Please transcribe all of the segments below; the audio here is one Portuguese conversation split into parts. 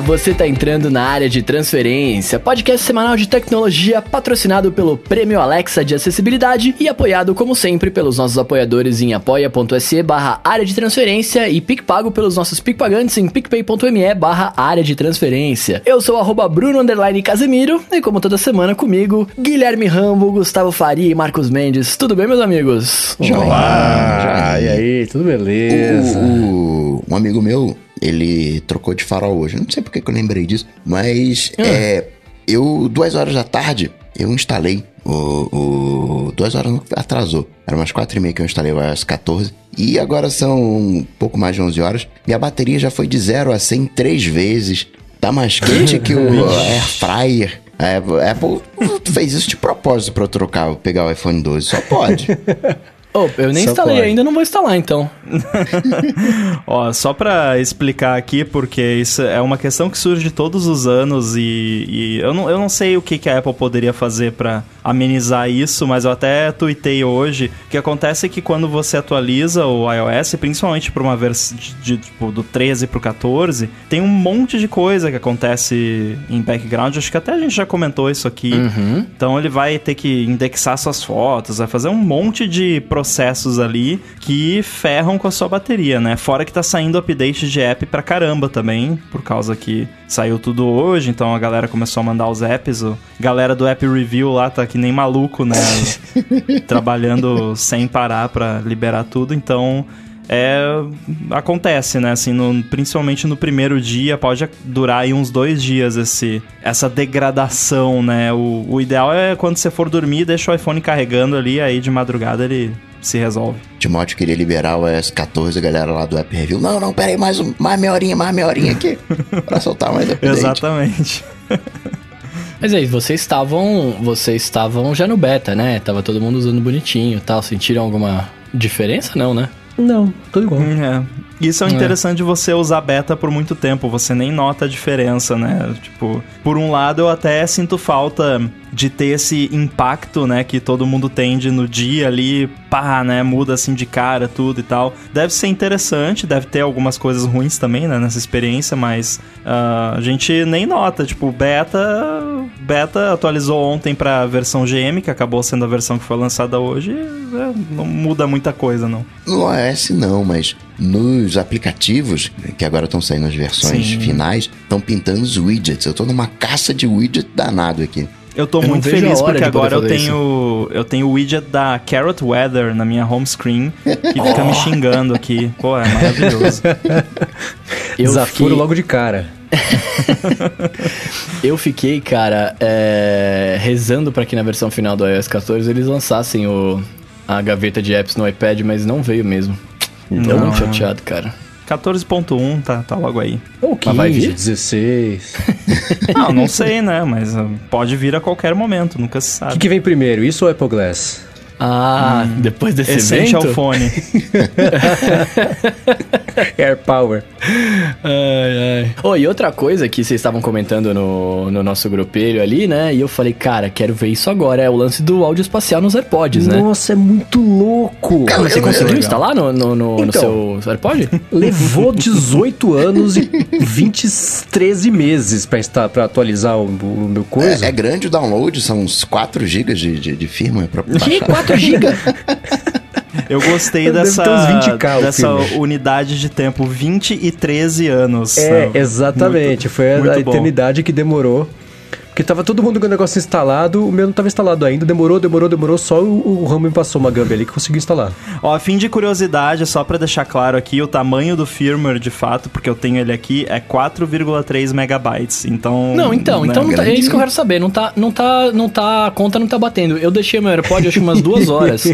você tá entrando na área de transferência, podcast semanal de tecnologia patrocinado pelo Prêmio Alexa de Acessibilidade e apoiado, como sempre, pelos nossos apoiadores em apoia.se barra área de transferência e PicPago pelos nossos PicPagantes em picpay.me barra área de transferência. Eu sou arroba Bruno Casemiro e como toda semana comigo, Guilherme Rambo, Gustavo Faria e Marcos Mendes. Tudo bem, meus amigos? Olá! E aí, tudo beleza? O, o, um amigo meu, ele trocou de farol hoje. Não sei porque que eu lembrei disso, mas Ah. é, eu, duas horas da tarde, eu instalei o. o duas horas atrasou. Era umas quatro e meia que eu instalei o iOS 14. E agora são um pouco mais de 11 horas. Minha bateria já foi de 0 a 100 três vezes. Tá mais quente que o Air Fryer. A Apple, a Apple fez isso de propósito pra eu trocar, pegar o iPhone 12. Só pode. Oh, eu nem instalei ainda, não vou instalar então. Ó, só pra explicar aqui, porque isso é uma questão que surge todos os anos e, e eu, não, eu não sei o que, que a Apple poderia fazer pra amenizar isso, mas eu até tuitei hoje. O que acontece é que quando você atualiza o iOS, principalmente pra uma versão tipo, do 13 pro 14, tem um monte de coisa que acontece em background. Acho que até a gente já comentou isso aqui. Uhum. Então ele vai ter que indexar suas fotos, vai fazer um monte de processos ali que ferram com a sua bateria, né? Fora que tá saindo update de app pra caramba também, por causa que saiu tudo hoje, então a galera começou a mandar os apps. A galera do App Review lá tá que nem maluco, né? Trabalhando sem parar pra liberar tudo, então é acontece, né? Assim, no- principalmente no primeiro dia, pode durar aí uns dois dias esse, essa degradação, né? O, o ideal é quando você for dormir, deixa o iPhone carregando ali, aí de madrugada ele se resolve. Timóteo queria liberar o iOS 14, a galera lá do App Review. Não, não, peraí, mais, um- mais meia horinha, mais meia horinha aqui. pra soltar mais update. Exatamente. Mas aí, vocês estavam. Vocês estavam já no beta, né? Tava todo mundo usando bonitinho e tal. Sentiram alguma diferença? Não, né? Não, tudo igual. É. Isso é o É. interessante de você usar beta por muito tempo, você nem nota a diferença, né? Tipo, por um lado eu até sinto falta de ter esse impacto, né, que todo mundo tem de no dia ali, pá, né, muda assim de cara tudo e tal. Deve ser interessante, deve ter algumas coisas ruins também, né, nessa experiência, mas ah, a gente nem nota, tipo, beta, beta atualizou ontem pra versão GM, que acabou sendo a versão que foi lançada hoje, é, não muda muita coisa, não. No iOS não, mas nos aplicativos, que agora estão saindo as versões Sim. finais, estão pintando os widgets. Eu tô numa caça de widget danado aqui. Eu tô Eu não muito feliz porque agora eu tenho eu tenho o widget da Carrot Weather na minha home screen que fica me xingando aqui. Pô, é maravilhoso. Eu Desaforo fiquei, logo de cara. eu fiquei, cara, é, rezando pra que na versão final do iOS 14 eles lançassem o, a gaveta de apps no iPad, mas não veio mesmo. Tô Não. muito chateado, cara. 14.1 tá, tá logo aí. Ou Mas vai 15, vir? 16. Não, não sei, né? Mas ah, pode vir a qualquer momento, nunca se O sabe. que, que vem primeiro, isso ou Apple Glass? Ah, depois desse Essential evento... Phone. Air Power. Ai, ai. Oh, e outra coisa que vocês estavam comentando no, no nosso grupelho ali, né? E eu falei, cara, quero ver isso agora. É o lance do áudio espacial nos AirPods, né? Nossa, é muito louco. Cara, você eu- conseguiu eu- instalar no, no, no, no Então. seu AirPod? Levou 18 anos e 20, 13 meses pra, insta- pra atualizar o, o meu coisa. É, é grande o download, são uns 4 GB de, de, de firmware pra Que baixar. 4 GB? Eu gostei dessa, ter uns 20K o dessa unidade de tempo, 20 e 13 anos. É, né? exatamente. Muito- Foi a, muito a bom. eternidade que demorou. Porque tava todo mundo com o negócio instalado, o meu não tava instalado ainda. Demorou, demorou, demorou. Só o, o Ramo me passou uma gamba ali que conseguiu instalar. Ó, a fim de curiosidade, só pra deixar claro aqui, o tamanho do firmware, de fato, porque eu tenho ele aqui, é 4,3 megabytes. Então. Não, então, né? então não tá- é isso que eu quero saber. Não tá, não tá, não tá, a conta não tá batendo. Eu deixei meu AirPod acho que umas duas horas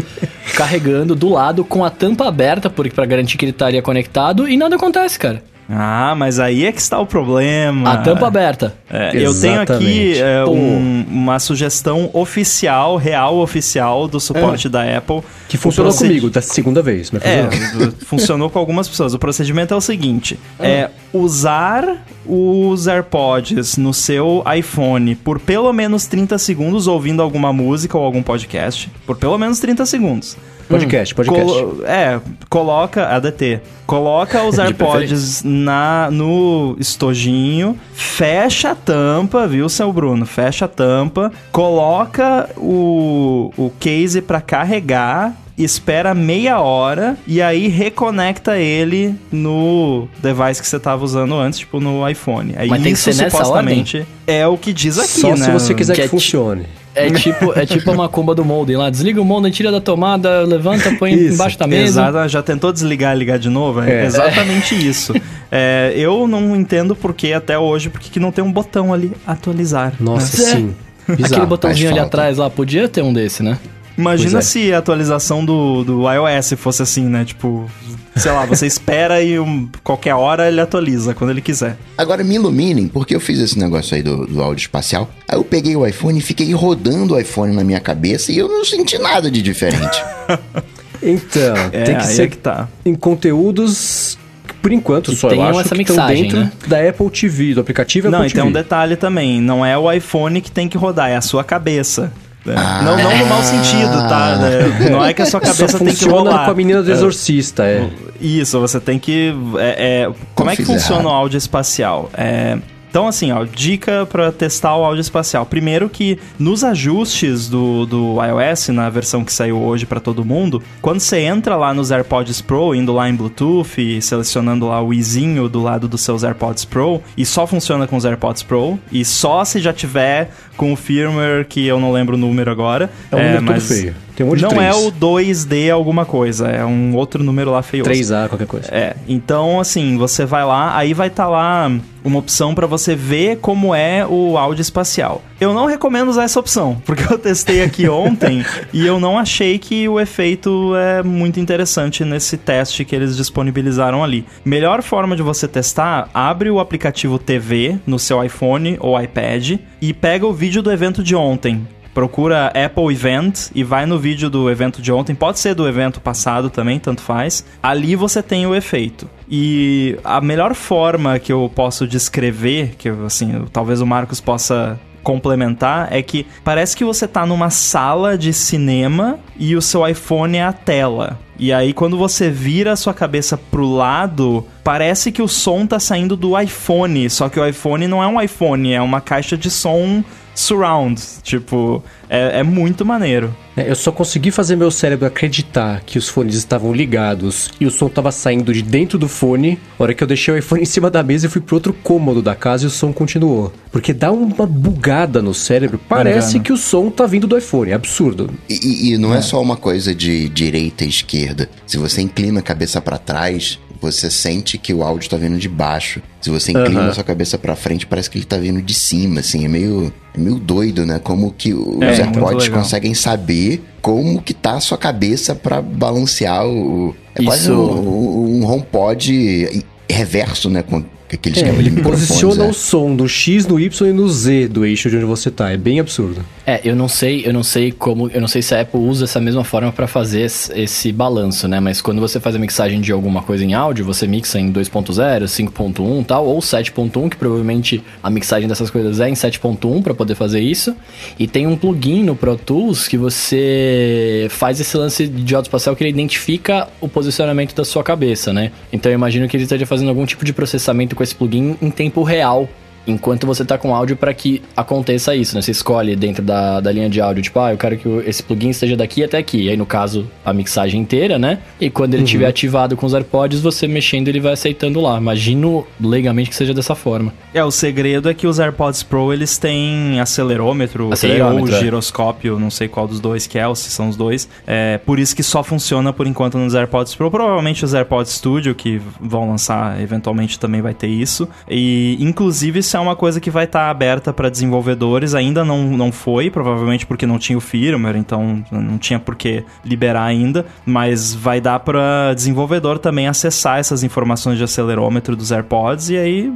carregando do lado com a tampa aberta porque para garantir que ele estaria conectado e nada acontece, cara. Ah, mas aí é que está o problema. A tampa aberta. É, eu tenho aqui é, um- uma sugestão oficial, real oficial do suporte da Apple. Que funcionou proced- comigo da segunda vez. Mas É, funcionou. funcionou com algumas pessoas. O procedimento é o seguinte: é, usar os AirPods no seu iPhone por pelo menos 30 segundos ouvindo alguma música ou algum podcast, por pelo menos 30 segundos. Podcast, podcast. Colo- é, coloca ADT. Coloca os AirPods na, no estojinho, fecha a tampa, viu, seu Bruno? Fecha a tampa, coloca o, o case pra carregar, espera meia hora e aí reconecta ele no device que você tava usando antes, tipo no iPhone. Aí Mas tem que isso supostamente é o que diz aqui, Só né? se você quiser Que que, é funcione. É tipo, é tipo a macumba do molden lá. Desliga o molden, tira da tomada, levanta, põe Isso. embaixo da mesa. Exato, já tentou desligar e ligar de novo? É, É. exatamente isso. É, eu não entendo por que até hoje, porque que não tem um botão ali, atualizar. Nossa, Mas é. sim. Aquele Bizarro. botãozinho ali falta. atrás lá, podia ter um desse, né? Imagina é. se a atualização do, do iOS fosse assim, né? Tipo, sei lá, você espera e um- qualquer hora ele atualiza, quando ele quiser. Agora me iluminem, porque eu fiz esse negócio aí do, do áudio espacial. Aí eu peguei o iPhone e fiquei rodando o iPhone na minha cabeça e eu não senti nada de diferente. Então, É, tem que aí ser é que tá. em conteúdos que, por enquanto, Que só eu tenham acho essa que estão mixagem, dentro né? da Apple TV, do aplicativo Não, Apple e tem TV. um detalhe também, não é o iPhone que tem que rodar, é a sua cabeça. Né? Ah. Não, não no mau sentido, tá? né? Não é que a sua Só cabeça tem que funciona rolar. com a menina do É. exorcista, é. Isso, você tem que. é, é, como é que funciona errado. o áudio espacial? É, então, assim, ó, dica para testar o áudio espacial. Primeiro que nos ajustes do, do iOS, na versão que saiu hoje para todo mundo, quando você entra lá nos AirPods Pro, indo lá em Bluetooth e selecionando lá o izinho do lado dos seus AirPods Pro, e só funciona com os AirPods Pro, e só se já tiver com o firmware que eu não lembro o número agora. É um número todo feio. Tem um monte de não três. é o 2D alguma coisa, é um outro número lá feio. 3A, qualquer coisa. É, então assim, você vai lá, aí vai estar lá uma opção pra você ver como é o áudio espacial. Eu não recomendo usar essa opção, porque eu testei aqui ontem e eu não achei que o efeito é muito interessante nesse teste que eles disponibilizaram ali. Melhor forma de você testar, abre o aplicativo TV no seu iPhone ou iPad e pega o vídeo do evento de ontem procura Apple Event e vai no vídeo do evento de ontem, pode ser do evento passado também, tanto faz. Ali você tem o efeito. E a melhor forma que eu posso descrever, que assim, talvez o Marcos possa complementar é que parece que você tá numa sala de cinema e o seu iPhone é a tela. E aí quando você vira a sua cabeça pro lado, parece que o som tá saindo do iPhone, só que o iPhone não é um iPhone, é uma caixa de som surround. Tipo, é, é muito maneiro. É, Eu só consegui fazer meu cérebro acreditar que os fones estavam ligados e o som tava saindo de dentro do fone. Na hora que eu deixei o iPhone em cima da mesa e fui pro outro cômodo da casa e o som continuou. Porque dá uma bugada no cérebro. Parece Engana. que o som tá vindo do iPhone. É absurdo. E, e- e não é. só uma coisa de direita e esquerda. Se você inclina a cabeça pra trás, você sente que o áudio tá vindo de baixo. Se você inclina Aham. a sua cabeça pra frente, parece que ele tá vindo de cima, assim. É meio, é meio doido, né? Como que os É, AirPods conseguem saber como que tá a sua cabeça pra balancear o... É quase Isso- um, um HomePod reverso, né? Com aquele É, ele microfones. posiciona é. o som do X, no Y e no Z do eixo de onde você tá. É bem absurdo. É, eu não sei, eu não sei como, eu não sei se a Apple usa essa mesma forma pra fazer esse, esse balanço, né? Mas quando você faz a mixagem de alguma coisa em áudio, você mixa em 2.0, 5.1, tal, ou 7.1, que provavelmente a mixagem dessas coisas é em 7.1 pra poder fazer isso. E tem um plugin no Pro Tools que você faz esse lance de áudio espacial que ele identifica o posicionamento da sua cabeça, né? Então eu imagino que ele esteja fazendo algum tipo de processamento com esse plugin em tempo real enquanto você tá com áudio para que aconteça isso, né? Você escolhe dentro da, da linha de áudio, tipo, ah, eu quero que esse plugin esteja daqui até aqui. E aí, no caso, a mixagem inteira, né? E quando ele estiver ativado com os AirPods, você mexendo, ele vai aceitando lá. Imagino legalmente que seja dessa forma. É, o segredo é que os AirPods Pro, eles têm acelerômetro, Acelerômetro, ou é. giroscópio, não sei qual dos dois que é, ou se são os dois. É, por isso que só funciona por enquanto nos AirPods Pro. Provavelmente os AirPods Studio, que vão lançar eventualmente, também vai ter isso. E, inclusive, se é uma coisa que vai estar tá aberta para desenvolvedores. Ainda não, não foi, provavelmente porque não tinha o firmware, então não tinha por que liberar ainda. Mas vai dar para desenvolvedor também acessar essas informações de acelerômetro dos AirPods. E aí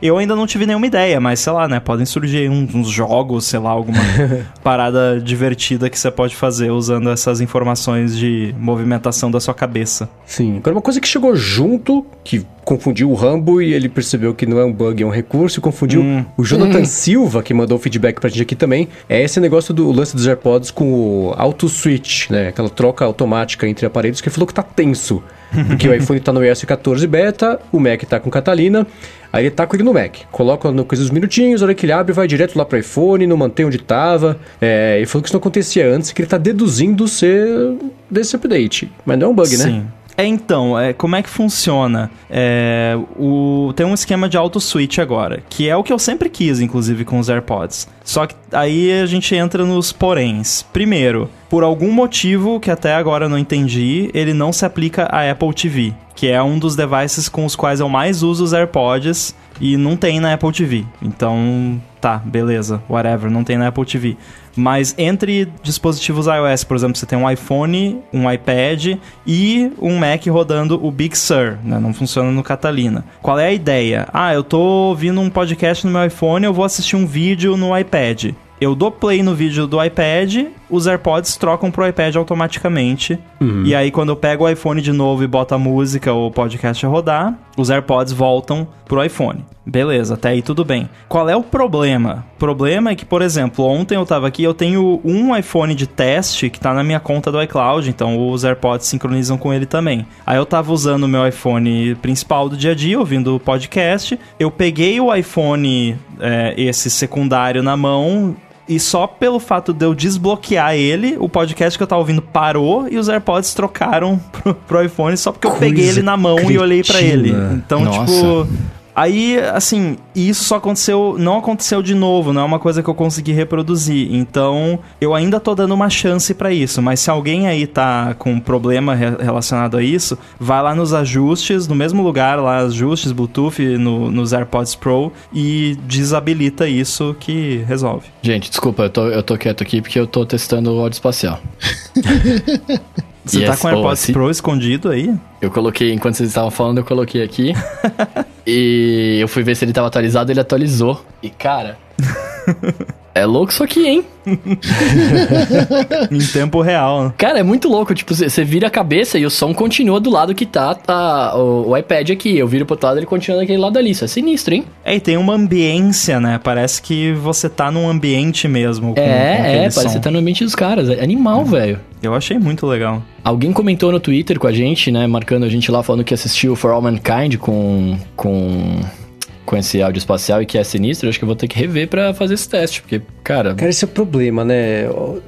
eu ainda não tive nenhuma ideia, mas sei lá, né? Podem surgir uns, uns jogos, sei lá, alguma parada divertida que você pode fazer usando essas informações de movimentação da sua cabeça. Sim. Agora, uma coisa que chegou junto, que confundiu o Rambo e ele percebeu que não é um bug, é um recurso, e confundiu hum. o Jonathan hum. Silva, que mandou feedback pra gente aqui também. É esse negócio do lance dos AirPods com o auto switch, né? Aquela troca automática entre aparelhos que ele falou que tá tenso. Porque o iPhone tá no iOS 14 beta, o Mac tá com Catalina. Aí ele tá com ele no Mac. Coloca no coisa dos minutinhos, a hora que ele abre, vai direto lá pro iPhone, não mantém onde tava. É, ele falou que isso não acontecia antes, que ele tá deduzindo ser desse update. Mas não é um bug, Sim. né? É, então, é, como é que funciona? É, o, tem um esquema de auto switch agora, que é o que eu sempre quis, inclusive, com os AirPods. Só que aí a gente entra nos poréns. Primeiro, por algum motivo que até agora não entendi, ele não se aplica à Apple TV, que é um dos devices com os quais eu mais uso os AirPods e não tem na Apple TV. Então, tá, beleza, whatever, não tem na Apple TV. Mas entre dispositivos iOS, por exemplo, você tem um iPhone, um iPad e um Mac rodando o Big Sur, né? Não funciona no Catalina. Qual é a ideia? Ah, eu tô ouvindo um podcast no meu iPhone, eu vou assistir um vídeo no iPad. Eu dou play no vídeo do iPad, os AirPods trocam pro iPad automaticamente. Uhum. E aí, quando eu pego o iPhone de novo e boto a música ou o podcast a rodar, os AirPods voltam pro iPhone. Beleza, até aí tudo bem. Qual é o problema? O problema é que, por exemplo, ontem eu tava aqui, eu tenho um iPhone de teste que tá na minha conta do iCloud, então os AirPods sincronizam com ele também. Aí eu tava usando o meu iPhone principal do dia a dia, ouvindo o podcast. Eu peguei o iPhone, é, esse secundário na mão, e só pelo fato de eu desbloquear ele, o podcast que eu tava ouvindo parou e os AirPods trocaram pro, pro iPhone só porque eu peguei ele na mão cretina. e olhei para ele. Então, Nossa. tipo Aí, assim, isso só aconteceu, não aconteceu de novo, não é uma coisa que eu consegui reproduzir. Então, eu ainda tô dando uma chance para isso, mas se alguém aí tá com um problema re relacionado a isso, vai lá nos ajustes, no mesmo lugar lá, ajustes Bluetooth no, nos AirPods Pro e desabilita isso que resolve. Gente, desculpa, eu tô, eu tô quieto aqui porque eu tô testando o áudio espacial. Você yes, tá com o AirPods Pro escondido aí? Eu coloquei, enquanto vocês estavam falando, eu coloquei aqui. e eu fui ver se ele tava atualizado, ele atualizou. E cara. É louco isso aqui, hein? em tempo real. Cara, é muito louco. Tipo, você vira a cabeça e o som continua do lado que tá, tá o, o, iPad aqui. Eu viro pro outro lado e ele continua daquele lado ali. Isso é sinistro, hein? É, e tem uma ambiência, né? Parece que você tá num ambiente mesmo. Com, é, com é, parece que você tá no ambiente dos caras. É animal, é. velho. Eu achei muito legal. Alguém comentou no Twitter com a gente, né? Marcando a gente lá, falando que assistiu For All Mankind com. com com esse áudio espacial e que é sinistro, acho que eu vou ter que rever para fazer esse teste, porque, cara... Cara, esse é o problema, né?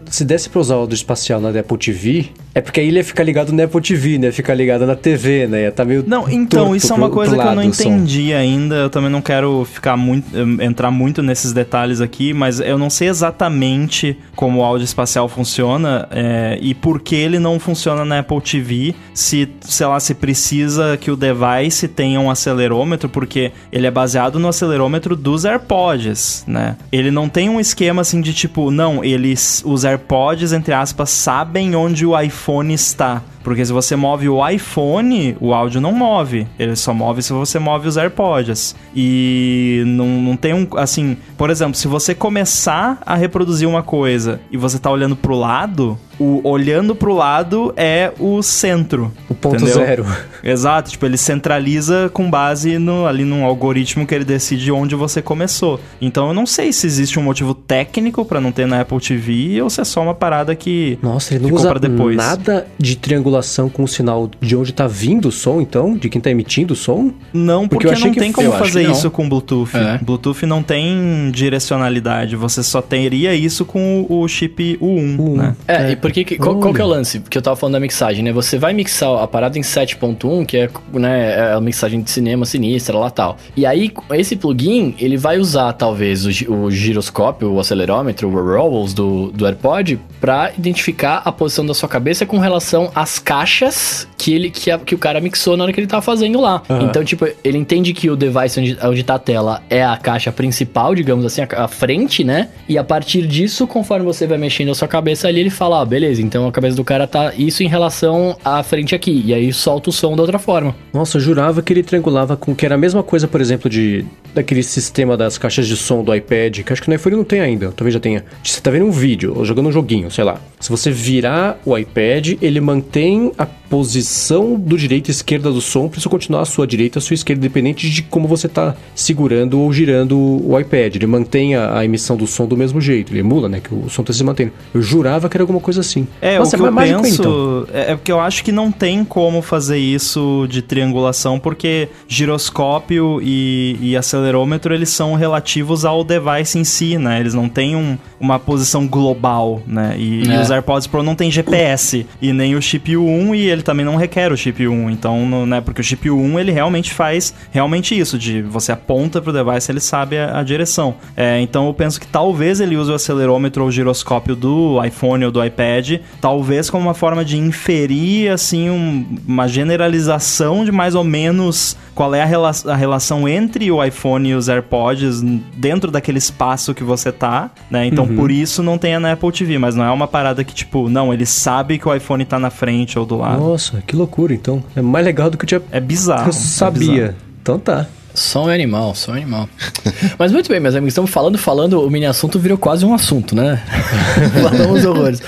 Se desse pra usar o áudio espacial na Apple TV, é porque aí ele ia ficar ligado na Apple TV, né? Ficar ligado na TV, né? Tá meio Não, então, isso é uma coisa que eu não entendi ainda. Eu também não quero ficar muito... entrar muito nesses detalhes aqui, mas eu não sei exatamente como o áudio espacial funciona é, e por que ele não funciona na Apple TV, se, sei lá, se precisa que o device tenha um acelerômetro, porque ele é baseado no acelerômetro dos AirPods, né? Ele não tem um esquema assim de tipo, não, eles, os AirPods, entre aspas, sabem onde o iPhone iPhone está. Porque se você move o iPhone, o áudio não move. Ele só move se você move os AirPods. E não, não tem um. Assim, por exemplo, se você começar a reproduzir uma coisa e você tá olhando pro lado, o olhando pro lado é o centro. O ponto entendeu? zero. Exato, tipo, ele centraliza com base no, ali num algoritmo que ele decide onde você começou. Então eu não sei se existe um motivo técnico para não ter na Apple TV ou se é só uma parada que Nossa, ele não usa nada de triangulação com o sinal de onde tá vindo o som, então? De quem tá emitindo o som? Não, porque, porque não tem como fazer isso com Bluetooth. É. Bluetooth não tem direcionalidade, você só teria isso com o chip U1, U1. né? É, é. Porque qual, qual, que é o lance? Porque eu tava falando da mixagem, né? Você vai mixar a parada em 7.1, que é, né, é a mixagem de cinema sinistra lá tal. E aí, esse plugin, ele vai usar talvez o, o giroscópio, o acelerômetro, o rolls do, do AirPod, para identificar a posição da sua cabeça com relação às caixas que ele que, a- que o cara mixou na hora que ele tava fazendo lá. Aham. Então, tipo, ele entende que o device onde, onde tá a tela é a caixa principal, digamos assim, a, a frente, né? E a partir disso, conforme você vai mexendo a sua cabeça ali, ele fala, ah, beleza, então a cabeça do cara tá isso em relação à frente aqui. E aí solta o som da outra forma. Nossa, eu jurava que ele triangulava com que era a mesma coisa, por exemplo, de daquele sistema das caixas de som do iPad, que acho que no iPhone não tem ainda, talvez já tenha. Você tá vendo um vídeo ou jogando um joguinho, sei lá. Se você virar o iPad, ele mantém a posição do direita e esquerda do som para isso continuar à sua direita, à sua esquerda, independente de como você tá segurando ou girando o iPad. Ele mantém a, a emissão do som do mesmo jeito, ele emula, né, que o som tá se mantendo. Eu jurava que era alguma coisa assim. É, Nossa, o que eu mais mágico, penso então. é, é porque eu acho que não tem como fazer isso de triangulação, porque giroscópio e, e acelerômetro, eles são relativos ao device em si, né? Eles não têm um- uma posição global, né? E, e É. os AirPods Pro não tem GPS, e nem o chip 1, e ele também não requer o chip 1, então, no- né? Porque o chip 1, ele realmente faz realmente isso, de você aponta pro device, ele sabe a, a direção. É, então eu penso que talvez ele use o acelerômetro ou o giroscópio do iPhone ou do iPad, talvez como uma forma de inferir, assim, um- uma generalização de mais ou menos qual é a, rela- a relação entre o iPhone e os AirPods dentro daquele espaço que você tá, né? Então por isso não tem na Apple TV, mas não é uma parada que, tipo, não, ele sabe que o iPhone tá na frente ou do lado. Nossa, que loucura, então. É mais legal do que eu tinha É bizarro. eu é sabia. bizarro. Então tá. Som é animal, som é animal. Mas muito bem, meus amigos, estamos falando, falando, o mini assunto virou quase um assunto, né? Falamos horrores.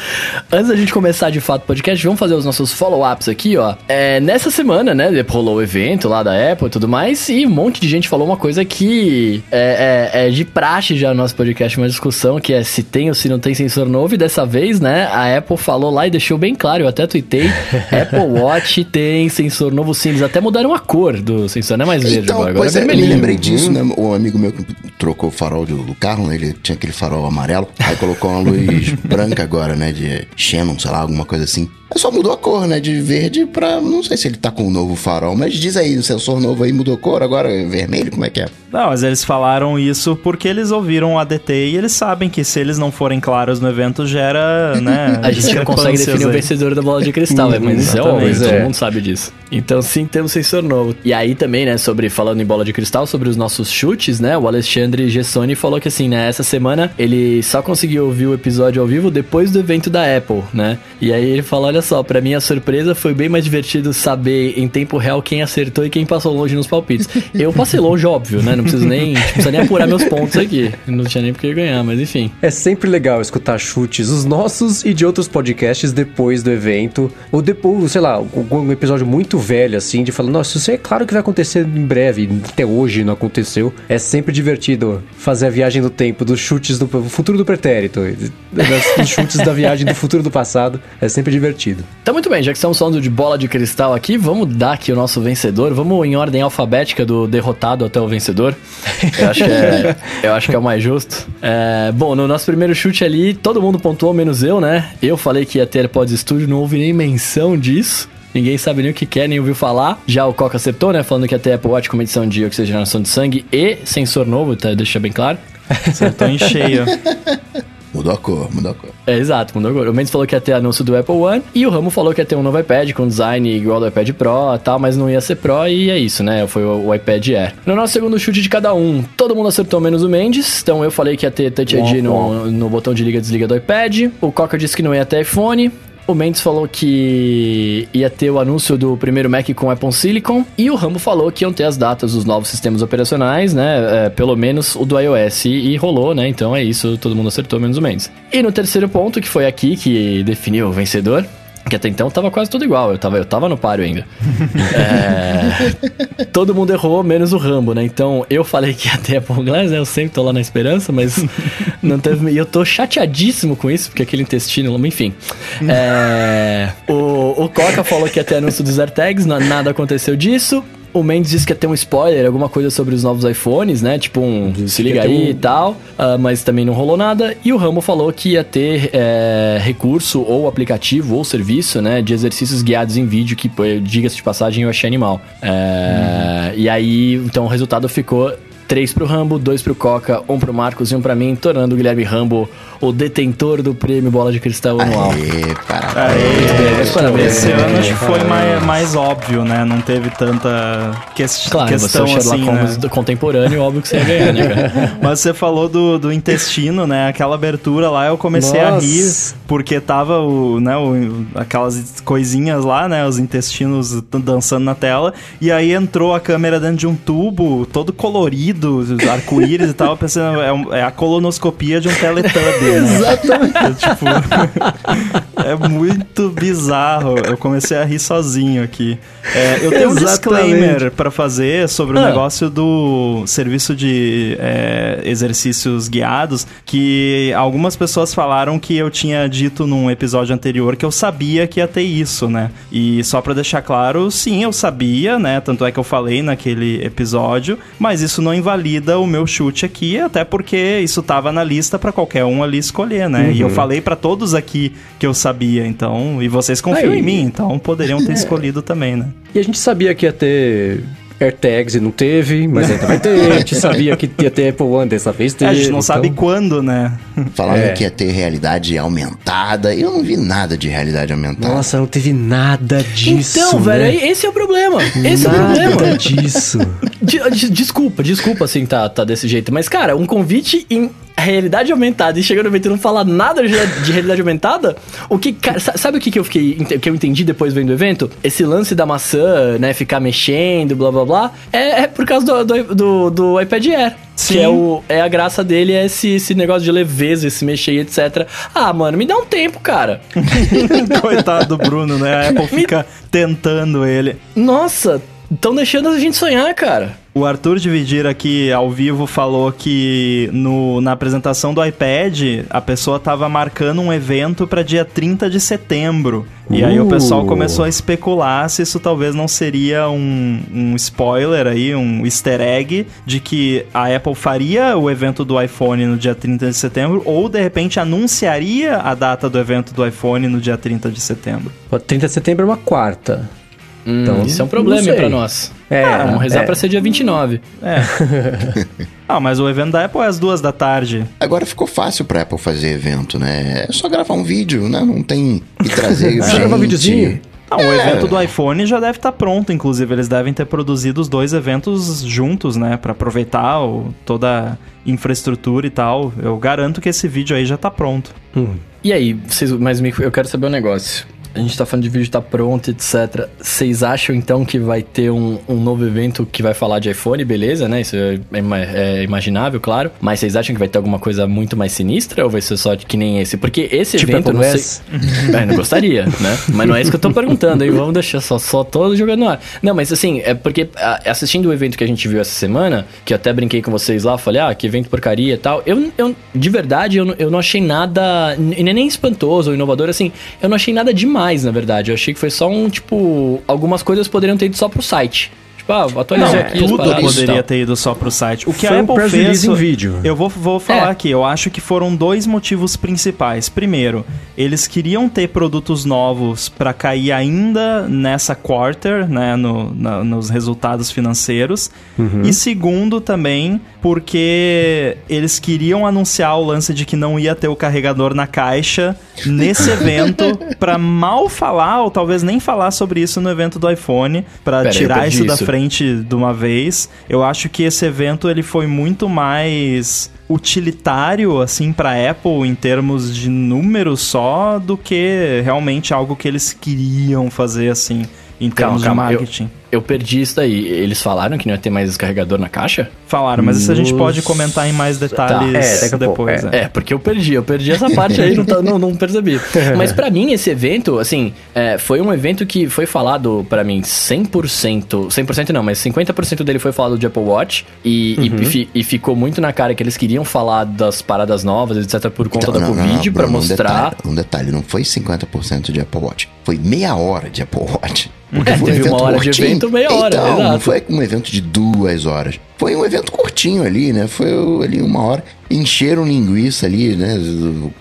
Antes da gente começar de fato o podcast, vamos fazer os nossos follow-ups aqui, ó. É, nessa semana, né, rolou o evento lá da Apple e tudo mais, e um monte de gente falou uma coisa que é, é- é de praxe já no nosso podcast, uma discussão que é se tem ou se não tem sensor novo, e dessa vez, né, a Apple falou lá e deixou bem claro, eu até tuitei, Apple Watch tem sensor novo sim, eles até mudaram a cor do sensor, não é mais verde Então, agora, pois é eu me vermelhinho. lembrei disso, né? Um amigo meu que trocou o farol do, do carro, né? Ele tinha aquele farol amarelo, aí colocou uma luz branca agora, né? De Xenon, sei lá, alguma coisa assim. Só mudou a cor, né? De verde pra. Não sei se ele tá com um novo farol, mas diz aí, o sensor novo aí mudou cor, agora é vermelho, como é que é? Não, mas eles falaram isso porque eles ouviram o ADT e eles sabem que se eles não forem claros no evento, gera, né? A gente não consegue definir o aí. vencedor da bola de cristal, é, mas isso é óbvio, todo É. mundo sabe disso. Então sim, temos sensor novo. E aí também, né, sobre, falando em bola de cristal, sobre os nossos chutes, né, o Alexandre Gessoni falou que assim, né, essa semana ele só conseguiu ouvir o episódio ao vivo depois do evento da Apple, né, e aí ele falou, olha só, pra mim a surpresa foi bem mais divertido saber em tempo real quem acertou e quem passou longe nos palpites. Eu passei longe, óbvio, né, não preciso nem, não precisa nem apurar meus pontos aqui, não tinha nem porque ganhar, mas enfim. É sempre legal escutar chutes, os nossos e de outros podcasts depois do evento. Ou depois, sei lá, algum episódio muito velho, assim, de falar, nossa, isso é claro que vai acontecer em breve, até hoje não aconteceu. É sempre divertido fazer a viagem do tempo, dos chutes do futuro do pretérito, dos chutes da viagem do futuro do passado. É sempre divertido. Então, muito bem, já que estamos falando de bola de cristal aqui, vamos dar aqui o nosso vencedor. Vamos em ordem alfabética do derrotado até o vencedor. Eu acho que é, eu acho que é o mais justo. É, bom, no nosso primeiro chute ali, todo mundo pontuou, menos eu, né? Eu falei que ia ter AirPods Studio, não houve nem menção disso. Ninguém sabe nem o que quer, nem ouviu falar. Já o Coca acertou, né? Falando que ia ter Apple Watch com medição de oxigenação de sangue e sensor novo, tá? deixa bem claro. Acertou em cheio. Mudou a cor, mudou a cor. É, exato, mudou agora. O Mendes falou que ia ter anúncio do Apple One e o Ramo falou que ia ter um novo iPad com design igual do iPad Pro e tal, mas não ia ser Pro e é isso, né? Foi o, o iPad Air. No nosso segundo chute de cada um, todo mundo acertou menos o Mendes, então eu falei que ia ter Touch ID no, no botão de liga e desliga do iPad. O Coca disse que não ia ter iPhone. O Mendes falou que ia ter o anúncio do primeiro Mac com Apple Silicon. E o Rambo falou que iam ter as datas dos novos sistemas operacionais, né? É, pelo menos o do iOS. E, e rolou, né? Então é isso, todo mundo acertou, menos o Mendes. E no terceiro ponto, que foi aqui que definiu o vencedor. Que até então tava quase tudo igual, eu tava, eu tava no páreo ainda. É, todo mundo errou, menos o Rambo, né? Então eu falei que ia ter Apple Glass, né? Eu sempre tô lá na esperança, mas não teve. E eu tô chateadíssimo com isso, porque aquele intestino, enfim. É, o, o Coca falou que ia ter anúncio dos AirTags, na- nada aconteceu disso. O Mendes disse que ia ter um spoiler, alguma coisa sobre os novos iPhones, né? Tipo um se liga aí um- e tal, ah, mas também não rolou nada. E o Rambo falou que ia ter é, recurso ou aplicativo ou serviço, né? De exercícios guiados em vídeo, que, pô, diga-se de passagem, eu achei animal. É, E aí, então o resultado ficou 3 pro Rambo, 2 pro Coca, 1 pro Marcos e 1 pra mim, tornando o Guilherme Rambo o detentor do prêmio Bola de Cristal anual. Aê, parabéns. Meus parabéns. esse ano acho que foi mais, mais óbvio, né? Não teve tanta ques- Claro, você é questão o Sherlock assim, Holmes né? do contemporâneo, óbvio que você ia ganhar, né, cara? Mas você falou do, do intestino, né? Aquela abertura lá, eu comecei a Nossa. rir, porque tava o, né, o- aquelas coisinhas lá, né? Os intestinos dançando na tela. E aí entrou a câmera dentro de um tubo, todo colorido, arco-íris e tal. Pensei, é, um- é a colonoscopia de um Teletubby, né? Exatamente. É, tipo, é muito bizarro. Eu comecei a rir sozinho aqui. É, eu tenho um Exatamente. disclaimer pra fazer sobre o Ah. negócio do serviço de é, exercícios guiados, que algumas pessoas falaram que eu tinha dito num episódio anterior que eu sabia que ia ter isso, né? E só pra deixar claro, sim, eu sabia, né? Tanto é que eu falei naquele episódio, mas isso não invalida o meu chute aqui, até porque isso tava na lista pra qualquer um ali escolher, né? E eu falei pra todos aqui que eu sabia, então, e vocês confiam em mim, então poderiam ter escolhido também, né? E a gente sabia que ia ter AirTags e não teve, mas ainda vai ter. A gente sabia que ia ter Apple One, dessa vez É, teve. a gente não sabe então- quando, né? Falaram É. que ia ter realidade aumentada. Eu não vi nada de realidade aumentada. Nossa, não teve nada disso. Então, velho, né? esse é o problema. Esse é o nada problema. disso. De- de- desculpa, desculpa assim tá, tá desse jeito. Mas, cara, um convite em realidade aumentada e chega no evento e não fala nada de, de realidade aumentada, o que. cara, sa- sabe o que, que eu fiquei. que eu entendi depois vendo o evento? Esse lance da maçã, né? Ficar mexendo, blá blá blá. É, é por causa do, do, do- do iPad Air. Sim. Que é, o, é a graça dele, é esse, esse negócio de leveza, esse mexer e etc. Ah, mano, me dá um tempo, cara. Coitado do Bruno, né? A Apple fica tentando ele. Nossa, estão deixando a gente sonhar, cara. O Arthur Dividir aqui ao vivo falou que no, na apresentação do iPad a pessoa tava marcando um evento para dia 30 de setembro. E aí o Uh. pessoal começou a especular se isso talvez não seria um, um spoiler aí, um easter egg de que a Apple faria o evento do iPhone no dia 30 de setembro ou de repente anunciaria a data do evento do iPhone no dia 30 de setembro. Ó, 30 de setembro é uma quarta. Então, Isso é um problema não pra nós. É, Ah, vamos rezar é. pra ser dia 29. É. ah, mas o evento da Apple é às duas da tarde. Agora ficou fácil pra Apple fazer evento, né? É só gravar um vídeo, né? Não tem que trazer gente. Só gravar um videozinho. Ah, o É. evento do iPhone já deve estar pronto, inclusive. Eles devem ter produzido os dois eventos juntos, né? Pra aproveitar o- toda a infraestrutura e tal. Eu garanto que esse vídeo aí já tá pronto. E aí, vocês, mas me- eu quero saber um negócio. A gente tá falando de vídeo tá pronto, etc. Vocês acham então que vai ter um, um novo evento que vai falar de iPhone, beleza, né? Isso é, ima- é imaginável, claro. Mas vocês acham que vai ter alguma coisa muito mais sinistra ou vai ser só que nem esse? Porque esse Tipo evento, Apple não sei. É, não gostaria, né? Mas não é isso que eu tô perguntando, aí vamos deixar só, só tô jogando no ar. Não, mas assim, é porque assistindo o evento que a gente viu essa semana, que eu até brinquei com vocês lá, falei, ah, que evento porcaria e tal. Eu, eu de verdade, eu, não- eu não achei nada, nem espantoso ou inovador, assim, eu não achei nada demais, na verdade. Eu achei que foi só um, tipo, algumas coisas poderiam ter ido só pro site. Tipo, ah, atualizou aqui tudo paradas poderia tal. ter ido só pro site. O que Foi a um Apple press fez... em vídeo. Eu vou, vou falar É. aqui. Eu acho que foram dois motivos principais. Primeiro, eles queriam ter produtos novos para cair ainda nessa quarter, né, no- na- nos resultados financeiros. E segundo também, porque eles queriam anunciar o lance de que não ia ter o carregador na caixa nesse evento para mal falar ou talvez nem falar sobre isso no evento do iPhone, para tirar isso da isso. Frente de uma vez. Eu acho que esse evento ele foi muito mais utilitário assim para Apple em termos de números só do que realmente algo que eles queriam fazer assim em Calma, termos calma, de eu- marketing. Eu perdi isso daí. Eles falaram que não ia ter mais carregador na caixa? Falaram, mas isso a gente pode comentar em mais detalhes Tá, é, daqui a pouco, depois. é. é. É, porque eu perdi, eu perdi essa parte aí, não, tá- não, não percebi. Mas pra mim, esse evento, assim, é, foi um evento que foi falado pra mim 100%, 100% não, mas 50% dele foi falado de Apple Watch e, e fi- e ficou muito na cara que eles queriam falar das paradas novas, etc, por conta da Então, não, não, Covid, não, pra Bruno, mostrar... Um detalhe, um detalhe, não foi 50% de Apple Watch. Foi meia hora de Apple Watch. É, teve uma hora de evento, meia hora, Então, não exato. foi um evento de duas horas. Foi um evento curtinho ali, né? Foi ali uma hora. Encheram linguiça ali, né?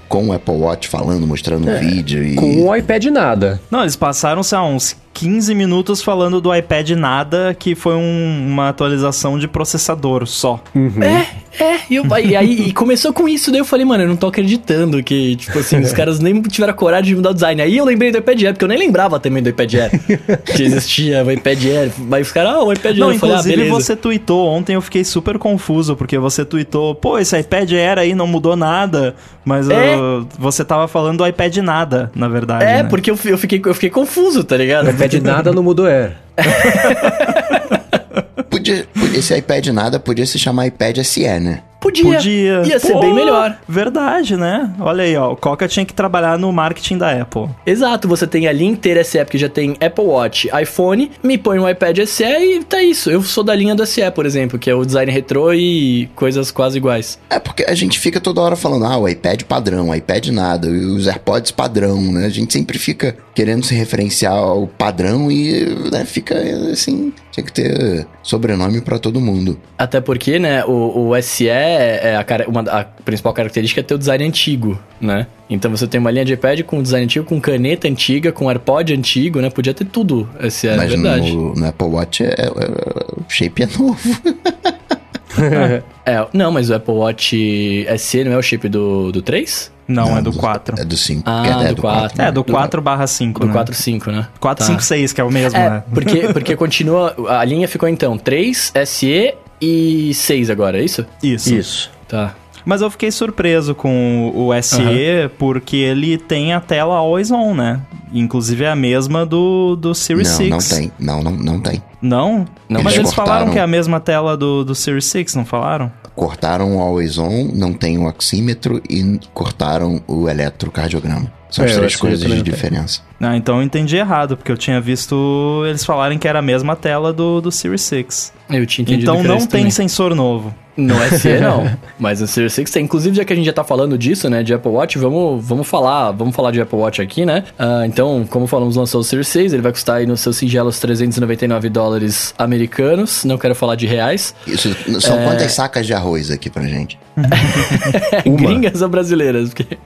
Com o Apple Watch falando, mostrando É, um vídeo e... Com o iPad nada. Não, eles passaram, sei lá, uns 15 minutos falando do iPad nada, que foi um- uma atualização de processador só. É, é, e, eu- e aí e começou com isso, daí eu falei, mano, eu não tô acreditando que, tipo assim, os caras nem tiveram coragem de mudar o design. Aí eu lembrei do iPad Air, porque eu nem lembrava também do iPad Air, que existia o iPad Air. Mas os caras, ah, o iPad Não, Air, eu falei, ah, inclusive beleza. você tweetou ontem, eu fiquei super confuso, porque você tweetou, pô, esse iPad era aí, não mudou nada, mas É. uh, você tava falando do iPad nada, na verdade. É, né? porque eu, eu, fiquei, eu fiquei confuso, tá ligado? Pede nada no Modo Air. Podia, esse iPad nada podia se chamar iPad SE, né? Podia. Podia. Ia ser Pô, bem melhor. Verdade, né? Olha aí, ó. O Coca tinha que trabalhar no marketing da Apple. Exato, você tem a linha inteira SE, porque já tem Apple Watch, iPhone, me põe um iPad SE e tá isso. Eu sou da linha do SE, por exemplo, que é o design retrô e coisas quase iguais. É porque a gente fica toda hora falando, ah, o iPad padrão, o iPad nada, os AirPods padrão, né? A gente sempre fica querendo se referenciar ao padrão e né, fica assim, tinha que ter sobrenome pra todo mundo. Até porque, né, o, o SE, é a, cara- uma, a principal característica é ter o design antigo, né? Então você tem uma linha de iPad com design antigo, com caneta antiga, com AirPod antigo, né? Podia ter tudo SE, é Mas verdade. no, no Apple Watch é, é- é- o shape é novo. É, não, mas o Apple Watch SE não é o chip do, do 3? Não, é do 4. É do 5. Ah, é, do 4. É, do 4 barra 5, Do né? 4.5, né? 4, Tá. 5, 6, que é o mesmo, É, né? porque, porque continua. A linha ficou então 3, SE e 6 agora, é isso? Isso. Isso. Tá. Mas eu fiquei surpreso com o SE, porque ele tem a tela always on, né? Inclusive é a mesma do, do Series Não, 6. não tem. Não, não, não tem. Não? Não, Mas eles eles falaram cortaram. que é a mesma tela do, do Series 6, não falaram? Cortaram o Always On, não tem o oxímetro e cortaram o eletrocardiograma. São É, as o três coisas de diferença. Ah, então eu entendi errado, porque eu tinha visto eles falarem que era a mesma tela do, do Series 6. Eu tinha entendido Então não tem também. sensor novo. No SE não, mas no Series 6 tem. Inclusive, já que a gente já tá falando disso, né, de Apple Watch, vamos, vamos falar, vamos falar de Apple Watch aqui, né? Ah, então, como falamos, lançou o Series 6, ele vai custar aí nos seus singelos 399 dólares americanos, não quero falar de reais. Isso, são É. quantas sacas de arroz aqui pra gente? Gringas ou brasileiras? Porque...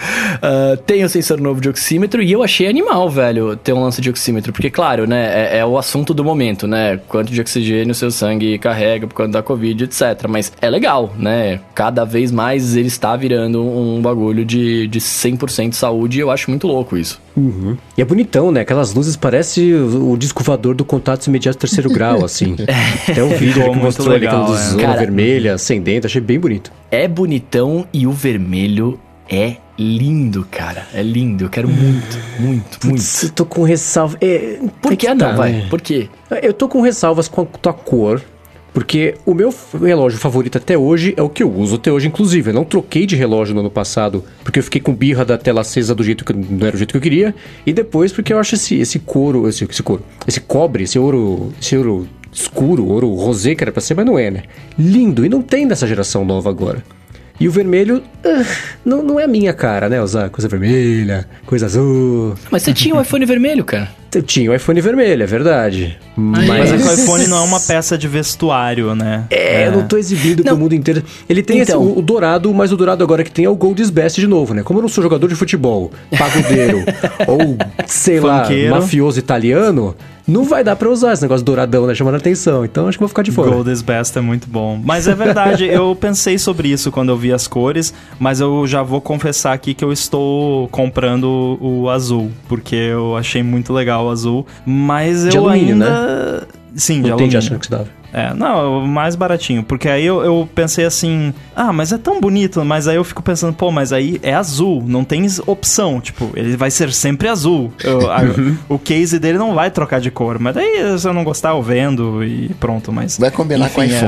Ah, tem o sensor novo de oxímetro e eu achei animal, velho, ter um lance de oxímetro. Porque, claro, né, é, é o assunto do momento, né? Quanto de oxigênio o seu sangue carrega por conta da Covid, etc. Mas é legal, né? Cada vez mais ele está virando um bagulho de, de 100% saúde e eu acho muito louco isso. Uhum. E é bonitão, né? Aquelas luzes parece o, o disco voador do contato imediato terceiro grau, assim. Até o vídeo que mostrou ali legal, aquela é. luzona Cara- vermelha, acendendo, achei bem bonito. É bonitão e o vermelho é lindo, cara. É lindo. Eu quero muito, muito, muito. Putz, eu tô com ressalva. É, Por é que que não, tá, vai? né? Por quê? Eu tô com ressalvas com a tua cor, porque o meu relógio favorito até hoje é o que eu uso até hoje, inclusive. Eu não troquei de relógio no ano passado, porque eu fiquei com birra da tela acesa do jeito que não era o jeito que eu queria, e depois porque eu acho esse, esse couro, esse, esse couro, esse cobre, esse ouro, esse ouro escuro, ouro rosé que era pra ser, mas não é, né? Lindo, e não tem dessa geração nova agora. E o vermelho, ah, não, não é a minha cara, né? Usar coisa vermelha, coisa azul. Mas você tinha um iPhone vermelho, cara. Eu tinha o iPhone vermelho, é verdade. Mas Mas, é que o iPhone não é uma peça de vestuário, né? É, eu não tô exibindo Não. pro mundo inteiro. Ele tem esse- Então. o, o dourado, mas o dourado agora que tem é o Gold is Best de novo, né? Como eu não sou jogador de futebol, pagodeiro, ou sei lá, Funkeiro. mafioso italiano, não vai dar pra usar esse negócio douradão, né? Chamando a atenção. Então acho que vou ficar de fora. Gold is best é muito bom. Mas é verdade, eu pensei sobre isso quando eu vi as cores, mas eu já vou confessar aqui que eu estou comprando o, azul, porque eu achei muito legal o azul, mas eu De alumínio, né? Sim, de tem de alumínio. aço inoxidável. É, não, o mais baratinho. Porque aí eu, eu pensei assim, ah, mas é tão bonito, mas aí eu fico pensando, pô, mas aí é azul, não tem opção. Tipo, ele vai ser sempre azul. Eu- a- o case dele não vai trocar de cor. Mas daí, se eu não gostar, eu vendo e pronto. Mas. Vai combinar com o Enfim, é.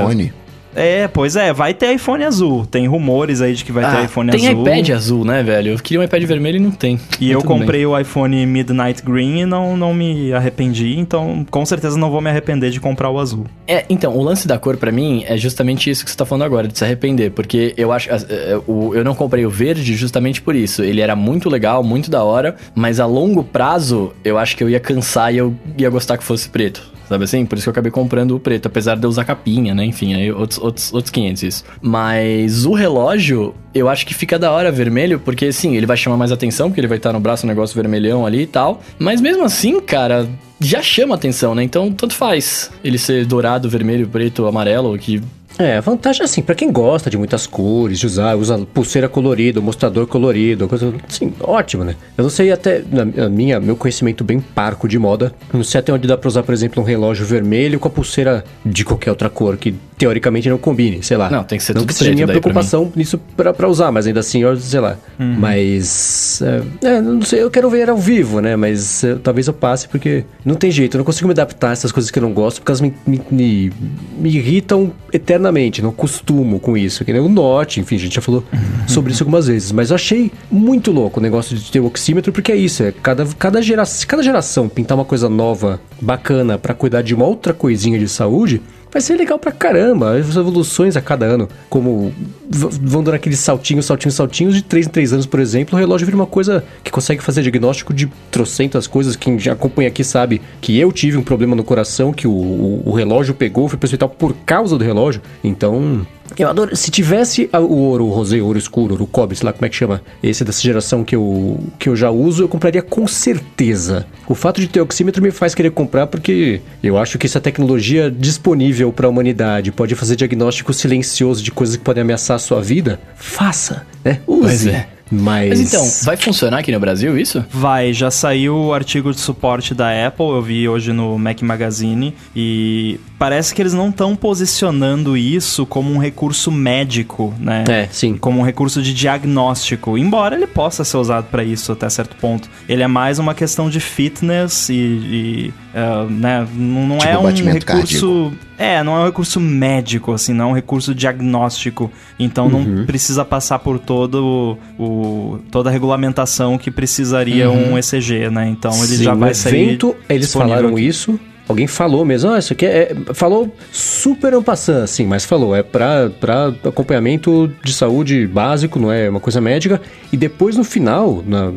É, pois é, vai ter iPhone azul. Tem rumores aí de que vai ter Ah, iPhone tem azul. iPad azul, né, velho? Eu queria um iPad vermelho e não tem. E eu tudo bem. comprei o iPhone Midnight Green e não, não me arrependi, então com certeza não vou me arrepender de comprar o azul. É, então, o lance da cor pra mim é justamente isso que você tá falando agora, de se arrepender, porque eu acho, é, o- eu não comprei o verde justamente por isso. Ele era muito legal, muito da hora, mas a longo prazo eu acho que eu ia cansar e eu ia gostar que fosse preto. Sabe assim? Por isso que eu acabei comprando o preto, apesar de eu usar capinha, né? Enfim, aí outros, outros, outros 500 isso. Mas o relógio, eu acho que fica da hora vermelho, porque sim, ele vai chamar mais atenção, porque ele vai estar no braço um negócio vermelhão ali e tal. Mas mesmo assim, cara, já chama atenção, né? Então, tanto faz ele ser dourado, vermelho, preto, amarelo, que É, a vantagem assim, pra quem gosta de muitas cores, de usar, usa pulseira colorida, mostrador colorido, coisa assim, ótimo, né? Eu não sei até, na minha, meu conhecimento bem parco de moda, não sei até onde dá pra usar, por exemplo, um relógio vermelho com a pulseira de qualquer outra cor, que teoricamente não combine, sei lá. Não, tem que ser Não tudo que seja minha daí pra preocupação nisso pra, pra usar, mas ainda assim, eu, sei lá. Mas, é, é, não sei, eu quero ver ao vivo, né? Mas é, talvez eu passe, porque não tem jeito, eu não consigo me adaptar a essas coisas que eu não gosto, porque elas me, me, me, me irritam eternamente, não costumo com isso. Que nem o Note, enfim, a gente já falou sobre isso algumas vezes. Mas eu achei muito louco o negócio de ter o oxímetro, porque é isso, é cada, cada, gera, cada geração pintar uma coisa nova, bacana, pra cuidar de uma outra coisinha de saúde, vai ser legal pra caramba. As evoluções a cada ano, como vão dando aqueles saltinhos, saltinhos, saltinhos, de 3 em 3 anos, por exemplo, o relógio vira uma coisa que consegue fazer diagnóstico de trocentas coisas. Quem já acompanha aqui sabe que eu tive um problema no coração, que o, o, o relógio pegou, fui pro hospital por causa do relógio. Então, eu adoro. Se tivesse o ouro, o rosé, ouro escuro, o cobre, sei lá como é que chama, esse dessa geração que eu, que eu já uso, eu compraria com certeza. O fato de ter oxímetro me faz querer comprar porque eu acho que essa tecnologia disponível para a humanidade pode fazer diagnóstico silencioso de coisas que podem ameaçar a sua vida. Faça, né? Use. Pois é. Mas, Mas então, vai funcionar aqui no Brasil isso? Vai, já saiu o artigo de suporte da Apple, eu vi hoje no Mac Magazine, e parece que eles não estão posicionando isso como um recurso médico, né? É, sim. Como um recurso de diagnóstico, embora ele possa ser usado para isso até certo ponto. Ele é mais uma questão de fitness e, e, eh, né, não não Tipo é um recurso... É, não é um recurso médico, assim, não é um recurso diagnóstico. Então Uhum. não precisa passar por todo o, toda a regulamentação que precisaria um ECG, né? Então ele Sim, já vai sair. evento, eles falaram aqui. isso. Alguém falou mesmo, ah, isso aqui é. é- falou super ampassando, assim, mas falou, é pra, pra acompanhamento de saúde básico, não é uma coisa médica. E depois no final, na-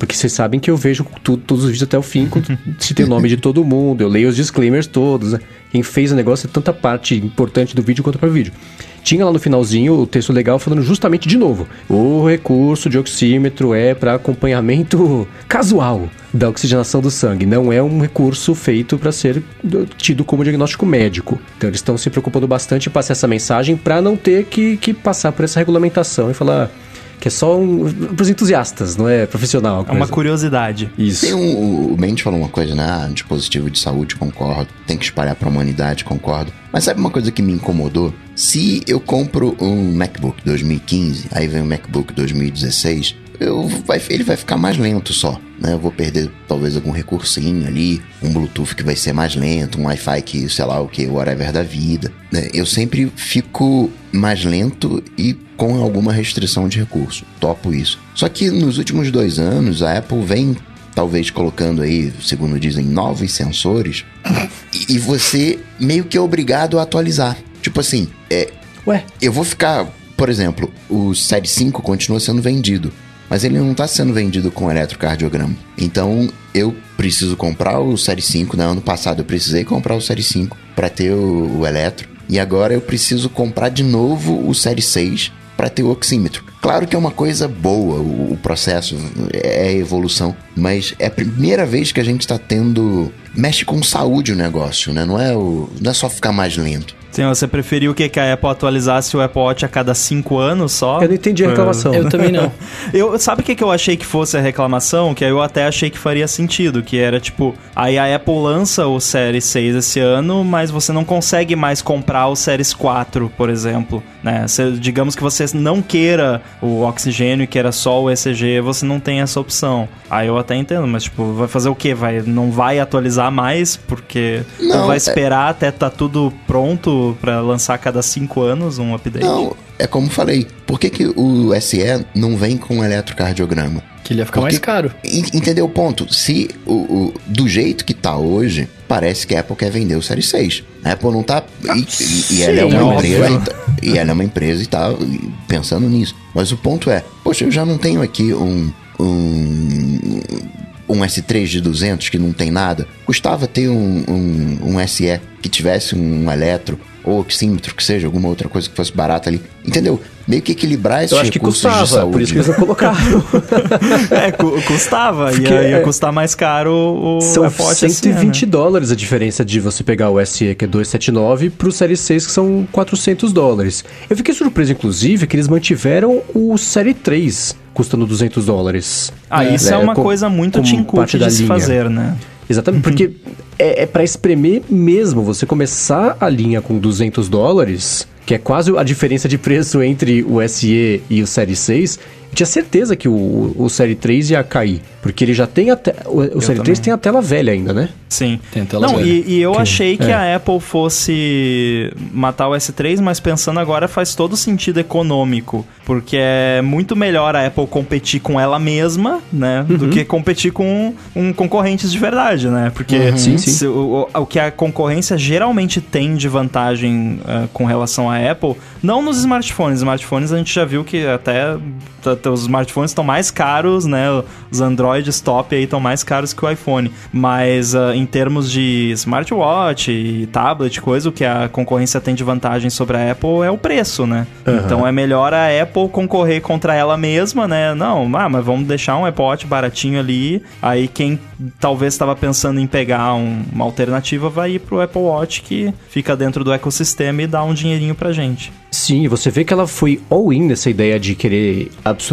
porque vocês sabem que eu vejo tudo, todos os vídeos até o fim, se tem o nome de todo mundo, eu leio os disclaimers todos, né? Quem fez o negócio é tanta parte importante do vídeo quanto para o vídeo. Tinha lá no finalzinho o texto legal falando justamente de novo: o recurso de oxímetro é para acompanhamento casual da oxigenação do sangue, não é um recurso feito para ser tido como diagnóstico médico. Então eles estão se preocupando bastante em passar essa mensagem para não ter que, que passar por essa regulamentação e falar que é só um, para os entusiastas, não é profissional. É uma coisa. curiosidade. Isso. Tem um, o Mendes falou uma coisa, né? Ah, um dispositivo de saúde, concordo. Tem que espalhar pra humanidade, concordo. Mas sabe uma coisa que me incomodou? Se eu compro um MacBook 2015, aí vem o MacBook 2016, eu, vai, ele vai ficar mais lento só, né? Eu vou perder talvez algum recursinho ali, um Bluetooth que vai ser mais lento, um Wi-Fi que, sei lá o que, whatever da vida. né? Eu sempre fico mais lento e com alguma restrição de recurso. Topo isso. Só que nos últimos dois anos, a Apple vem talvez colocando aí, segundo dizem, novos sensores, e, e você meio que é obrigado a atualizar. Tipo assim, é, Ué, eu vou ficar, por exemplo, o Série 5 continua sendo vendido, mas ele não está sendo vendido com eletrocardiograma. Então eu preciso comprar o Série 5. No ano passado eu precisei comprar o Série 5 para ter o, o eletro, e agora eu preciso comprar de novo o Série 6 para ter o oxímetro. Claro que é uma coisa boa o, processo, é evolução, mas é a primeira vez que a gente está tendo. Mexe com saúde o negócio, né? Não é, o, não é só ficar mais lento. Sim, você preferiu o que? Que a Apple atualizasse o Apple Watch a cada cinco anos só? eu não entendi a reclamação. Eu também não. Eu, sabe o que, que eu achei que fosse a reclamação? Que eu até achei que faria sentido, que era tipo, aí a Apple lança o Series 6 esse ano, mas você não consegue mais comprar o Series 4, por exemplo, né? Você- digamos que você não queira o oxigênio e queira só o ECG, você não tem essa opção. Aí eu até entendo, mas tipo, vai fazer o quê? Vai, não vai atualizar mais, porque não, vai é- esperar até tá tudo pronto pra lançar a cada cinco anos um update? Não, é como falei. Por que, que o SE não vem com eletrocardiograma? Que ele ia ficar Porque- mais caro. En- Entendeu o ponto? Se o, o- do jeito que tá hoje, parece que a Apple quer vender o Série 6. A Apple não tá. E, e- e ela é uma empresa. E, tá- e ela é uma empresa e tá pensando nisso. Mas o ponto é, poxa, eu já não tenho aqui um. um um um S3 de 200 que não tem nada, custava ter um, um, um SE que tivesse um eletro ou oxímetro, que seja, alguma outra coisa que fosse barata ali. Entendeu? Meio que equilibrar esses Eu acho que custava, de saúde. por isso que eles não colocaram. É, cu- custava. Porque ia, ia é- custar mais caro o São Apple Watch SE, 120 né? dólares a diferença de você pegar o SE, que é 279, pro Série 6, que são 400 dólares. Eu fiquei surpreso, inclusive, que eles mantiveram o Série 3 custando 200 dólares. Ah, isso é, uma co- coisa muito da de se linha. fazer, né? Exatamente, porque é, é para espremer mesmo. Você começar a linha com 200 dólares, que é quase a diferença de preço entre o SE e o Série 6. Eu tinha certeza que o, o Série 3 ia cair, porque ele já tem a te- o, o Série 3 também. tem a tela velha ainda, né? Sim. Tem a tela Não, velha. e, e eu Que- achei que é. a Apple fosse matar o S3, mas pensando agora faz todo sentido econômico, porque é muito melhor a Apple competir com ela mesma, né, do Uhum. que competir com um concorrentes de verdade, né? Porque Uhum. Sim, sim. se o, o- o que a concorrência geralmente tem de vantagem eh, com relação à Apple, não nos smartphones. Smartphones a gente já viu que até t- t- os smartphones estão mais caros, né? Os Androids top aí estão mais caros que o iPhone. Mas ah, em termos de smartwatch e tablet, coisa, o que a concorrência tem de vantagem sobre a Apple é o preço, né? Aham. Então é melhor a Apple concorrer contra ela mesma, né? Não, ah, mas vamos deixar um Apple Watch baratinho ali. Aí quem talvez estava pensando em pegar um- uma alternativa vai ir pro Apple Watch que fica dentro do ecossistema e dá um dinheirinho pra gente. Sim, você vê que ela foi all-in nessa ideia de querer absorver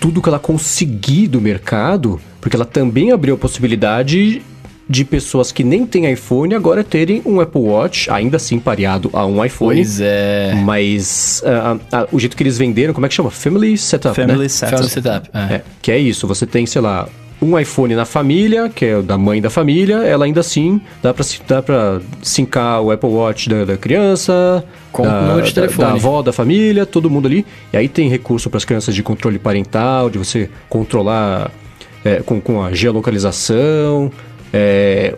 tudo que ela conseguir do mercado, porque ela também abriu a possibilidade de pessoas que nem têm iPhone agora terem um Apple Watch, ainda assim pareado a um iPhone. Pois é. Mas ah, ah, o jeito que eles venderam, como é que chama? Family Setup, Family né? Setup. Family Setup. É. É, que é isso, você tem, sei lá, um iPhone na família, que é o da mãe da família, ela ainda assim dá pra, dá pra sincar o Apple Watch da, da criança, Com da, o número de da- telefone. da avó, da família, todo mundo ali. E aí tem recurso para as crianças de controle parental, de você controlar é, com, com a geolocalização. É,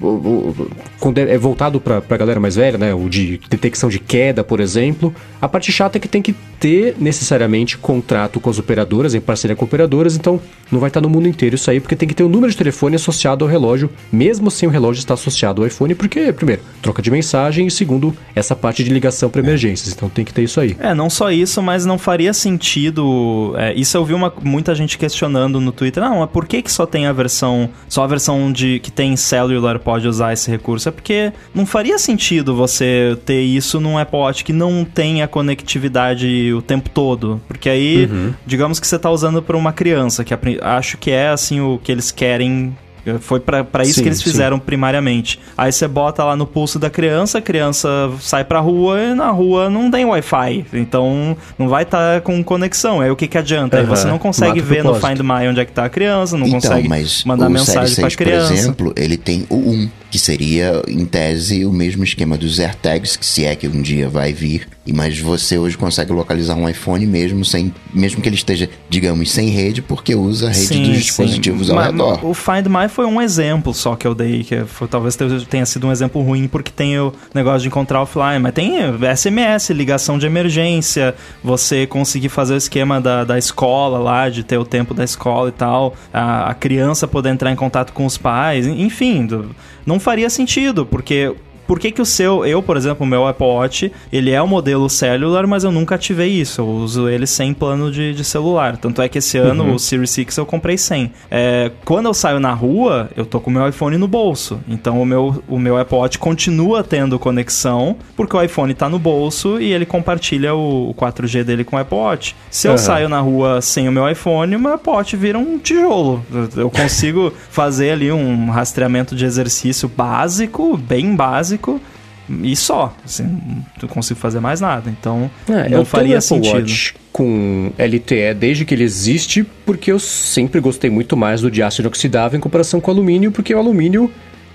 o- quando é é voltado pra, pra galera mais velha, né? O de detecção de queda, por exemplo. A parte chata é que tem que ter necessariamente contrato com as operadoras, em parceria com operadoras, então não vai estar no mundo inteiro isso aí, porque tem que ter o número de telefone associado ao relógio, mesmo sem o relógio estar associado ao iPhone, porque, primeiro, troca de mensagem e segundo, essa parte de ligação para emergências. Então tem que ter isso aí. É, não só isso, mas não faria sentido. é, isso eu vi uma, muita gente questionando no Twitter. Não, mas por que, que só tem a versão. Só a versão de que tem cellular pode usar esse recurso? É porque não faria sentido você ter isso num Apple Watch que não tem a conectividade o tempo todo. Porque aí, digamos que você tá usando para uma criança, que acho que é assim o que eles querem foi pra pra isso Sim, que eles sim. fizeram primariamente. Aí você bota lá no pulso da criança, a criança sai pra rua e na rua não tem Wi-Fi. Então não vai estar com conexão. Aí o que, que adianta? Aí Aham, você não consegue mata o ver no propósito. Find My onde é que tá a criança, não então, consegue mandar mensagem Série pra 6, criança. por exemplo, ele tem o 1, que seria, em tese, o mesmo esquema dos AirTags, que se é que um dia vai vir. E Mas você hoje consegue localizar um iPhone mesmo sem, mesmo que ele esteja, digamos, sem rede, porque usa a rede dos dispositivos ao redor. O Find My foi um exemplo só que eu dei, que foi- talvez tenha sido um exemplo ruim, porque tem o negócio de encontrar offline, mas tem SMS, ligação de emergência, você conseguir fazer o esquema da, da escola lá, de ter o tempo da escola e tal, a, a criança poder entrar em contato com os pais, enfim, não faria sentido, porque por que, que o seu, eu, por exemplo, o meu Apple Watch, ele é o modelo cellular, mas eu nunca ativei isso. Eu uso ele sem plano de, de celular. Tanto é que esse ano o Series 6 eu comprei sem. É, quando eu saio na rua, eu tô com o meu iPhone no bolso. Então o meu, o meu Apple Watch continua tendo conexão, porque o iPhone tá no bolso e ele compartilha o, o 4G dele com o Apple Watch. Se eu Aham. saio na rua sem o meu iPhone, o meu Apple Watch vira um tijolo. Eu consigo fazer ali um rastreamento de exercício básico, bem básico, e só. Assim, não consigo fazer mais nada. Então, É, não eu faria tenho Apple sentido. Watch com LTE desde que ele existe, porque eu sempre gostei muito mais do de aço inoxidável em comparação com o alumínio, porque o alumínio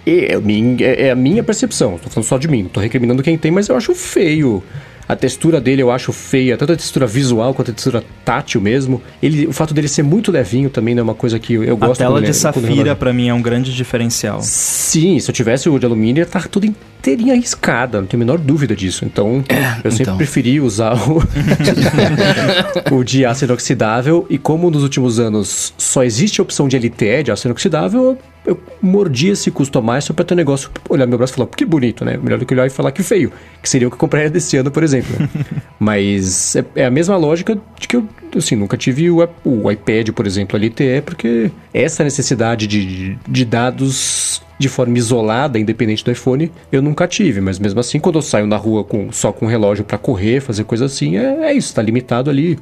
é, a minha- é- é a minha percepção. Tô falando só de mim, não tô recriminando quem tem, mas eu acho feio A textura dele eu acho feia, tanto a textura visual quanto a textura tátil mesmo. Ele, o fato dele ser muito levinho também não é uma coisa que eu, eu A gosto. tela quando de ele- quando ele- safira, pra mim, é um grande diferencial. Sim, se eu tivesse o de alumínio, ia estar tudo inteirinho arriscada, não tenho a menor dúvida disso. Então, eu sempre então. preferi usar o, o de aço inoxidável. E como nos últimos anos só existe a opção de LTE, de aço inoxidável, eu mordi esse custo a mais só pra ter um negócio, olhar meu braço e falar, que bonito, né? Melhor do que olhar e falar que feio. Que seria o que eu compraria desse ano, por exemplo. né? Mas é, é a mesma lógica de que eu, assim, nunca tive o, o iPad, por exemplo, LTE, porque essa necessidade de, de dados de forma isolada, independente do iPhone, eu nunca tive. Mas mesmo assim, quando eu saio na rua com, só com relógio pra correr, fazer coisa assim, é, é isso, tá limitado ali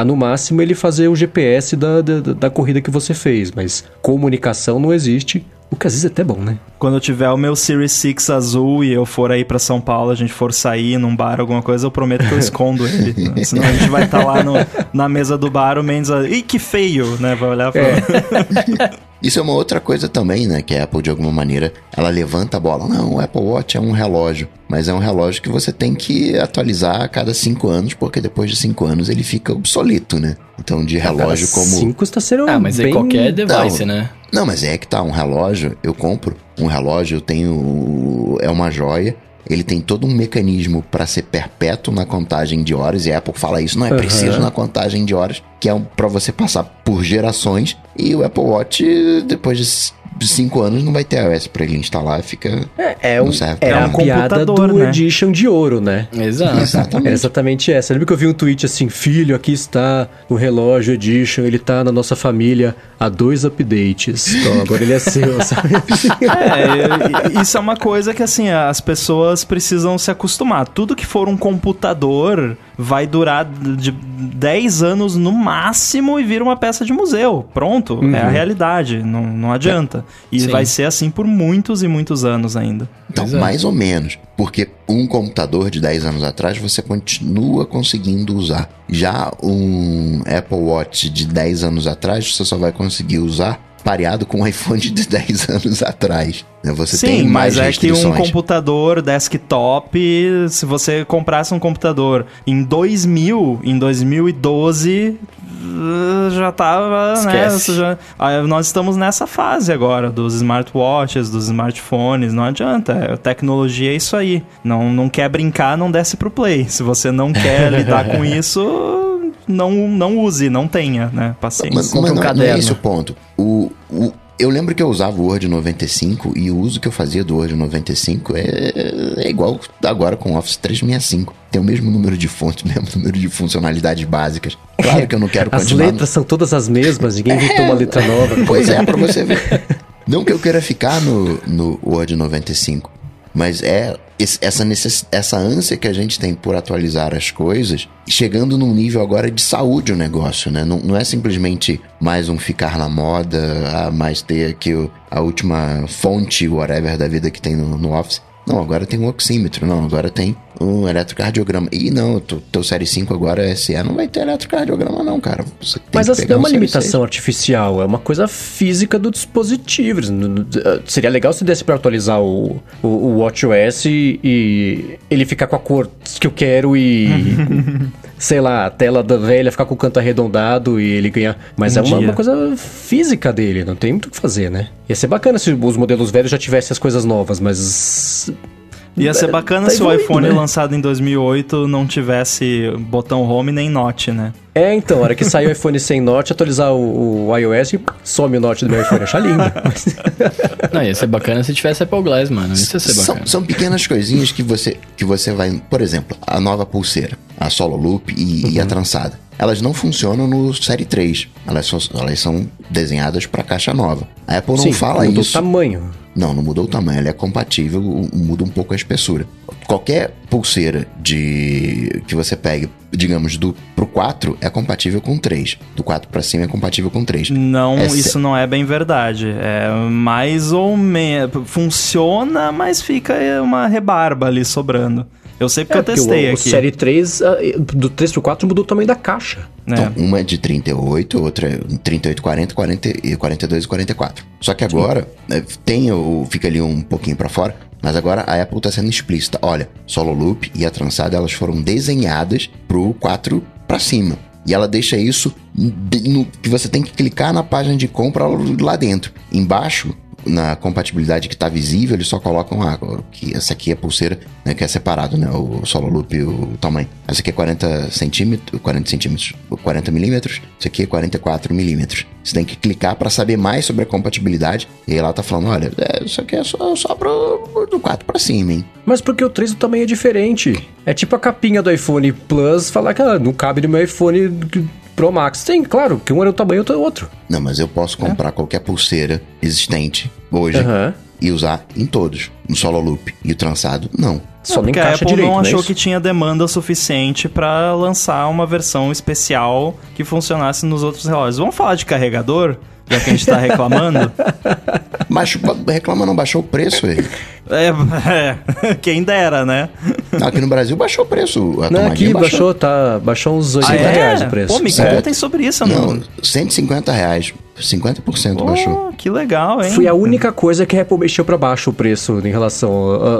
a no máximo ele fazer o GPS da, da, da corrida que você fez, mas comunicação não existe, o que às vezes é até bom, né? Quando eu tiver o meu Series 6 azul e eu for aí pra São Paulo, a gente for sair num bar, alguma coisa, eu prometo que eu escondo ele. né? Senão a gente vai estar lá no- na mesa do bar, o Mendes... Ih, que feio, né? Vai olhar pra... Isso é uma outra coisa também, né? Que a Apple, de alguma maneira, ela levanta a bola. Não, o Apple Watch é um relógio. Mas é um relógio que você tem que atualizar a cada cinco anos, porque depois de cinco anos ele fica obsoleto, né? Então, de relógio como. 5 está sendo Ah, mas bem... qualquer device, Não. né? Não, mas é que tá, um relógio, eu compro um relógio, eu tenho. É uma joia. Ele tem todo um mecanismo para ser perpétuo na contagem de horas, e a Apple fala isso, não é Aham. preciso na contagem de horas, que é para você passar por gerações, e o Apple Watch, depois de cinco anos, não vai ter iOS para ele instalar, fica. É, Não um, é pra a nada. piada do computador, né? Edition de ouro, né? Exato. É Exatamente. exatamente essa. Lembra que eu vi um tweet assim, filho, aqui está o relógio Edition, ele tá na nossa família há dois updates. Então agora ele é seu, sabe? É, isso é uma coisa que, assim, as pessoas precisam se acostumar. Tudo que for um computador vai durar de 10 anos no máximo e vira uma peça de museu. Pronto, é a realidade, não, não adianta. E Sim. vai ser assim por muitos e muitos anos ainda. Então, é. mais ou menos. Porque um computador de 10 anos atrás você continua conseguindo usar. Já um Apple Watch de 10 anos atrás você só vai conseguir usar pareado com um iPhone de 10 anos atrás. né? Você Sim, tem mais mas é que um computador desktop, se você comprasse um computador em 2000, em 2012, eh, já tava, né? Esquece. já- nós estamos nessa fase agora dos smartwatches, dos smartphones, não adianta, é, tecnologia é isso aí. Não, não quer brincar, não desce pro play. Se você não quer lidar com isso, não, não use, não tenha, né? Paciência. Mas, mas um não, não é caderno. esse o ponto. O, o- eu lembro que eu usava o Word 95 e o uso que eu fazia do Word 95 é, é igual agora com o Office 365. Tem o mesmo número de fontes, o mesmo número de funcionalidades básicas. Claro que eu não quero As continuar... letras são todas as mesmas, ninguém inventou uma letra nova. Pois é, pra você ver. Não que eu queira ficar no, no Word 95, mas é essa, necess, essa ânsia que a gente tem por atualizar as coisas, chegando num nível agora de saúde o negócio, né? Não, não é simplesmente mais um ficar na moda, ah, mais ter aqui a última fonte, whatever, da vida que tem no, no Office. Não, agora tem um oxímetro, não, agora tem um eletrocardiograma. E não, teu, teu Série 5 agora SE não vai ter eletrocardiograma não, cara. Você tem Mas que assim, não é um uma limitação artificial, é uma coisa física do dispositivo. Eh, Seria legal se desse pra atualizar o, o, o WatchOS e, e ele ficar com a cor que eu quero e. sei lá, a tela da velha ficar com o canto arredondado e ele ganhar. Mas Um é uma, uma coisa física dele, não tem muito o que fazer, né? Ia ser bacana se os modelos velhos já tivessem as coisas novas, mas. Ia ser bacana Tá se o iPhone né? lançado em 2008 não tivesse botão home nem note, né? É, então, a hora que sair o iPhone sem Note, atualizar o, o iOS e some o Note do meu iPhone. Achar lindo. Não, ia ser bacana se tivesse Apple Glass, mano. Isso ia ser São, bacana. são pequenas coisinhas que você, que você vai. Por exemplo, a nova pulseira, a Solo Loop e, e a trançada. Elas não funcionam no Série 3. Elas, são- elas são desenhadas para caixa nova. A Apple não Sim, fala mudou isso. o tamanho. Não, não mudou o tamanho, ela é compatível, muda um pouco a espessura. Qualquer pulseira de que você pegue, digamos, do pro 4 é compatível com 3. Do 4 para cima é compatível com 3. Não, É isso não é bem verdade. É mais ou menos. Funciona, mas fica uma rebarba ali sobrando. Eu sei porque É, eu testei o, o aqui. Série 3, ah, do 3 pro 4 mudou o tamanho da caixa. né? Então, uma é de 38, outra é 38, 40, 40 e 42 e 44. Só que agora, né, tem o, fica ali um pouquinho pra fora, Mas agora a Apple está sendo explícita. Olha, Solo Loop e a trançada elas foram desenhadas pro 4 para cima. E ela deixa isso no, que você tem que clicar na página de compra lá dentro. Embaixo na compatibilidade que está visível, eles só colocam ah, que essa aqui é pulseira, né, que é separado, né, o solo loop e o tamanho. Essa aqui é 40 centímetros, 40 centímetros, 40 milímetros, isso aqui é 44 milímetros. Você tem que clicar para saber mais sobre a compatibilidade. E aí ela tá falando, olha, é, isso aqui é só, só pro, do 4 para cima, hein. Mas porque o 3 o tamanho é diferente. É tipo a capinha do iPhone Plus falar que ah, não cabe no meu iPhone Pro Max. Tem, claro, que um era o tamanho, outro é outro. Não, mas eu posso comprar é. qualquer pulseira existente hoje uhum. e usar em todos. No solo loop. E o trançado, não. Só nem a Apple direito, não é achou é que tinha demanda suficiente para lançar uma versão especial que funcionasse nos outros relógios. Vamos falar de carregador? Já que a gente tá reclamando. Mas reclama não baixou o preço aí. É, é, quem dera, né? Aqui no Brasil baixou o preço. A não, aqui baixou, baixou, tá, baixou uns 80 ah, é? reais o preço. Pô, me contem sobre isso, não. Não, 150 reais. 50% Pô, baixou. Que legal, hein? Foi a única coisa que a Apple mexeu para baixo o preço em relação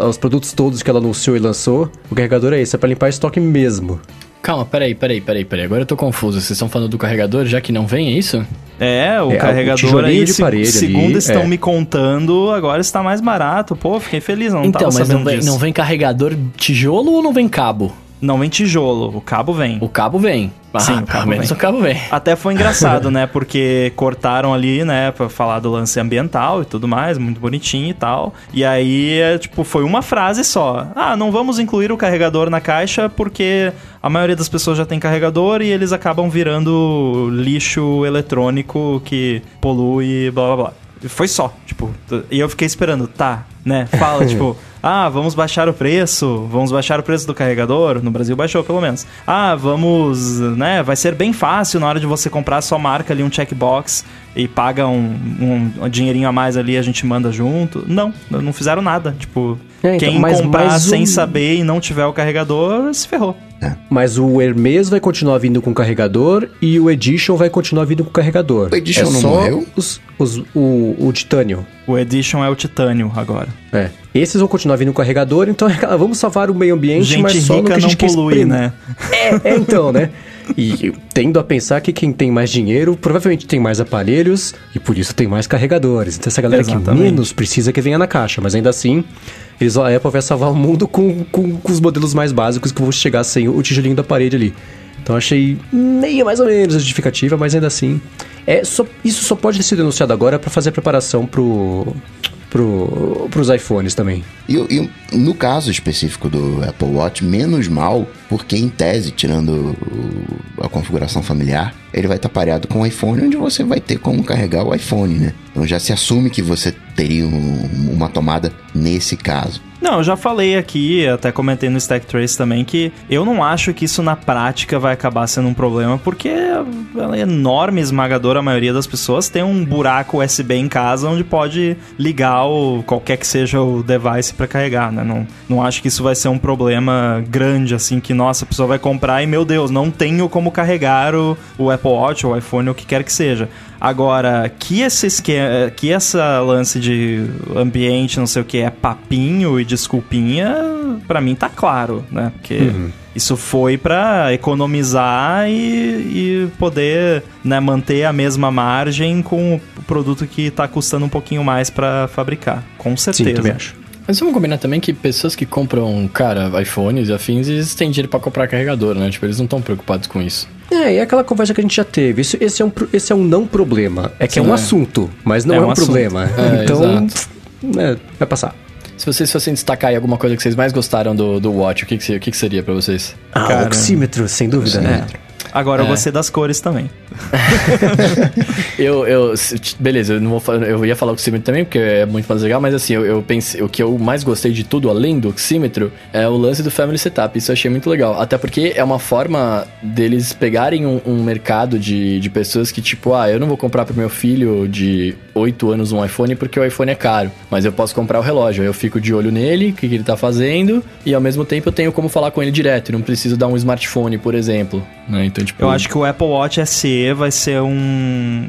aos produtos todos que ela anunciou e lançou. O carregador é esse, é para limpar estoque mesmo. Calma, peraí, peraí, peraí, peraí. Agora eu tô confuso. Vocês estão falando do carregador já que não vem, é isso? É, o é, carregador o aí, de parede segundo ali, estão é. me contando, agora está mais barato. Pô, fiquei feliz, não então, mas não vem, não vem carregador tijolo ou não vem cabo? Não vem tijolo, o cabo vem. O cabo vem. Ah, Sim, o cabo menos vem. o cabo vem. Até foi engraçado, né? Porque cortaram ali, né, pra falar do lance ambiental e tudo mais, muito bonitinho e tal. E aí, é, tipo, foi uma frase só. Ah, não vamos incluir o carregador na caixa porque a maioria das pessoas já tem carregador e eles acabam virando lixo eletrônico que polui, blá blá blá. Foi só, tipo, e eu fiquei esperando, tá, né? Fala, tipo, ah, vamos baixar o preço, vamos baixar o preço do carregador. No Brasil baixou, pelo menos. Ah, vamos, né? Vai ser bem fácil na hora de você comprar a sua marca ali, um checkbox e paga um, um, dinheirinho a mais ali a gente manda junto. Não, não fizeram nada. Tipo, é, então, quem mas, comprar mas sem saber e não tiver o carregador, se ferrou. É. Mas o Hermes vai continuar vindo com carregador e o Edition vai continuar vindo com carregador. O Edition é não só morreu? Os, os, o, o Titânio. O Edition é o Titânio agora. É. Esses vão continuar vindo com carregador, então é vamos salvar o meio ambiente, gente mas só rica no que a gente não polui, né? É, é então, né? E tendo a pensar que quem tem mais dinheiro provavelmente tem mais aparelhos e por isso tem mais carregadores. Então essa galera Exatamente. que menos precisa que venha na caixa, mas ainda assim, eles, a Apple vai salvar o mundo com, com, com os modelos mais básicos que vão chegar sem o tijolinho da parede ali. Então achei meio mais ou menos a justificativa, mas ainda assim. É, só, isso só pode ser denunciado agora para fazer a preparação pro, pro, pros iPhones também. E, e, no caso específico do Apple Watch, menos mal, porque em tese, tirando a configuração familiar, ele vai estar pareado com o iPhone, onde você vai ter como carregar o iPhone, né? Então já se assume que você teria um, uma tomada nesse caso. Não, eu já falei aqui, até comentei no Stack Trace também, que eu não acho que isso na prática vai acabar sendo um problema, porque ela é enorme, esmagadora, a maioria das pessoas tem um buraco USB em casa onde pode ligar o, qualquer que seja o device para carregar, né? Não, não acho que isso vai ser um problema grande, assim, que, nossa, a pessoa vai comprar e, meu Deus, não tenho como carregar o, o Apple Watch o iPhone, o que quer que seja. Agora, que esse esquema, que essa lance de ambiente, não sei o que, é papinho e desculpinha, para mim tá claro, né? Porque uhum. isso foi para economizar e, e poder né, manter a mesma margem com o produto que tá custando um pouquinho mais para fabricar. Com certeza. Sim, também acho. Mas vamos combinar também que pessoas que compram, cara, iPhones e afins, eles têm dinheiro pra comprar carregador, né? Tipo, eles não estão preocupados com isso. É, e aquela conversa que a gente já teve. Isso, esse, é um, esse é um não problema. É que Sim, é um é. assunto, mas não é, é um, um problema. É, então, é, vai passar. Se vocês fossem destacar aí alguma coisa que vocês mais gostaram do, do Watch, o que, que, o que, que seria para vocês? Ah, Cara, oxímetro, sem dúvida, né? Agora é. eu gostei das cores também. eu, eu, beleza, eu não vou eu ia falar oxímetro também, porque é muito mais legal, mas assim, eu, eu pensei, o que eu mais gostei de tudo, além do oxímetro, é o lance do Family Setup. Isso eu achei muito legal. Até porque é uma forma deles pegarem um, um mercado de, de pessoas que, tipo, ah, eu não vou comprar pro meu filho de 8 anos um iPhone porque o iPhone é caro, mas eu posso comprar o relógio. Eu fico de olho nele, o que, que ele tá fazendo, e ao mesmo tempo eu tenho como falar com ele direto. não preciso dar um smartphone, por exemplo. Né? Então, tipo... Eu acho que o Apple Watch SE vai ser um.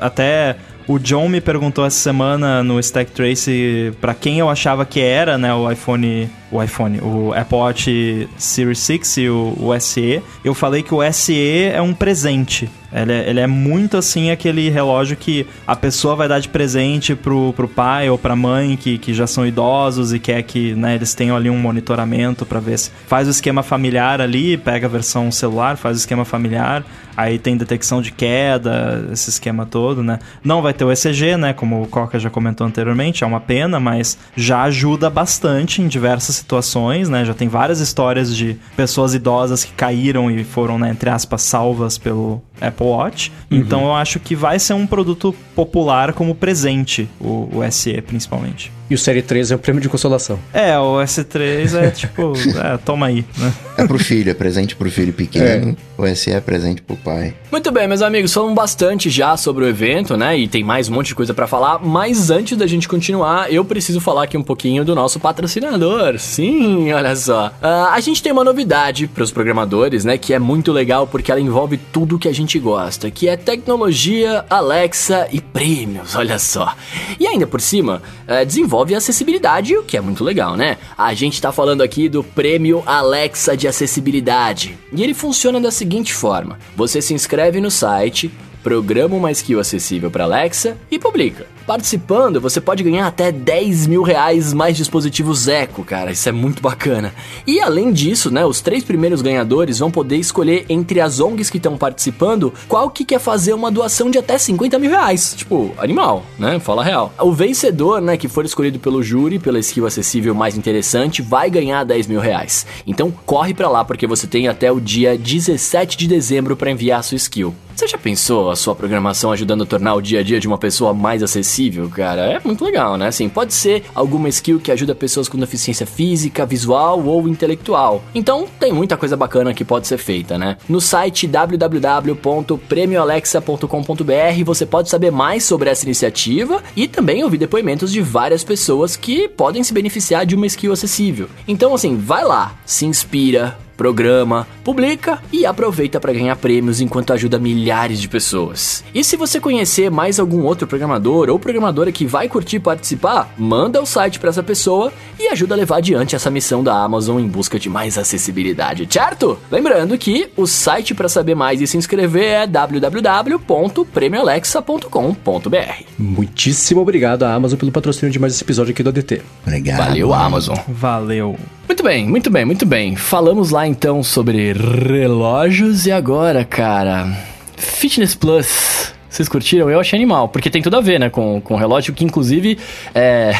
Até O John me perguntou essa semana no Stack Trace para quem eu achava que era, né, o iPhone, o iPhone, o Apple Watch Series 6 e o, o SE. Eu falei que o SE é um presente. Ele é, ele é, muito assim aquele relógio que a pessoa vai dar de presente pro, pro pai ou pra mãe que, que já são idosos e quer que né, eles tenham ali um monitoramento para ver se faz o esquema familiar ali, pega a versão celular, faz o esquema familiar, aí tem detecção de queda, esse esquema todo, né? Não vai ter o ECG, né? Como o Coca já comentou anteriormente, é uma pena, mas já ajuda bastante em diversas situações, né? Já tem várias histórias de pessoas idosas que caíram e foram, né, entre aspas, salvas pelo Apple Watch. Uhum. Então eu acho que vai ser um produto popular como presente, o, o SE principalmente. E o Série 3 é um prêmio de consolação. É, o S3 é tipo, é, toma aí, né? É pro filho, é presente pro filho pequeno. É. O SE é presente pro pai. Muito bem, meus amigos, falamos bastante já sobre o evento, né? E tem mais um monte de coisa para falar. Mas antes da gente continuar, eu preciso falar aqui um pouquinho do nosso patrocinador. Sim, olha só. Uh, a gente tem uma novidade para os programadores, né? Que é muito legal porque ela envolve tudo que a gente gosta, que é tecnologia, Alexa e prêmios. Olha só. E ainda por cima, uh, desenvolve envolve acessibilidade, o que é muito legal, né? A gente tá falando aqui do prêmio Alexa de acessibilidade. E ele funciona da seguinte forma: você se inscreve no site, programa uma skill acessível para Alexa e publica. Participando, você pode ganhar até 10 mil reais mais dispositivos Eco, cara. Isso é muito bacana. E além disso, né, os três primeiros ganhadores vão poder escolher entre as ONGs que estão participando qual que quer fazer uma doação de até 50 mil reais. Tipo, animal, né? Fala real. O vencedor, né, que for escolhido pelo júri, pela skill acessível mais interessante, vai ganhar 10 mil reais. Então corre para lá porque você tem até o dia 17 de dezembro para enviar sua skill. Você já pensou a sua programação ajudando a tornar o dia a dia de uma pessoa mais acessível, cara? É muito legal, né? Assim, pode ser alguma skill que ajuda pessoas com deficiência física, visual ou intelectual. Então, tem muita coisa bacana que pode ser feita, né? No site www.premioalexa.com.br você pode saber mais sobre essa iniciativa e também ouvir depoimentos de várias pessoas que podem se beneficiar de uma skill acessível. Então, assim, vai lá, se inspira, programa, publica e aproveita para ganhar prêmios enquanto ajuda milhares de pessoas. E se você conhecer mais algum outro programador ou programadora que vai curtir participar, manda o site para essa pessoa e ajuda a levar adiante essa missão da Amazon em busca de mais acessibilidade, certo? Lembrando que o site para saber mais e se inscrever é www.premioalexa.com.br. Muitíssimo obrigado à Amazon pelo patrocínio de mais esse episódio aqui do ADT. Obrigado. Valeu, Amazon. Valeu. Muito bem, muito bem, muito bem. Falamos lá então sobre relógios e agora, cara, Fitness Plus. Vocês curtiram? Eu achei animal, porque tem tudo a ver, né, com, com relógio, que inclusive é...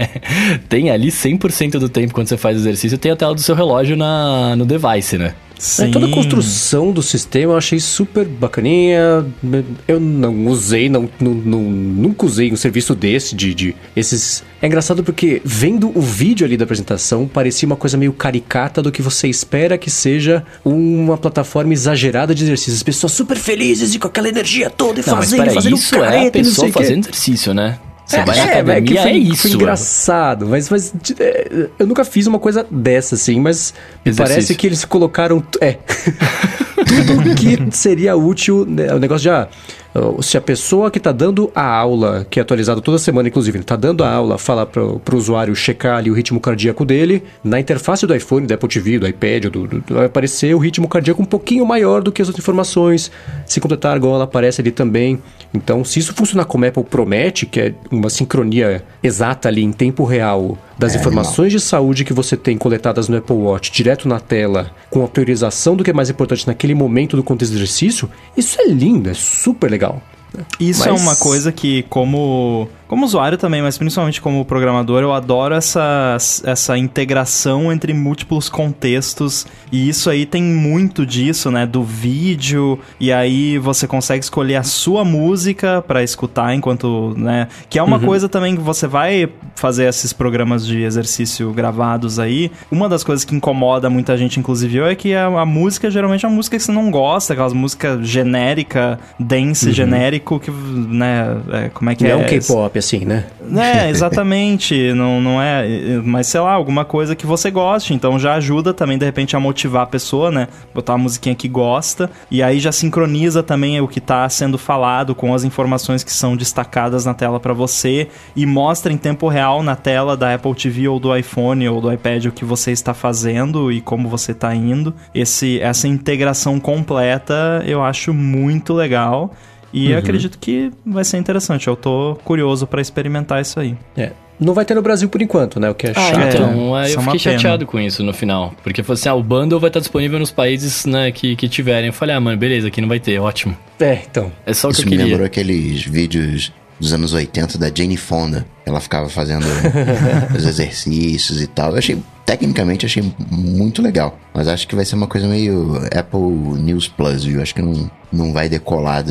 tem ali 100% do tempo quando você faz exercício, tem a tela do seu relógio na, no device, né? Sim. É, toda a construção do sistema eu achei super bacaninha. Eu não usei, não, não, não, nunca usei um serviço desse, de, de esses. É engraçado porque vendo o vídeo ali da apresentação, parecia uma coisa meio caricata do que você espera que seja uma plataforma exagerada de exercícios. As pessoas super felizes e com aquela energia toda e não, fazendo, mas fazendo isso é a pessoa fazendo exercício, né? Você é, vai na academia, é, que foi, é isso. Foi engraçado, mas, mas é, eu nunca fiz uma coisa dessa, assim, mas parece que eles colocaram. É. Tudo que seria útil, né, o negócio de. Ah, se a pessoa que está dando a aula, que é atualizada toda semana, inclusive, está dando a aula, fala para o usuário checar ali o ritmo cardíaco dele, na interface do iPhone, do Apple TV, do iPad, do, do, vai aparecer o ritmo cardíaco um pouquinho maior do que as outras informações. Se completar igual ela aparece ali também. Então, se isso funcionar como a Apple promete, que é uma sincronia exata ali em tempo real das é, informações de saúde que você tem coletadas no Apple Watch direto na tela, com a priorização do que é mais importante naquele momento do contexto do exercício, isso é lindo, é super legal. Isso é mas... é uma coisa que, como como usuário também, mas principalmente como programador, eu adoro essa, essa integração entre múltiplos contextos. E isso aí tem muito disso, né? Do vídeo, e aí você consegue escolher a sua música para escutar enquanto, né? Que é uma uhum. coisa também que você vai fazer esses programas de exercício gravados aí. Uma das coisas que incomoda muita gente, inclusive eu, é que a, a música geralmente é uma música que você não gosta, aquelas música genérica, dance, uhum. Genérico, que, né? É, como é que não é? Não é um K-pop, assim, né? É, exatamente. não, não é. Mas sei lá, alguma coisa que você goste. Então já ajuda também, de repente, a motivar a pessoa, né? Botar uma musiquinha que gosta. E aí já sincroniza também o que tá sendo falado com as informações que são destacadas na tela para você. E mostra em tempo real na tela da Apple TV ou do iPhone ou do iPad o que você está fazendo e como você está indo. Esse, essa integração completa eu acho muito legal. E uhum. acredito que vai ser interessante. Eu tô curioso para experimentar isso aí. É. Não vai ter no Brasil por enquanto, né? O que é ah, chato. Então, é, eu fiquei chateado com isso no final. Porque falou assim, ah, o bundle vai estar disponível nos países né, que, que tiverem. Eu falei, ah, mano, beleza, aqui não vai ter, ótimo. É, então. É só o isso que eu queria. me lembrou aqueles vídeos dos anos 80 da Jane Fonda. Ela ficava fazendo os exercícios e tal. Eu achei, tecnicamente, achei muito legal. Mas acho que vai ser uma coisa meio Apple News Plus, viu? Acho que não, não vai decolar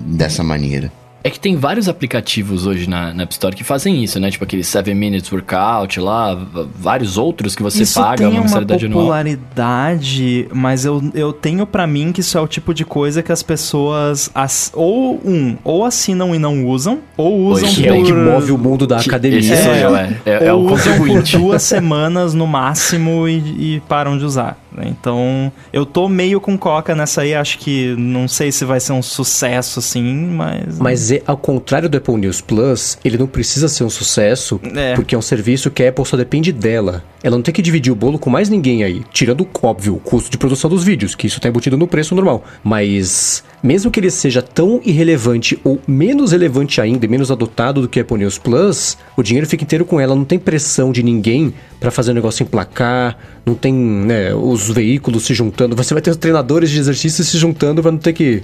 dessa maneira. É que tem vários aplicativos hoje na, na App Store que fazem isso, né? Tipo aquele 7 Minutes Workout lá, vários outros que você isso paga uma mensalidade anual. popularidade, mas eu, eu tenho para mim que isso é o tipo de coisa que as pessoas as, ou um, ou assinam e não usam, ou usam Poxa, por... É o que move o mundo da que, academia. Esse é, eu, é. é, é ou usam por duas semanas no máximo e, e param de usar. Né? Então, eu tô meio com coca nessa aí, acho que não sei se vai ser um sucesso assim, mas. Mas é, ao contrário do Apple News Plus, ele não precisa ser um sucesso, é. porque é um serviço que a Apple só depende dela. Ela não tem que dividir o bolo com mais ninguém aí, tirando, óbvio, o custo de produção dos vídeos, que isso tá embutido no preço normal. Mas, mesmo que ele seja tão irrelevante ou menos relevante ainda, e menos adotado do que a Apple News Plus, o dinheiro fica inteiro com ela, não tem pressão de ninguém para fazer o negócio emplacar, não tem né, os veículos se juntando. Você vai ter os treinadores de exercício se juntando para não ter que.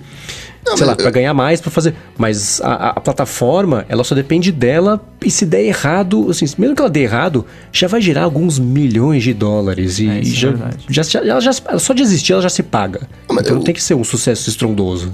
Não, sei lá, eu... para ganhar mais, para fazer. Mas a, a, plataforma, ela só depende dela. E se der errado, assim, mesmo que ela dê errado, já vai gerar alguns milhões de dólares. E, é, já, é já, já, ela já, só de existir, ela já se paga. Não, então eu... tem que ser um sucesso estrondoso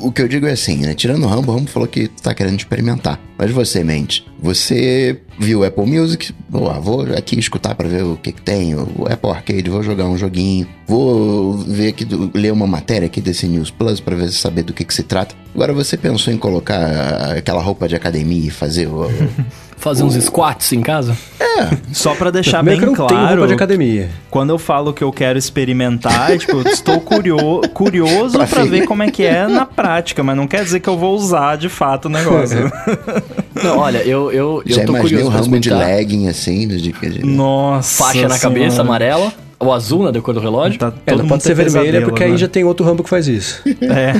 o que eu digo é assim, né? Tirando o Rambo, o Rambo falou que tá querendo experimentar. Mas você, mente, você viu Apple Music, Boa, vou aqui escutar para ver o que, que tem, o Apple Arcade, vou jogar um joguinho, vou ver aqui, ler uma matéria aqui desse News Plus para ver saber do que, que se trata. Agora você pensou em colocar aquela roupa de academia e fazer o. Fazer uns squats em casa? É. Só para deixar bem não claro. de academia. Quando eu falo que eu quero experimentar, tipo, eu estou curio curioso para ver como é que é na prática, mas não quer dizer que eu vou usar de fato o negócio. não, olha, eu, eu, Já eu tô curioso. o ramo de legging assim, de, de... Nossa. Faixa na cabeça amarela. Ou azul, né? Da cor do relógio. Tá, Ela pode ser vermelha, porque né? aí já tem outro rambo que faz isso. É.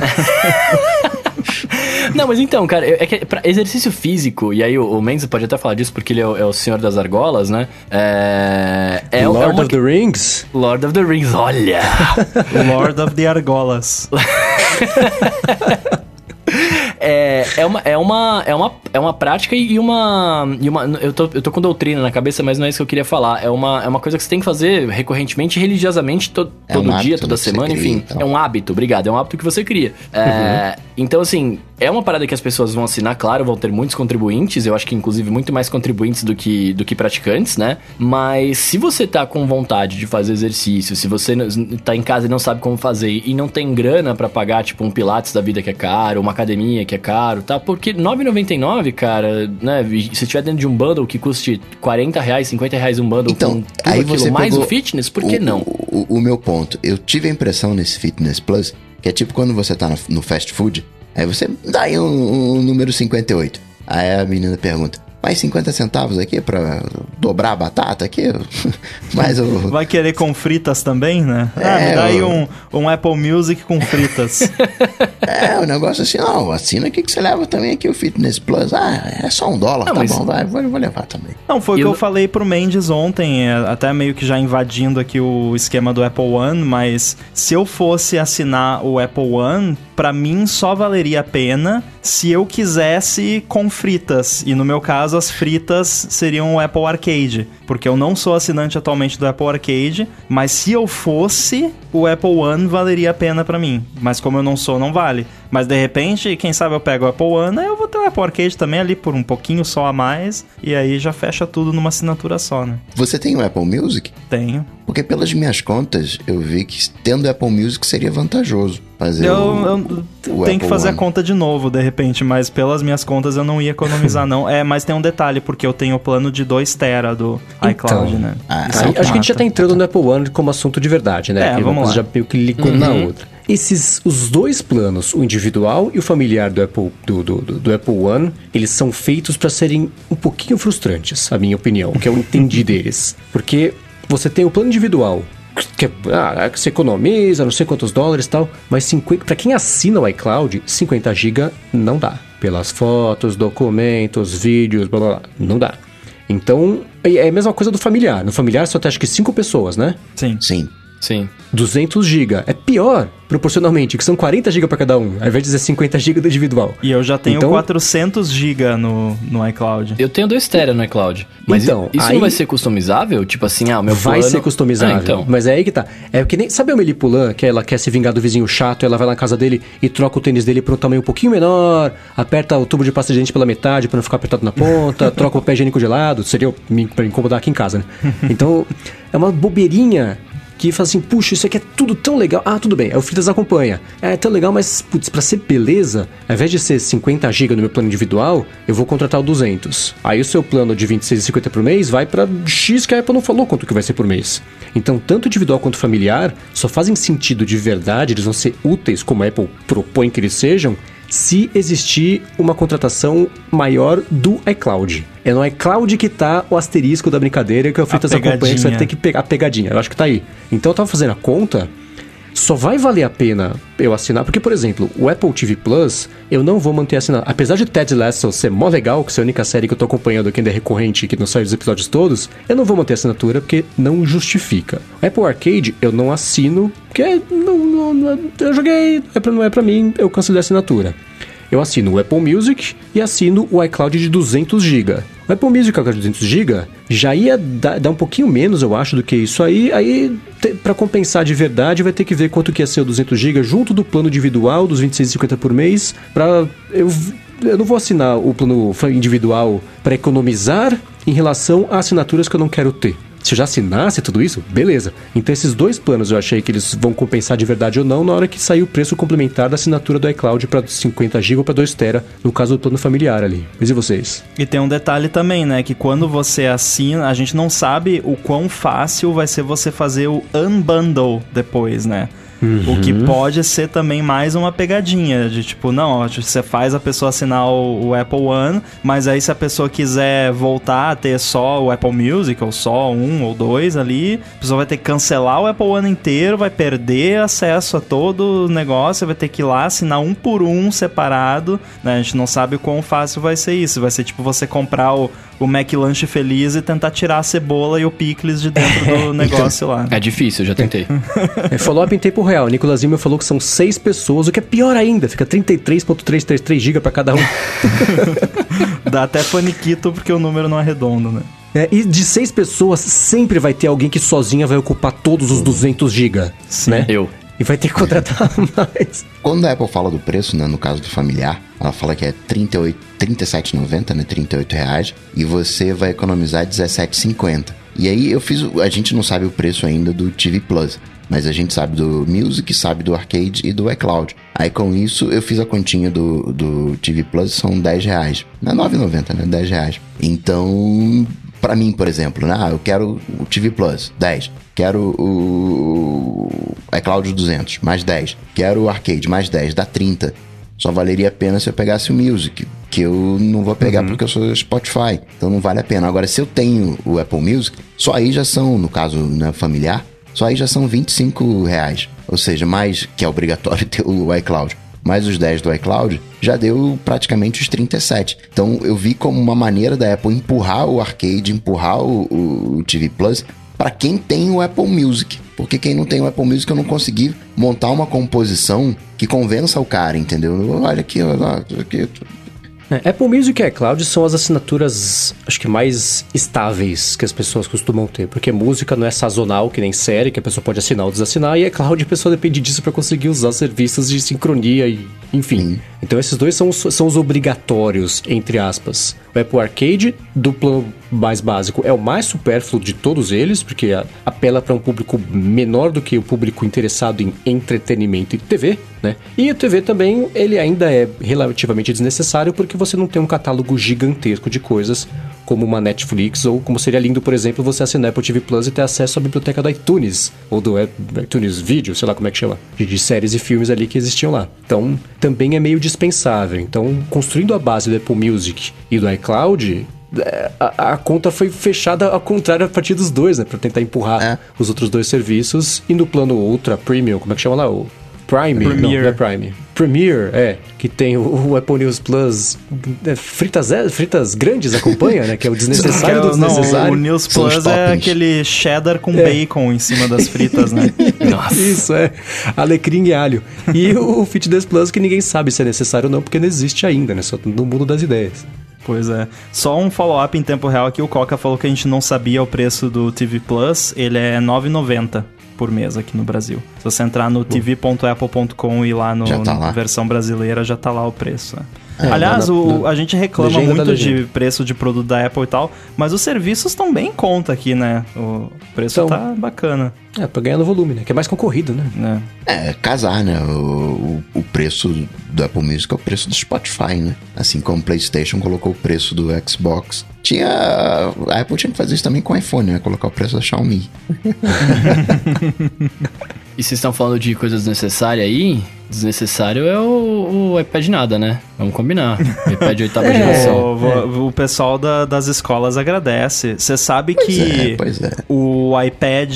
Não, mas então, cara, é que pra exercício físico, e aí o, o Mendes pode até falar disso porque ele é o, é o senhor das argolas, né? É. é Lord é uma... of the Rings? Lord of the Rings, olha! Lord of the Argolas. é, é, uma, é, uma, é, uma, é uma prática e uma. E uma eu, tô, eu tô com doutrina na cabeça, mas não é isso que eu queria falar. É uma, é uma coisa que você tem que fazer recorrentemente, religiosamente, to, é todo um dia, toda semana, enfim. Cria, então. É um hábito, obrigado. É um hábito que você cria. É, uhum. Então, assim, é uma parada que as pessoas vão assinar, claro, vão ter muitos contribuintes, eu acho que inclusive muito mais contribuintes do que, do que praticantes, né? Mas se você tá com vontade de fazer exercício, se você tá em casa e não sabe como fazer e não tem grana para pagar, tipo, um pilates da vida que é caro, uma academia que é caro, tá? Porque 9,99, cara, né? Se tiver dentro de um bundle que custe 40 reais, 50 reais um bundle então, com aí você mais o fitness, por que o, não? O, o, o meu ponto, eu tive a impressão nesse Fitness Plus que é tipo quando você tá no fast food, aí você dá aí um, um número 58. Aí a menina pergunta: mais 50 centavos aqui para dobrar a batata aqui. Mas o... Vai querer com fritas também, né? É, ah, me dá aí um, um Apple Music com fritas. é, o um negócio assim, ó, assina aqui que você leva também aqui o Fitness Plus. Ah, é só um dólar, não, tá mas... bom, vai, vou, vou, levar também. Não, foi o que eu falei pro Mendes ontem, é, até meio que já invadindo aqui o esquema do Apple One, mas se eu fosse assinar o Apple One, para mim só valeria a pena se eu quisesse com fritas. E no meu caso, as fritas seriam o Apple Arcade. Porque eu não sou assinante atualmente do Apple Arcade, mas se eu fosse, o Apple One valeria a pena para mim. Mas como eu não sou, não vale. Mas de repente, quem sabe eu pego o Apple One, eu vou ter o Apple Arcade também ali por um pouquinho só a mais. E aí já fecha tudo numa assinatura só, né? Você tem o Apple Music? Tenho. Porque pelas minhas contas, eu vi que tendo o Apple Music seria vantajoso. fazer Eu, o, eu o tenho que fazer a One. conta de novo, de repente, mas pelas minhas contas eu não ia economizar, não. É, mas tem um detalhe, porque eu tenho o plano de 2 tera do iCloud, né? ah, é acho que a gente já tá entrando no Apple One como assunto de verdade, né? É, que uma vamos coisa lá. já meio que ligou na outra. Esses, os dois planos, o individual e o familiar do Apple, do, do, do- do Apple One, eles são feitos para serem um pouquinho frustrantes, a minha opinião, o que eu entendi deles. Porque você tem o plano individual, que é, ah, que você economiza não sei quantos dólares e tal, mas 50, para quem assina o iCloud, 50 GB não dá. Pelas fotos, documentos, vídeos, blá blá blá, não dá. Então, é é a mesma coisa do familiar. No familiar só tem acho que 5 pessoas, né? Sim. Sim. Sim. 200 GB. É pior, proporcionalmente, que são 40 GB para cada um, ao invés de dizer 50 GB do individual. E eu já tenho Então- 400 GB no, no iCloud. Eu tenho dois tera no iCloud. Mas Então, isso aí- não vai ser customizável? Tipo assim, ah, o meu Vai plano... ser customizável. Ah, então. Mas é aí que tá. É que nem. Sabe a Melipulan, que ela quer se vingar do vizinho chato, ela vai lá na casa dele e troca o tênis dele por um tamanho um pouquinho menor, aperta o tubo de pasta de dente pela metade pra não ficar apertado na ponta, troca o pé higiênico de lado, seria me, pra incomodar aqui em casa, né? Então, é uma bobeirinha que fala assim, puxa, isso aqui é tudo tão legal. Ah, tudo bem, aí o Fritas acompanha. É tão legal, mas, putz, pra ser beleza, ao invés de ser 50 GB no meu plano individual, eu vou contratar o 200. Aí o seu plano de 26,50 por mês vai pra X que a Apple não falou quanto que vai ser por mês. Então, tanto individual quanto familiar só fazem sentido de verdade, eles vão ser úteis, como a Apple propõe que eles sejam, se existir uma contratação maior do iCloud. É no iCloud que tá o asterisco da brincadeira que o Fritas acompanha, que você vai ter que pegar a pegadinha. Eu acho que tá aí. Então eu tava fazendo a conta, só vai valer a pena eu assinar, porque, por exemplo, o Apple TV Plus, eu não vou manter assinado. Apesar de Ted Lasso ser mó legal, que é a única série que eu tô acompanhando aqui ainda é recorrente, que não sai dos episódios todos, eu não vou manter a assinatura porque não justifica. Apple Arcade, eu não assino, porque não, não- não- eu joguei, é pra- não é pra mim, eu cancelei a assinatura. Eu assino o Apple Music e assino o iCloud de 200 GB. O Apple Music iCloud de 200 GB já ia dar, dar um pouquinho menos, eu acho, do que isso aí. Aí, para compensar de verdade, vai ter que ver quanto que ia ser o 200 GB junto do plano individual dos 26,50 por mês. Pra eu, eu não vou assinar o plano individual para economizar em relação a assinaturas que eu não quero ter. Se já assinasse tudo isso, beleza. Então esses dois planos eu achei que eles vão compensar de verdade ou não na hora que sair o preço complementar da assinatura do iCloud para 50 GB ou para 2 TB, no caso do plano familiar ali. Mas e vocês? E tem um detalhe também, né? Que quando você assina, a gente não sabe o quão fácil vai ser você fazer o unbundle depois, né? O que pode ser também mais uma pegadinha de tipo, não, ó, você faz a pessoa assinar o, o Apple One, mas aí se a pessoa quiser voltar a ter só o Apple Music, ou só um ou dois ali, a pessoa vai ter que cancelar o Apple One inteiro, vai perder acesso a todo o negócio, vai ter que ir lá assinar um por um separado, né? A gente não sabe o quão fácil vai ser isso. Vai ser tipo você comprar o, o McLanche feliz e tentar tirar a cebola e o picles de dentro do negócio lá. É difícil, eu já tentei. É, follow-up em tempo real. Nicolas Zimmer falou que são seis pessoas, o que é pior ainda. Fica 33.333 GB para cada um. Dá até faniquito porque o número não é redondo, né? É, e de seis pessoas, sempre vai ter alguém que sozinha vai ocupar todos os 200 GB, né? Eu. E vai ter que contratar mais. Quando a Apple fala do preço, né, no caso do familiar, ela fala que é 38, 37,90, né, 38 reais, e você vai economizar 17,50. E aí eu fiz, a gente não sabe o preço ainda do TV Plus, mas a gente sabe do Music, sabe do Arcade e do iCloud. Aí com isso eu fiz a continha do, do TV Plus, são 10 reais. Não é 9,90, né, 10 reais. Então, pra mim, por exemplo, né, ah, eu quero o TV Plus, 10. Quero o iCloud 200, mais 10. Quero o Arcade, mais 10, dá 30. Só valeria a pena se eu pegasse o Music, que eu não vou pegar porque eu sou Spotify. Então não vale a pena. Agora, se eu tenho o Apple Music, só aí já são, no caso né, familiar, só aí já são 25 reais. Ou seja, mais que é obrigatório ter o iCloud. Mais os 10 do iCloud, já deu praticamente os 37. Então eu vi como uma maneira da Apple empurrar o arcade, empurrar o, o- TV Plus para quem tem o Apple Music. Porque quem não tem o Apple Music, eu não consegui montar uma composição que convença o cara, entendeu? Olha aqui, olha aqui. É, Apple Music e iCloud são as assinaturas, acho que mais estáveis que as pessoas costumam ter. Porque música não é sazonal, que nem série, que a pessoa pode assinar ou desassinar. E iCloud a pessoa depende disso para conseguir usar serviços de sincronia e enfim. Então esses dois são, são os obrigatórios, entre aspas. O Apple Arcade, do plano mais básico é o mais supérfluo de todos eles, porque apela para um público menor do que o público interessado em entretenimento e TV, né? E o TV também, ele ainda é relativamente desnecessário porque você não tem um catálogo gigantesco de coisas como uma Netflix, ou como seria lindo, por exemplo, você assinar Apple TV Plus e ter acesso à biblioteca do iTunes, ou do iTunes Video, sei lá como é que chama, de, de séries e filmes ali que existiam lá. Então, também é meio dispensável. Então, construindo a base do Apple Music e do iCloud, é, a, a, conta foi fechada ao contrário a partir dos dois, né? Pra tentar empurrar é. os outros dois serviços. E no plano Ultra Premium, como é que chama lá? O Prime? Premiere. Não, não é Prime. Premiere, é. Que tem o, o Apple News Plus. É, fritas, é, fritas grandes acompanha, né? Que é o desnecessário é, do desnecessário. Não, o News Plus é aquele cheddar com é. bacon em cima das fritas, né? Nossa. Isso, é. Alecrim e alho. E o Fitness Plus que ninguém sabe se é necessário ou não, porque não existe ainda, né? Só no mundo das ideias. Pois é. Só um follow-up em tempo real aqui. O Coca falou que a gente não sabia o preço do TV Plus. Ele é 9,90 por mês aqui no Brasil. Se você entrar no tv.apple.com e lá no tá lá. versão brasileira, já tá lá o preço. Né? É, Aliás, na, o, a gente reclama muito de preço de produto da Apple e tal, mas os serviços estão bem em conta aqui, né? O preço então, tá bacana. É, pra ganhar no volume, né? Que é mais concorrido, né? É, é casar, né? O, o, o, preço do Apple Music é o preço do Spotify, né? Assim como o PlayStation colocou o preço do Xbox. Tinha. A Apple tinha que fazer isso também com o iPhone, né? Colocar o preço da Xiaomi. e vocês estão falando de coisas necessárias aí? Desnecessário é o, o iPad nada, né? Vamos combinar. O iPad oitava é, geração. O, é. o pessoal da, das escolas agradece. Você sabe pois que é, é. o iPad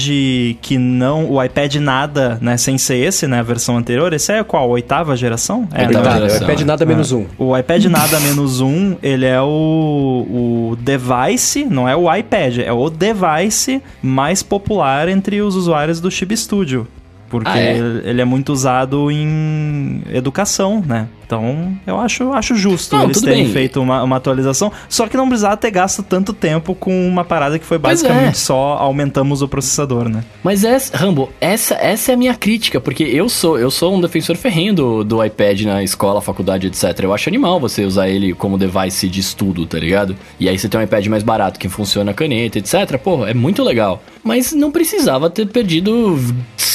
que não. O iPad nada, né? Sem ser esse, né? A versão anterior. Esse é qual? Oitava geração? É, oitava né? geração. O iPad nada menos um. O iPad nada menos um, ele é o, o device, não é o iPad, é o device mais popular entre os usuários do Chib Studio. Porque ah, é? ele é muito usado em educação, né? Então, eu acho, acho justo não, eles terem bem. feito uma, uma, atualização. Só que não precisava ter gasto tanto tempo com uma parada que foi basicamente é. só aumentamos o processador, né? Mas é, Rambo, essa, essa é a minha crítica, porque eu sou eu sou um defensor ferrenho do, do iPad na escola, faculdade, etc. Eu acho animal você usar ele como device de estudo, tá ligado? E aí você tem um iPad mais barato que funciona a caneta, etc. Pô, é muito legal. Mas não precisava ter perdido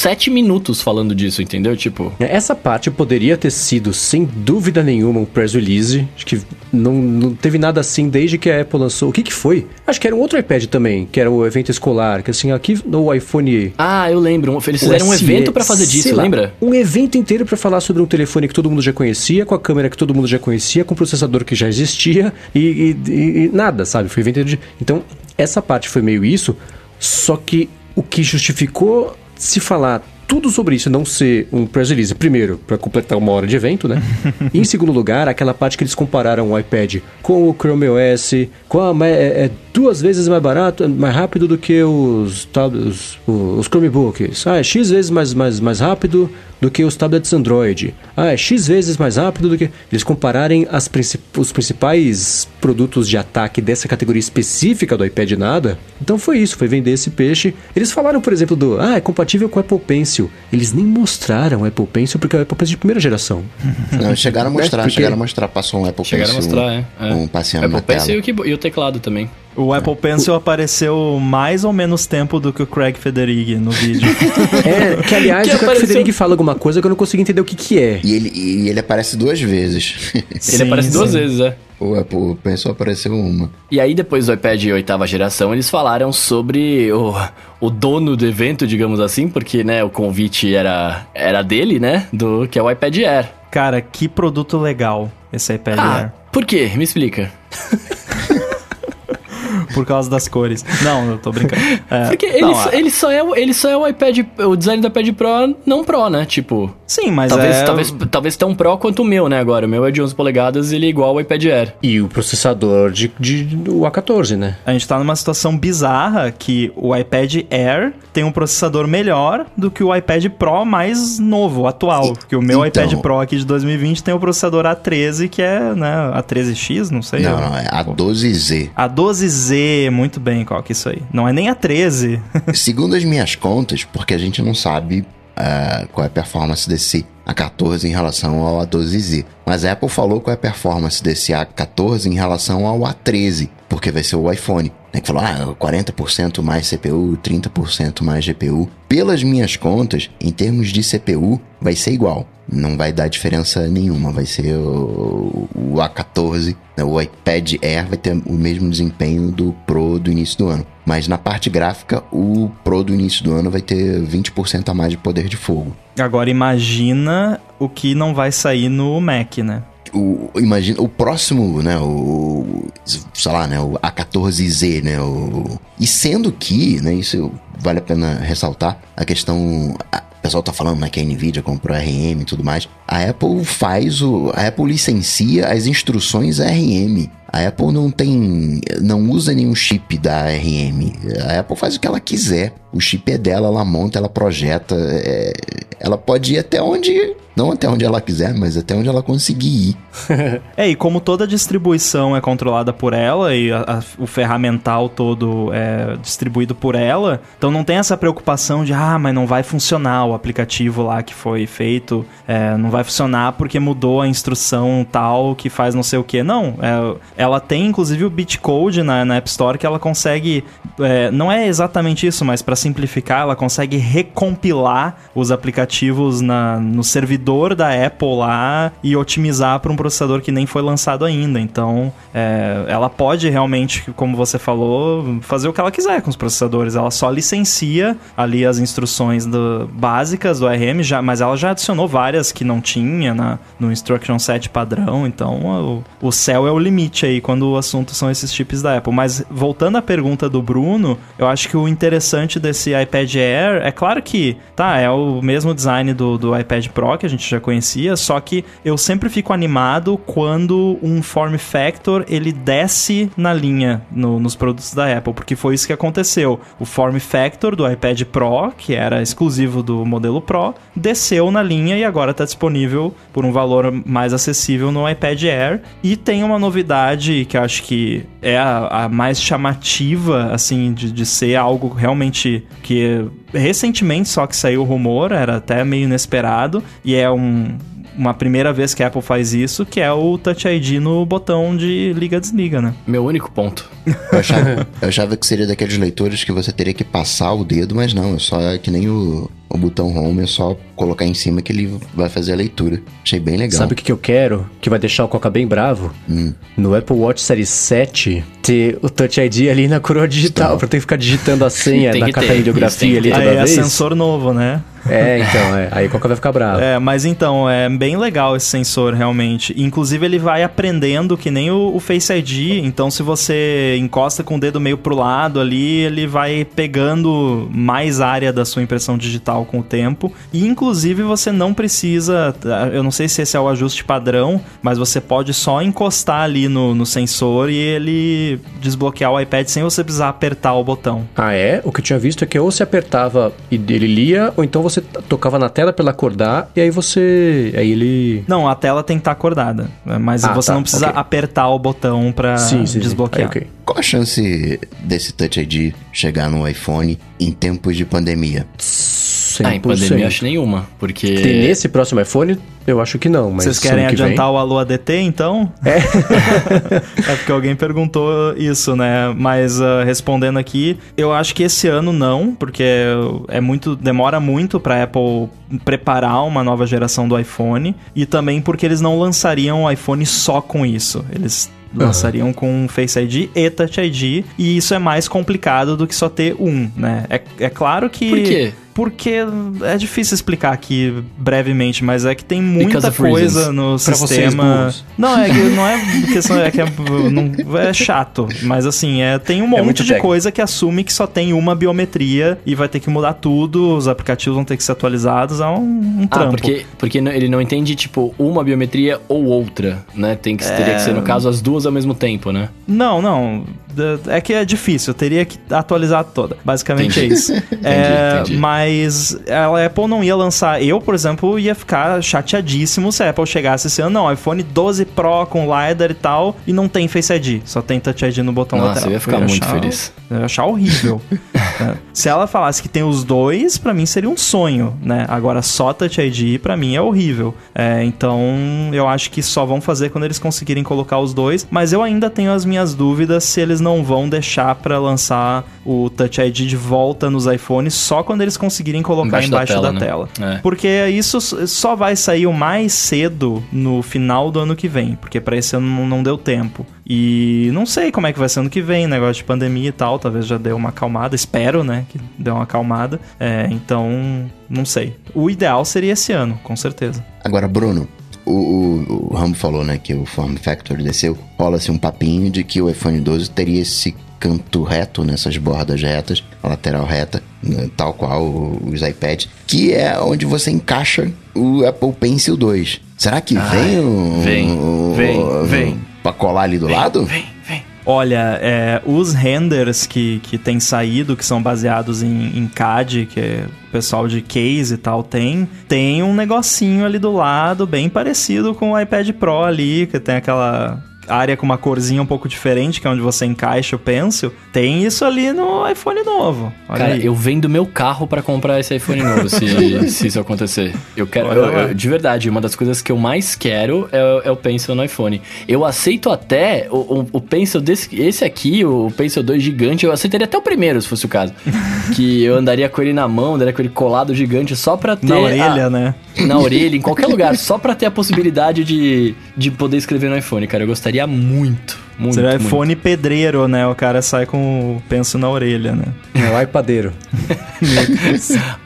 sete minutos falando disso, entendeu? Tipo. Essa parte poderia ter sido sem dúvida nenhuma um press release. Acho que não, não teve nada assim desde que a Apple lançou. O que que foi? Acho que era um outro iPad também, que era o evento escolar, que assim, aqui no iPhone... Ah, eu lembro. Eles fizeram um evento para fazer disso, lá, lembra? Um evento inteiro para falar sobre um telefone que todo mundo já conhecia, com a câmera que todo mundo já conhecia, com o processador que já existia e, e, e nada, sabe? Foi um evento de... Então, essa parte foi meio isso, só que o que justificou se falar tudo sobre isso não ser um press release, primeiro, para completar uma hora de evento, né? e em segundo lugar, aquela parte que eles compararam o iPad com o Chrome OS, com a, é, é duas vezes mais barato, mais rápido do que os, os, os Chromebooks. Ah, é X vezes mais, mais, mais rápido do que os tablets Android. Ah, é X vezes mais rápido do que. Eles compararem as princip... os principais produtos de ataque dessa categoria específica do iPad nada. Então foi isso, foi vender esse peixe. Eles falaram, por exemplo, do. Ah, é compatível com o Apple Pencil. Eles nem mostraram o Apple Pencil porque é o Apple Pencil de primeira geração. Não, chegaram a mostrar, porque... chegaram a mostrar, passou um Apple chegaram Pencil. Chegaram a mostrar, é. Um passeando Apple na Pencil tela. E o teclado também. O Apple Pencil o... apareceu mais ou menos tempo do que o Craig Federighi no vídeo. é, que aliás que o Craig apareceu... Federighi fala alguma coisa que eu não consigo entender o que que é. E ele, e ele aparece duas vezes. Sim, ele aparece sim. duas vezes, é. O Apple Pencil apareceu uma. E aí, depois do iPad oitava geração, eles falaram sobre o, o dono do evento, digamos assim, porque, né, o convite era, era dele, né, do que é o iPad Air. Cara, que produto legal esse iPad ah, Air. Por quê? Me explica. por causa das cores. Não, eu tô brincando. É, Porque ele, não, só, ele, só é, ele só é o iPad, o design do iPad Pro não Pro, né? Tipo. Sim, mas talvez, é... talvez, talvez tão Pro quanto o meu, né? Agora, o meu é de 11 polegadas e ele é igual ao iPad Air. E o processador de, de, do A14, né? A gente tá numa situação bizarra que o iPad Air tem um processador melhor do que o iPad Pro mais novo, atual. Porque o meu então... iPad Pro aqui de 2020 tem o processador A13, que é, né, A13X, não sei. Não, não, é A12Z. A12Z, muito bem, qual que é isso aí? Não é nem A13. Segundo as minhas contas, porque a gente não sabe uh, qual é a performance desse A14 em relação ao A12Z. Mas a Apple falou qual é a performance desse A14 em relação ao A13, porque vai ser o iPhone. Né, que falou, ah, 40% mais CPU, 30% mais GPU. Pelas minhas contas, em termos de CPU, vai ser igual. Não vai dar diferença nenhuma. Vai ser o, o A14, né, o iPad Air vai ter o mesmo desempenho do Pro do início do ano. Mas na parte gráfica, o Pro do início do ano vai ter 20% a mais de poder de fogo. Agora imagina o que não vai sair no Mac, né? O, imagina, o próximo, né, o, sei lá, né, o A14Z, né, o, e sendo que, né, isso vale a pena ressaltar, a questão, a, o pessoal tá falando né, que a Nvidia comprou RM e tudo mais. A Apple faz o. A Apple licencia as instruções RM. A Apple não tem. não usa nenhum chip da RM. A Apple faz o que ela quiser. O chip é dela, ela monta, ela projeta. É, ela pode ir até onde não até onde ela quiser, mas até onde ela conseguir ir. é, e como toda distribuição é controlada por ela e a, a, o ferramental todo é distribuído por ela, então não tem essa preocupação de, ah, mas não vai funcionar o aplicativo lá que foi feito, é, não vai funcionar porque mudou a instrução tal que faz não sei o que. Não, é, ela tem inclusive o bitcode na, na App Store que ela consegue, é, não é exatamente isso, mas para simplificar, ela consegue recompilar os aplicativos na, no servidor da Apple lá e otimizar para um processador que nem foi lançado ainda. Então, é, ela pode realmente, como você falou, fazer o que ela quiser com os processadores. Ela só licencia ali as instruções do, básicas do ARM, já, mas ela já adicionou várias que não tinha na, no Instruction Set padrão. Então, o, o céu é o limite aí quando o assunto são esses chips da Apple. Mas voltando à pergunta do Bruno, eu acho que o interessante desse iPad Air é claro que, tá, é o mesmo design do, do iPad Pro que a gente já conhecia, só que eu sempre fico animado quando um form factor ele desce na linha no, nos produtos da Apple, porque foi isso que aconteceu. O form factor do iPad Pro, que era exclusivo do modelo Pro, desceu na linha e agora está disponível por um valor mais acessível no iPad Air. E tem uma novidade que eu acho que é a, a mais chamativa, assim, de, de ser algo realmente que recentemente só que saiu o rumor, era até meio inesperado, e é um, uma primeira vez que a Apple faz isso, que é o Touch ID no botão de liga-desliga, né? Meu único ponto. Eu achava, eu achava, que seria daqueles leitores que você teria que passar o dedo, mas não, é só que nem o, o botão home, é só colocar em cima que ele vai fazer a leitura. Achei bem legal. Sabe o que, que eu quero? Que vai deixar o Coca bem bravo? Hum. No Apple Watch Series 7, ter o Touch ID ali na coroa digital, pra ter que ficar digitando a senha na de ideografia ali toda Aí vez. é sensor novo, né? É, então, é. aí Coca vai ficar bravo. É, mas então, é bem legal esse sensor, realmente. Inclusive, ele vai aprendendo que nem o, o, Face ID. Então, se você encosta com o dedo meio pro lado ali, ele vai pegando mais área da sua impressão digital com o tempo. E, inclusive, você não precisa. Eu não sei se esse é o ajuste padrão, mas você pode só encostar ali no, no sensor e ele desbloquear o iPad sem você precisar apertar o botão. Ah, é? O que eu tinha visto é que ou você apertava e ele lia, ou então você tocava na tela pra ele acordar e aí você. Aí ele. Não, a tela tem que estar tá acordada. Mas ah, você tá, não precisa okay. apertar o botão pra sim, sim, desbloquear. Sim. Aí, okay. Qual a chance desse Touch ID chegar no iPhone em tempos de pandemia? 100%. Ah, em pandemia acho nenhuma, porque... Tem nesse próximo iPhone, eu acho que não, mas... Vocês querem que adiantar vem... o Alô ADT, então? É. é porque alguém perguntou isso, né? Mas uh, respondendo aqui, eu acho que esse ano não, porque é muito... Demora muito pra Apple preparar uma nova geração do iPhone e também porque eles não lançariam o iPhone só com isso. Eles lançariam com Face ID e Touch ID, e isso é mais complicado do que só ter um, né? É, é claro que. Por quê? Porque é difícil explicar aqui brevemente, mas é que tem muita coisa no pra sistema. não, é que não é questão é que é, não, é chato, mas assim, é tem um é monte é de técnico. coisa que assume que só tem uma biometria e vai ter que mudar tudo, os aplicativos vão ter que ser atualizados, é um, um ah, trampo. Ah, porque, porque ele não entende, tipo, uma biometria ou outra, né? Tem que, é... Teria que ser, no caso, as duas ao mesmo tempo, né? Não, não. É que é difícil, eu teria que atualizar toda. Basicamente entendi. é isso. entendi, é, entendi. Mas Mas a Apple não ia lançar. Eu, por exemplo, ia ficar chateadíssimo se a Apple chegasse esse ano. Não, iPhone 12 Pro com LiDAR e tal, e não tem Face ID. Só tem Touch ID no botão Nossa, lateral. eu ia ficar muito feliz. Eu ia achar horrível. É. Se ela falasse que tem os dois, pra mim seria um sonho, né? Agora só Touch ID pra mim é horrível. É, então eu acho que só vão fazer quando eles conseguirem colocar os dois. Mas eu ainda tenho as minhas dúvidas se eles não vão deixar pra lançar o Touch ID de volta nos iPhones só quando eles conseguirem colocar Embaixo embaixo, da da, tela, tela. né? É. Porque isso só vai sair o mais cedo no final do ano que vem, porque pra esse ano não- deu tempo. E não sei como é que vai ser ano que vem, negócio de pandemia e tal, talvez já deu uma acalmada, espero, né, que deu uma acalmada. É, então, não sei. O ideal seria esse ano, com certeza. Agora, Bruno, o, o, o Rambo falou, né, que o Form Factor desceu. Rola-se um papinho de que o iPhone 12 teria esse canto reto nessas bordas retas, a lateral reta, né, tal qual o- os iPads, que é onde você encaixa o Apple Pencil 2. Será que vem o... vem, o- vem, o- vem. Pra colar ali do lado? Vem, vem. Olha, é, os renders que, que têm saído, que são baseados em, em CAD, que é o pessoal de case e tal tem, tem um negocinho ali do lado, bem parecido com o iPad Pro ali, que tem aquela área com uma corzinha um pouco diferente, que é onde você encaixa o pencil. Tem isso ali no iPhone novo. Olha Cara, aí. eu vendo meu carro pra comprar esse iPhone novo, se, se isso acontecer. Eu quero. Eu- eu- de verdade, uma das coisas que eu mais quero é, o- é o Pencil no iPhone. Eu aceito até o, o, o Pencil desse. Esse aqui, o Pencil 2 gigante, eu aceitaria até o primeiro, se fosse o caso. que eu andaria com ele na mão, andaria com ele colado gigante só pra ter. Na orelha, a- né? Na orelha, em qualquer lugar, só pra ter a possibilidade de, de poder escrever no iPhone, cara. Eu gostaria muito, muito. Seria muito. iPhone pedreiro, né? O cara sai com o penso na orelha, né? É o iPadeiro.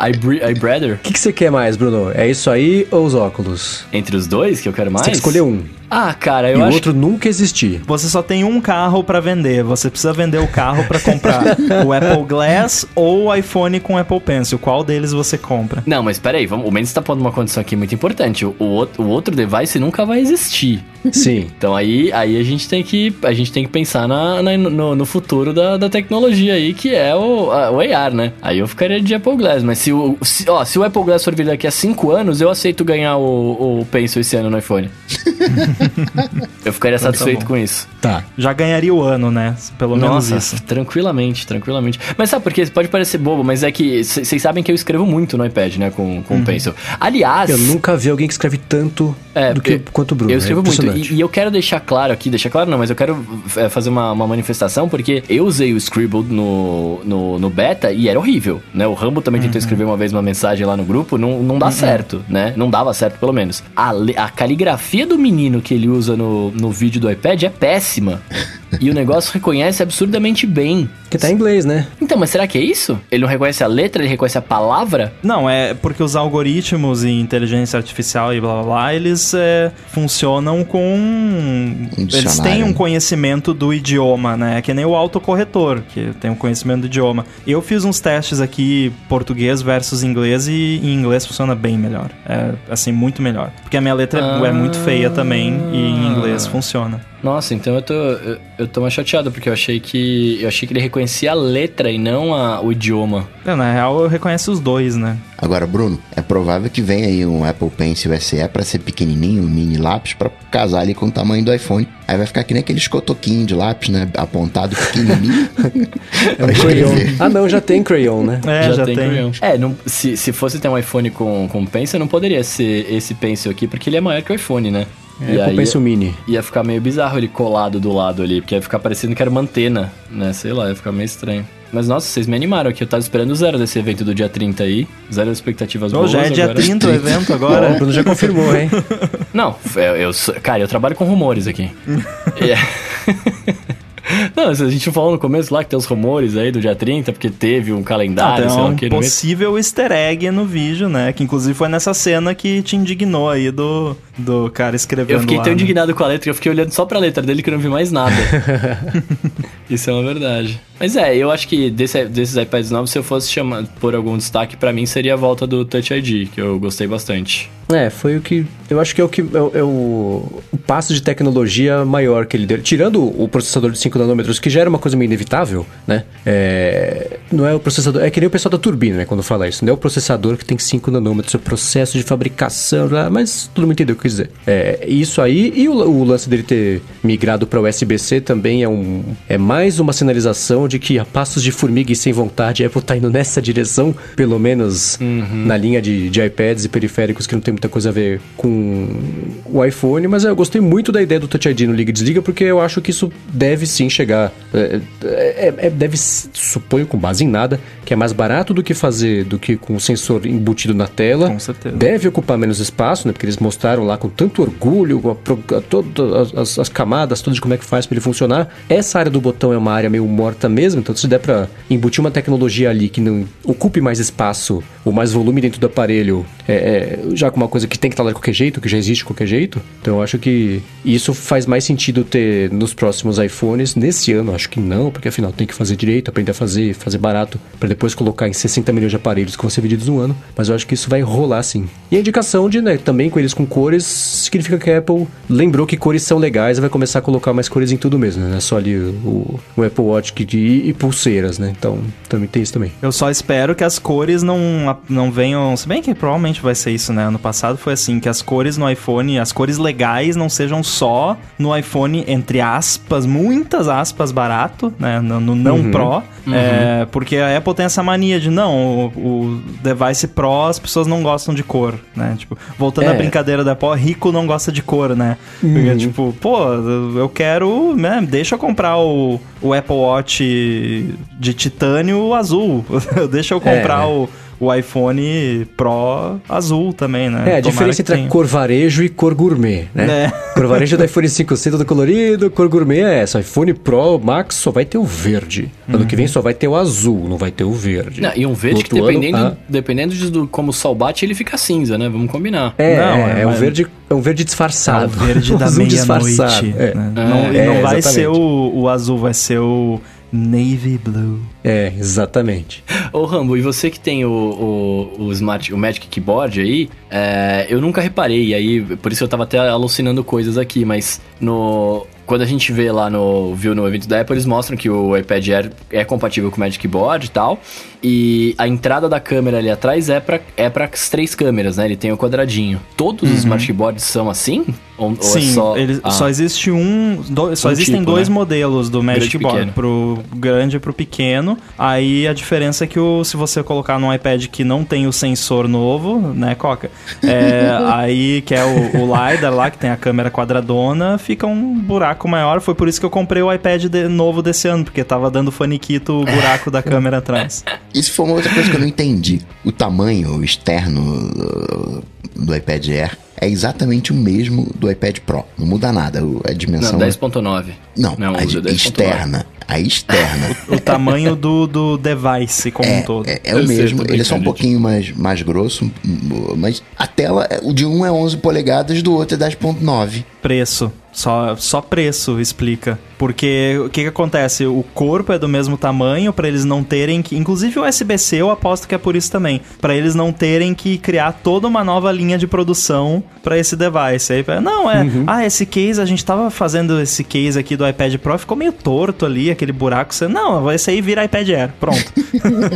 I brother. O que, que você quer mais, Bruno? É isso aí ou os óculos? Entre os dois, que eu quero mais. Você tem que escolher um. Ah, cara, eu e o acho outro nunca existir. Você só tem um carro pra vender. Você precisa vender o carro pra comprar o Apple Glass ou o iPhone com Apple Pencil. Qual deles você compra? Não, mas peraí, vamos, o Mendes tá pondo uma condição aqui muito importante. O, o outro- o outro device nunca vai existir. Sim. Então aí, aí a gente tem que a gente tem que pensar na, na- no, no futuro da, da tecnologia aí, que é o, a- o AR, né? Aí eu ficaria de Apple Glass, mas se o, se, ó, se o Apple Glass for vir daqui a 5 anos, eu aceito ganhar o, o Pencil esse ano no iPhone. eu ficaria satisfeito bom. com isso. Tá. Já ganharia o ano, né? Pelo menos Nossa, isso. tranquilamente, tranquilamente. Mas sabe por quê? Pode parecer bobo, mas é que vocês sabem que eu escrevo muito no iPad, né, com, com o Pencil. Aliás... Eu nunca vi alguém que escreve tanto É, do que, eu- quanto o Bruno. Eu É escrevo muito. impressionante. E, e eu quero deixar claro aqui, deixar claro não, mas eu quero é, fazer uma, uma manifestação, porque eu usei o Scribble no, no, no beta e era horrível, né? O Rambo também tentou escrever uma vez uma mensagem lá no grupo, não, não dá certo, né? Não dava certo, pelo menos. A, a caligrafia do menino que ele usa no, no vídeo do iPad é péssima. E o negócio reconhece absurdamente bem. Porque tá em inglês, né? Então, mas será que é isso? Ele não reconhece a letra, ele reconhece a palavra? Não, é porque os algoritmos e inteligência artificial e blá blá blá, eles é, funcionam com. eles dicionário, têm um né? conhecimento do idioma, né? Que nem o autocorretor, que tem um conhecimento do idioma. Eu fiz uns testes aqui, português versus inglês, e em inglês funciona bem melhor. É, assim, muito melhor. Porque a minha letra é- é muito feia também, e em inglês funciona. Nossa, então eu tô, eu, eu tô mais chateado, porque eu achei que. Eu achei que ele reconhecia a letra e não a- o idioma. É, na real, eu reconheço os dois, né? Agora, Bruno, é provável que venha aí um Apple Pencil SE pra ser pequenininho, um mini lápis, pra casar ali com o tamanho do iPhone. Aí vai ficar que nem aqueles cotoquinhos de lápis, né? Apontado pequenininho. É um crayon. Ah, não, já tem crayon, né? É, já, tem. crayon. É, não, se, se fosse ter um iPhone com, com pencil, não poderia ser esse pencil aqui, porque ele é maior que o iPhone, né? É, Apple Pencil Mini. ia ficar meio bizarro ele colado do lado ali, porque ia ficar parecendo que era uma antena, né? Sei lá, ia ficar meio estranho. Mas nossa, vocês me animaram aqui. Eu tava esperando zero desse evento do dia 30 aí. Zero expectativas Ô, boas. já é dia agora- 30 o evento Ó, o agora? Bruno já confirmou, hein? Não, eu, eu sou- cara, eu trabalho com rumores aqui. É. Não, a gente falou no começo lá que tem os rumores aí do dia 30, porque teve um Ah, calendário, tem sei lá um o que. possível easter egg no vídeo, né? Que inclusive foi nessa cena que te indignou aí do, do cara escrevendo Eu fiquei lá, tão né? indignado com a letra que eu fiquei olhando só pra letra dele que eu não vi mais nada. Isso é uma verdade. Mas é, eu acho que desse- desses iPads novos, se eu fosse chamar por algum destaque, pra mim seria a volta do Touch ID, que eu gostei bastante. É, foi o que. Eu acho que é o que é, o- é o, o passo de tecnologia maior que ele deu. Tirando o processador de 5 nanômetros, que já era uma coisa meio inevitável, né? É, não é o processador. É que nem o pessoal da turbina, né? Quando fala isso. Não é o processador que tem 5 nanômetros, é o processo de fabricação, mas todo mundo entendeu o que quis dizer. É, isso aí, e o, o lance dele ter migrado para USB-C também é um. É mais uma sinalização de que a passos de formiga e sem vontade a Apple tá indo nessa direção, pelo menos na linha de, de iPads e periféricos que não tem muita coisa a ver com o iPhone, mas eu gostei muito da ideia do Touch ID no Liga e Desliga, porque eu acho que isso deve sim chegar. É, é- é- deve, suponho, com base em nada, que é mais barato do que fazer, do que com o sensor embutido na tela. Com certeza. Deve ocupar menos espaço, né? Porque eles mostraram lá com tanto orgulho, a a- todas as, as camadas, de como é que faz para ele funcionar. Essa área do botão é uma área meio morta mesmo, então se der para embutir uma tecnologia ali que não ocupe mais espaço ou mais volume dentro do aparelho, é, é, já com uma coisa que tem que estar lá de qualquer jeito, que já existe de qualquer jeito, então eu acho que isso faz mais sentido ter nos próximos iPhones. Nesse ano, acho que não, porque afinal tem que fazer direito, aprender a fazer, fazer barato, para depois colocar em 60 milhões de aparelhos que vão ser vendidos no ano. Mas eu acho que isso vai rolar sim. E a indicação de, né, também com eles com cores, significa que a Apple lembrou que cores são legais e vai começar a colocar mais cores em tudo mesmo, né? É só ali o, o Apple Watch que de, e pulseiras, né? Então, também tem isso também. Eu só espero que as cores não, não venham. Se bem que provavelmente vai ser isso, né? Ano passado foi assim: que as cores no iPhone, as cores legais não sejam só no iPhone, entre aspas, muitas aspas, barato, né? No, no não Pro. É, porque a Apple tem essa mania de não, o, o device Pro as pessoas não gostam de cor, né? Tipo, voltando É. à brincadeira da Apple, rico não gosta de cor, né? Porque, tipo, pô, eu quero, né? Deixa eu comprar o, o Apple Watch de titânio azul. Deixa eu comprar É. o, o iPhone Pro azul também, né? É, a Tomara diferença entre tenha. cor varejo e cor gourmet, né? É. Cor varejo do iPhone 5C todo colorido, cor gourmet é essa. iPhone Pro Max só vai ter o verde. Ano que vem só vai ter o azul, não vai ter o verde. Não, e um verde que outro ano, dependendo, ah, dependendo de do, como o sol bate, ele fica cinza, né? Vamos combinar. É, Não, é, é, é um verde, é um verde É disfarçado. o verde da meia-noite. É. né? Não, e É, não vai exatamente. ser o, o azul, vai ser o navy blue. É, exatamente. Ô Rambo, e você que tem o, o, o Smart, o Magic Keyboard aí, é, eu nunca reparei, e aí por isso eu tava até alucinando coisas aqui, mas no. Quando a gente vê lá no. Viu no evento da Apple, eles mostram que o iPad Air é compatível com o Magic Keyboard e tal. E a entrada da câmera ali atrás é pra, é pra as três câmeras, né? Ele tem o quadradinho. Todos os Smart Keyboards são assim? Ou, ou é Sim, só. ele, Ah, só existe um. do- só Um existem tipo, dois né? modelos do Grande Magic e Board, pequeno. pro grande e pro pequeno. Aí a diferença é que o, se você colocar num iPad que não tem o sensor novo, né, Coca? É, aí que é o, o LiDAR lá, que tem a câmera quadradona, fica um buraco maior. Foi por isso que eu comprei o iPad de- novo desse ano, porque tava dando faniquito o buraco da câmera atrás. Isso foi uma outra coisa que eu não entendi. O tamanho externo uh, do iPad Air é exatamente o mesmo do iPad Pro. Não muda nada. o- A dimensão. Não, é- 10.9. Não, Não, a o de- 10.9. externa. A externa. O tamanho do, do device como um todo. É, é o Eu sei, mesmo, ele é só um pouquinho mais, mais grosso, mas a tela, o de um é 11 polegadas, do outro é 10.9. Preço. Só, só preço explica. Porque o que, que acontece? O corpo é do mesmo tamanho pra eles não terem que. Inclusive o USB-C eu aposto que é por isso também. Pra eles não terem que criar toda uma nova linha de produção pra esse device. Aí, não, é. Ah, esse case, a gente tava fazendo esse case aqui do iPad Pro, ficou meio torto ali, aquele buraco. Você, não, esse aí vira iPad Air. Pronto.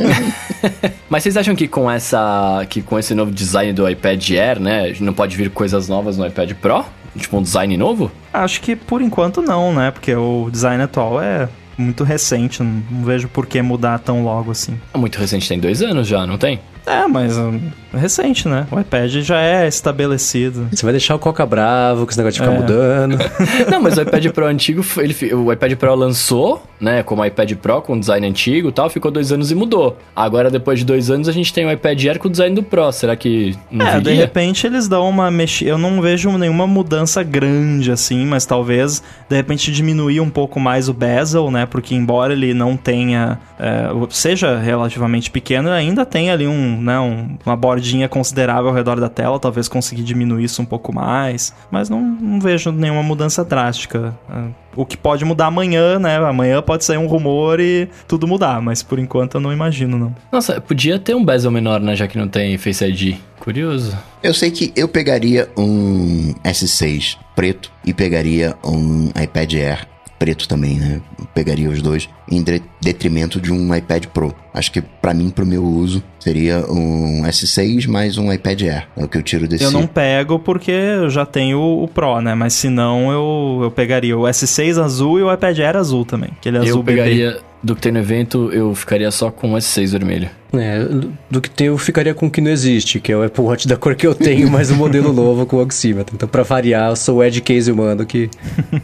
Mas vocês acham que com essa. que com esse novo design do iPad Air, né? Não pode vir coisas novas no iPad Pro? Tipo um design novo? Acho que por enquanto não, né? Porque o design atual é muito recente. Não, vejo por que mudar tão logo assim. É muito recente, tem dois anos já, não tem? É, mas hum, recente, né? O iPad já é estabelecido. Você vai deixar o Coca bravo com esse negócio de ficar É. mudando. Não, mas o iPad Pro antigo, foi- ele, o iPad Pro lançou, né, como iPad Pro, com design antigo e tal, ficou dois anos e mudou. Agora, depois de dois anos, a gente tem o iPad Air com o design do Pro. Será que não é, de viria? repente eles dão uma mexida. Eu não vejo nenhuma mudança grande assim, mas talvez de repente diminuir um pouco mais o bezel, né? Porque embora ele não tenha. é, seja relativamente pequeno, ainda tem ali um, né, um- uma bordinha considerável ao redor da tela, talvez conseguir diminuir isso um pouco mais, mas não, não vejo nenhuma mudança drástica. Ah, o que pode mudar amanhã, né? Amanhã pode sair um rumor e tudo mudar, mas por enquanto eu não imagino, não. Nossa, podia ter um bezel menor, né? Já que não tem Face ID. Curioso. Eu sei que eu pegaria um S6 preto e pegaria um iPad Air preto também, né? Eu pegaria os dois em detrimento de um iPad Pro. Acho que para mim, pro meu uso, seria um S6 mais um iPad Air. É o que eu tiro desse. Eu não pego porque eu já tenho o Pro, né? Mas se não, eu, eu pegaria o S6 azul e o iPad Air azul também. Aquele azul eu pegaria bebê. do que tem no evento, eu ficaria só com o S6 vermelho. É, do que tem eu ficaria com o que não existe, que é o Apple Watch da cor que eu tenho, mas um modelo novo com o oxímetro. Então, para variar, eu sou o Ed Case humano que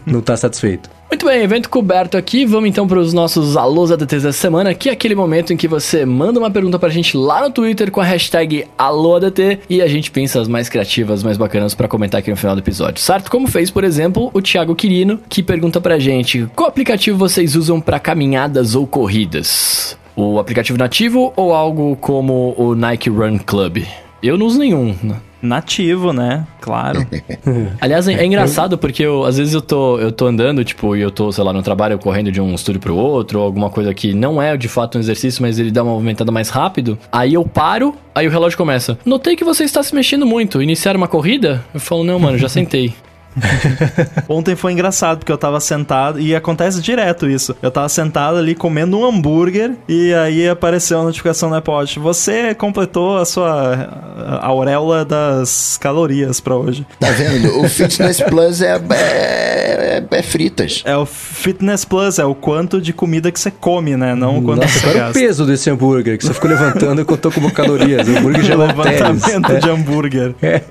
não tá satisfeito. Muito bem, evento coberto aqui. Vamos então para os nossos alôs ADTs dessa semana, que é aquele momento em que você manda uma pergunta pra gente lá no Twitter com a hashtag AlôADT e a gente pensa as mais criativas, mais bacanas para comentar aqui no final do episódio, certo? Como fez, por exemplo, o Thiago Quirino, que pergunta pra gente: qual aplicativo vocês usam para caminhadas ou corridas? O aplicativo nativo ou algo como o Nike Run Club? Eu não uso nenhum, né? nativo, né? Claro. Aliás, é, é engraçado porque eu, às vezes eu tô, eu tô andando, tipo, e eu tô, sei lá, no trabalho correndo de um estúdio pro outro, ou alguma coisa que não é de fato um exercício, mas ele dá uma movimentada mais rápido. Aí eu paro, aí o relógio começa. Notei que você está se mexendo muito. Iniciar uma corrida? Eu falo, não, mano, já sentei. Ontem foi engraçado, porque eu tava sentado, e acontece direto isso. Eu tava sentado ali comendo um hambúrguer, e aí apareceu a notificação no Apple Watch. Você completou a sua auréola das calorias pra hoje. Tá vendo? O Fitness Plus é, é, é, é, fritas. É o Fitness Plus, é o quanto de comida que você come, né? Não o quanto Nossa, você gasta. o peso desse hambúrguer, que você ficou levantando e contou como calorias. O hambúrguer já Levantamento é. de hambúrguer. É.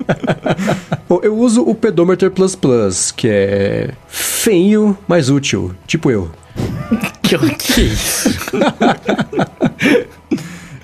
Bom, eu uso o Pedometer Plus Plus, que é feio, mas útil. Tipo eu. que, que isso?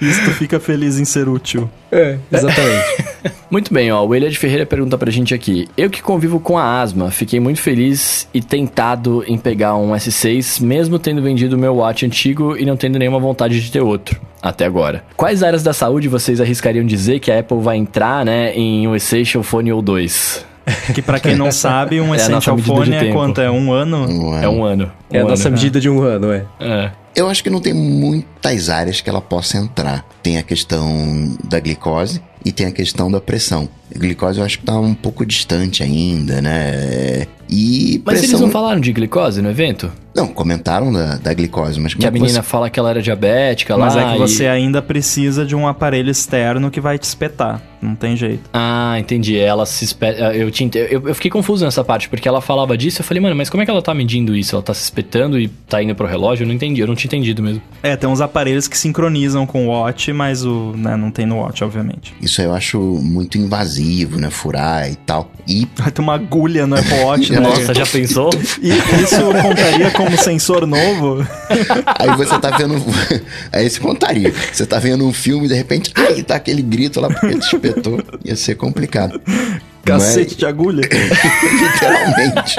Isto fica feliz em ser útil. É, exatamente. muito bem, ó. O William de Ferreira pergunta pra gente aqui. Eu que convivo com a asma, fiquei muito feliz e tentado em pegar um S6, mesmo tendo vendido o meu Watch antigo e não tendo nenhuma vontade de ter outro. Até agora. Quais áreas da saúde vocês arriscariam dizer que a Apple vai entrar, né, em um Essential Phone ou dois? Que para quem não sabe, um é Essential Phone é quanto? É um ano? Um ano. É um ano. Um é a nossa medida de um ano, é. É. Eu acho que não tem muitas áreas que ela possa entrar. Tem a questão da glicose e tem a questão da pressão. A glicose eu acho que tá um pouco distante ainda, né? E mas pressão... eles não falaram de glicose no evento? Não, comentaram da, da glicose, mas... Que a é menina você... fala que ela era diabética mas lá Mas é que e... você ainda precisa de um aparelho externo que vai te espetar. Não tem jeito. Ah, entendi. Ela se espeta... Eu, tinha... eu, eu fiquei confuso nessa parte, porque ela falava disso. Eu falei, mano, mas como é que ela tá medindo isso? Ela tá se espetando e tá indo pro relógio? Eu não entendi. Eu não tinha entendido mesmo. É, tem uns aparelhos que sincronizam com o Watch, mas o... Né, não tem no Watch, obviamente. Isso eu acho muito invasivo, né? Furar e tal. E... Vai ter uma agulha no Apple Watch, né? Nossa, já pensou? E isso contaria como sensor novo? Aí você tá vendo... Aí você contaria. Você tá vendo um filme e de repente... Ai, tá aquele grito lá porque te espetou. Ia ser complicado. Cacete Mas... de agulha. Literalmente.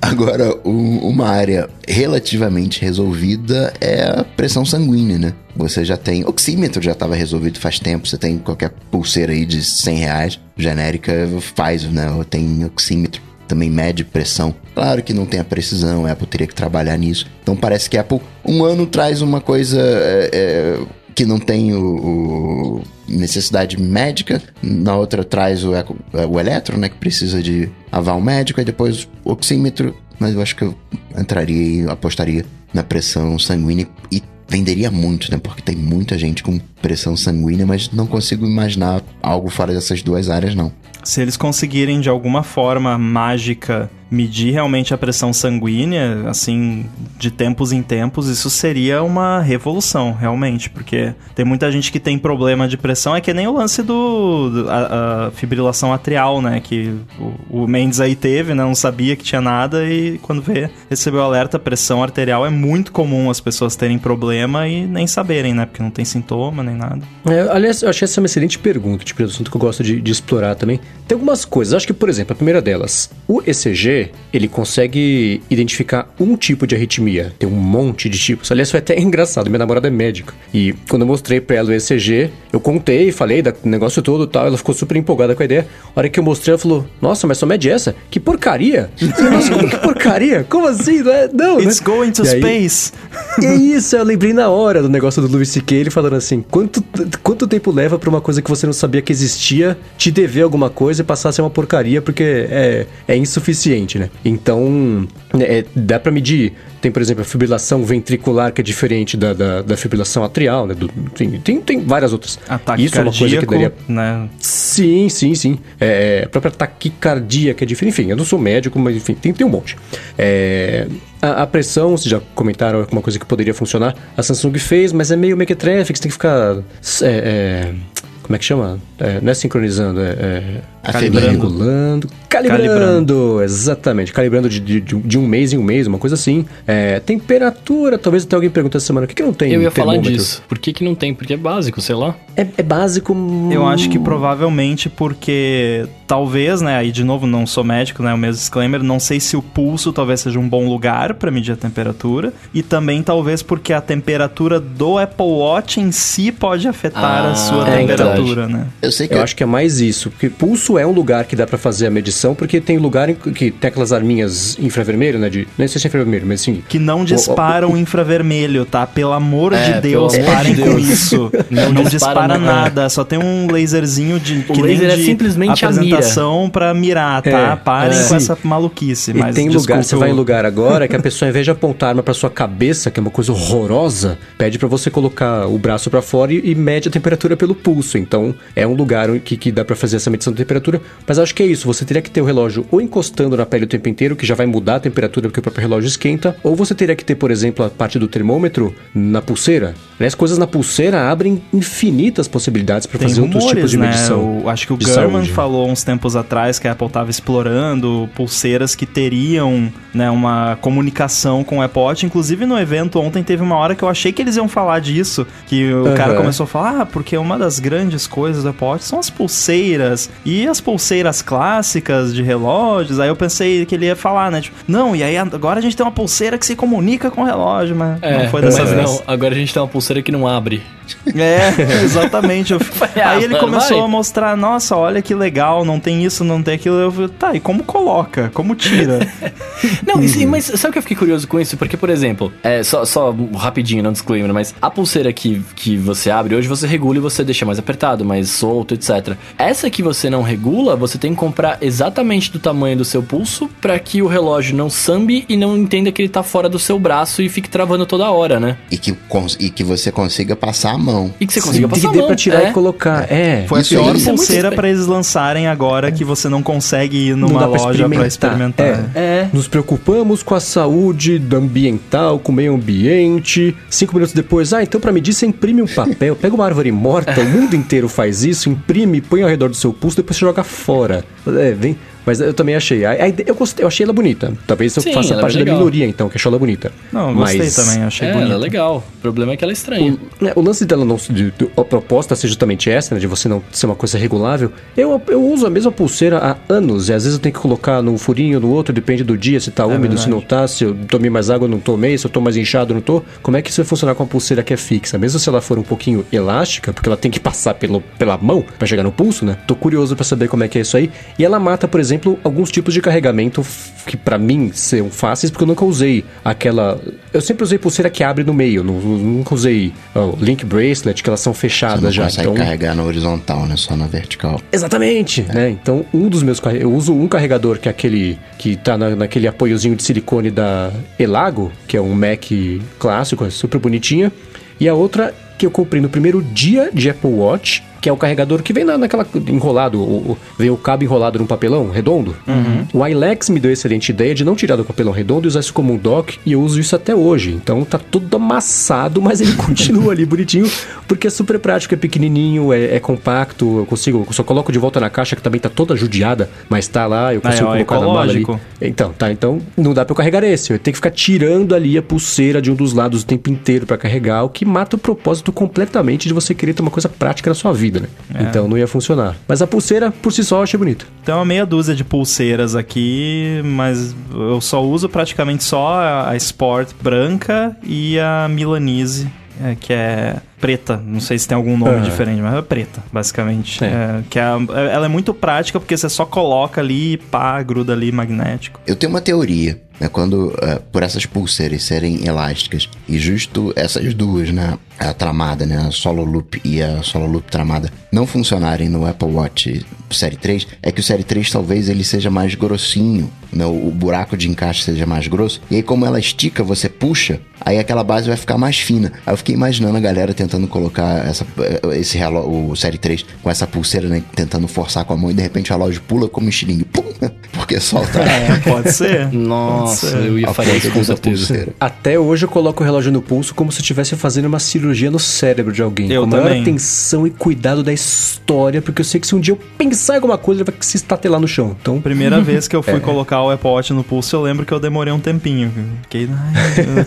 Agora, um, uma área relativamente resolvida é a pressão sanguínea, né? Você já tem oxímetro, já estava resolvido faz tempo. Você tem qualquer pulseira aí de 100 reais, genérica, faz, né? Tem oxímetro também mede pressão. Claro que não tem a precisão, a Apple teria que trabalhar nisso. Então parece que a Apple um ano traz uma coisa é, é, que não tem o, o, necessidade médica, na outra traz o, o eletro, né, que precisa de aval médico, e depois o oxímetro, mas eu acho que eu entraria e apostaria na pressão sanguínea e venderia muito, né? Porque tem muita gente com pressão sanguínea, mas não consigo imaginar algo fora dessas duas áreas, não. Se eles conseguirem de alguma forma mágica medir realmente a pressão sanguínea, assim, de tempos em tempos, isso seria uma revolução, realmente, porque tem muita gente que tem problema de pressão, é que nem o lance do a, a fibrilação atrial, né, que o, o, Mendes aí teve, né, não sabia que tinha nada e quando vê, recebeu alerta, pressão arterial é muito comum as pessoas terem problema e nem saberem, né, porque não tem sintoma nem nada. É, aliás, eu achei essa uma excelente pergunta, tipo, assunto que eu gosto de, de explorar também. Tem algumas coisas, acho que, por exemplo, a primeira delas, o ECG Ele consegue identificar um tipo de arritmia. Tem um monte de tipos. Aliás, foi até engraçado. Minha namorada é médica. E quando eu mostrei pra ela o ECG, eu contei, falei do negócio todo e tal. Ela ficou super empolgada com a ideia. A hora que eu mostrei, ela falou: Nossa, mas só mede essa? Que porcaria! Nossa, que porcaria! Como assim? Não, é, não It's né? going to aí- space. E é isso, eu lembrei na hora do negócio do Louis C.K. ele falando assim: quanto, quanto tempo leva pra uma coisa que você não sabia que existia te dever alguma coisa e passar a ser uma porcaria porque é, é insuficiente, né? Então, é, dá pra medir. Tem, por exemplo, a fibrilação ventricular, que é diferente da, da, da fibrilação atrial, né? Do- tem, tem, tem várias outras. Ataque Isso é uma coisa que cardíaco, daria né? Sim, sim, sim. É, a própria taquicardia, que é diferente. Enfim, eu não sou médico, mas enfim, tem, tem um monte. É, a, a pressão, vocês já comentaram alguma coisa que poderia funcionar. A Samsung fez, mas é meio mequetrefe, que você tem que ficar. é, é, como é que chama? É, não é sincronizando, é. é. Regulando. Calibrando, Calibrando. exatamente. Calibrando de, de, de um mês em um mês, uma coisa assim. É, temperatura, talvez até alguém pergunte essa semana, por que, que não tem Eu ia falar disso. Por que, que não tem? Porque é básico, sei lá. É, é básico. Eu acho que hum, provavelmente porque talvez, né, aí de novo não sou médico, né, o mesmo disclaimer, não sei se o pulso talvez seja um bom lugar para medir a temperatura e também talvez porque a temperatura do Apple Watch em si pode afetar Ah, a sua é temperatura, né? Eu sei que Eu acho que é mais isso, porque pulso é um lugar que dá pra fazer a medição, porque tem lugar em que tem aquelas arminhas infravermelho, né? De, não sei se é infravermelho, mas assim. Que não disparam infravermelho, tá? Pelo amor É, de Deus, amor parem de com Deus. isso. Não Não, dispara nada, só tem um laserzinho de O que laser nem é simplesmente a apresentação pra mirar, tá? É, Parem é. com essa maluquice, E mas tem lugar, você o- vai em lugar agora que a pessoa, ao invés de apontar a arma pra sua cabeça, que é uma coisa horrorosa, pede pra você colocar o braço pra fora e, e mede a temperatura pelo pulso. Então, é um lugar que, que dá pra fazer essa medição de temperatura. Mas acho que é isso, você teria que ter o relógio ou encostando na pele o tempo inteiro, que já vai mudar a temperatura porque o próprio relógio esquenta, ou você teria que ter, por exemplo, a parte do termômetro na pulseira. Aliás, coisas na pulseira abrem infinitas possibilidades Tem fazer outros rumores, tipos de né? medição. O- acho que o Gurman saúde. falou uns tempos atrás que a Apple estava explorando pulseiras que teriam né, uma comunicação com o Apple Watch. Inclusive no evento ontem teve uma hora que eu achei que eles iam falar disso, que o Aham. cara começou a falar, ah, porque uma das grandes coisas do Apple Watch são as pulseiras e as pulseiras clássicas de relógios. Aí eu pensei que ele ia falar, né? Tipo, não, e aí agora a gente tem uma pulseira que se comunica com o relógio, mas É, não foi dessa vez. não. Agora a gente tem uma pulseira que não abre. É, exatamente. Ah, aí ele começou vai. a mostrar, nossa, olha que legal, não tem isso, não tem aquilo. Eu falei, tá, e como coloca? Como tira? Não, isso- mas sabe que eu fiquei curioso com isso? Porque, por exemplo, é, só, só rapidinho, não disclaimer, mas a pulseira que, que você abre hoje, você regula e você deixa mais apertado, mais solto, etc. Essa que você não regula, você tem que comprar exatamente do tamanho do seu pulso pra que o relógio não sambe e não entenda que ele tá fora do seu braço e fique travando toda hora, né? E que, cons- e que você consiga passar a mão. E que você Sim, consiga que passar a ter mão. pra tirar é. e colocar. É. Foi Isso a pior é muito pulseira pra eles lançarem agora que você não consegue ir Não numa loja pra experimentar. É. É. Nos preocupamos com a saúde do ambiental, com o meio ambiente. Cinco minutos depois, ah, então pra medir você imprime um papel, pega uma árvore morta, o mundo inteiro faz isso, imprime, põe ao redor do seu pulso, depois você joga fora. É, vem. Mas eu também achei. A, a eu gostei, eu achei ela bonita. Talvez eu Sim, faça é parte da minoria, então, que achou ela bonita. Não, eu gostei Mas- também, achei É, bonito. ela é legal. O problema é que ela é estranha. O, é, o lance dela não. De, de- a proposta ser justamente essa, né? De você não ser uma coisa regulável. Eu, eu uso a mesma pulseira há anos. E às vezes eu tenho que colocar num furinho, no outro, depende do dia, se tá úmido, se verdade. não tá, se eu tomei mais água, não tomei, se eu tô mais inchado, não tô. Como é que isso vai funcionar com a pulseira que é fixa? Mesmo se ela for um pouquinho elástica, porque ela tem que passar pelo, pela mão pra chegar no pulso, né? Tô curioso pra saber como é que é isso aí. E ela mata, por exemplo, alguns tipos de carregamento que pra mim são fáceis, porque eu nunca usei aquela. Eu sempre usei pulseira que abre no meio, nu- nunca usei ó, Link Bracelet, que elas são Você fechadas não já. consegue Então, carregar na horizontal, né? Só na vertical. Exatamente, né? Então, um dos meus eu uso um carregador que é aquele que tá na- naquele apoiozinho de silicone da Elago, que é um Mac clássico, é super bonitinha, e a outra que eu comprei no primeiro dia de Apple Watch, que é o carregador que vem na, naquela enrolado, o, o- vem o cabo enrolado num papelão redondo. O iLex me deu a excelente ideia de não tirar do papelão redondo e usar isso como um dock, e eu uso isso até hoje. Então tá todo amassado, mas ele continua ali bonitinho, porque é super prático, é pequenininho, é, é compacto, eu consigo, eu só coloco de volta na caixa que também tá toda judiada, mas tá lá, eu consigo ó, colocar na mala ali. Então, tá, então não dá pra eu carregar esse, eu tenho que ficar tirando ali a pulseira de um dos lados o tempo inteiro pra carregar, o que mata o propósito completamente de você querer ter uma coisa prática na sua vida. Né? Então não ia funcionar. Mas a pulseira, por si só, eu achei bonita. Tem uma meia dúzia de pulseiras aqui, mas eu só uso praticamente só a Sport branca e a Milanese, é, que é preta. Não sei se tem algum nome Ah. diferente, mas é preta, basicamente. É. É, que é ela é muito prática porque você só coloca ali e pá, gruda ali magnético. Eu tenho uma teoria, né? Quando, eh, por essas pulseiras serem elásticas e justo essas duas, né? A tramada, né? A Solo Loop e a Solo Loop tramada não funcionarem no Apple Watch Série 3, é que o Série 3 talvez ele seja mais grossinho, né? O buraco de encaixe seja mais grosso. E aí, como ela estica, você puxa, aí aquela base vai ficar mais fina. Aí eu fiquei imaginando a galera tentando colocar essa, esse relógio, o Série 3 com essa pulseira, né? Tentando forçar com a mão e de repente o relógio pula como um estilingue. Pum! Porque solta. É, pode ser. Nossa, Pode ser. eu ia a fazer isso com certeza. pulseira. Até hoje eu coloco o relógio no pulso como se eu estivesse fazendo uma cirurgia no cérebro de alguém. Eu com a maior também. atenção e cuidado da história, porque eu sei que se um dia eu pensar em alguma coisa, ele vai se estatelar no chão. Então, Primeira vez que eu É. fui colocar o Apple Watch no pulso, eu lembro que eu demorei um tempinho. Fiquei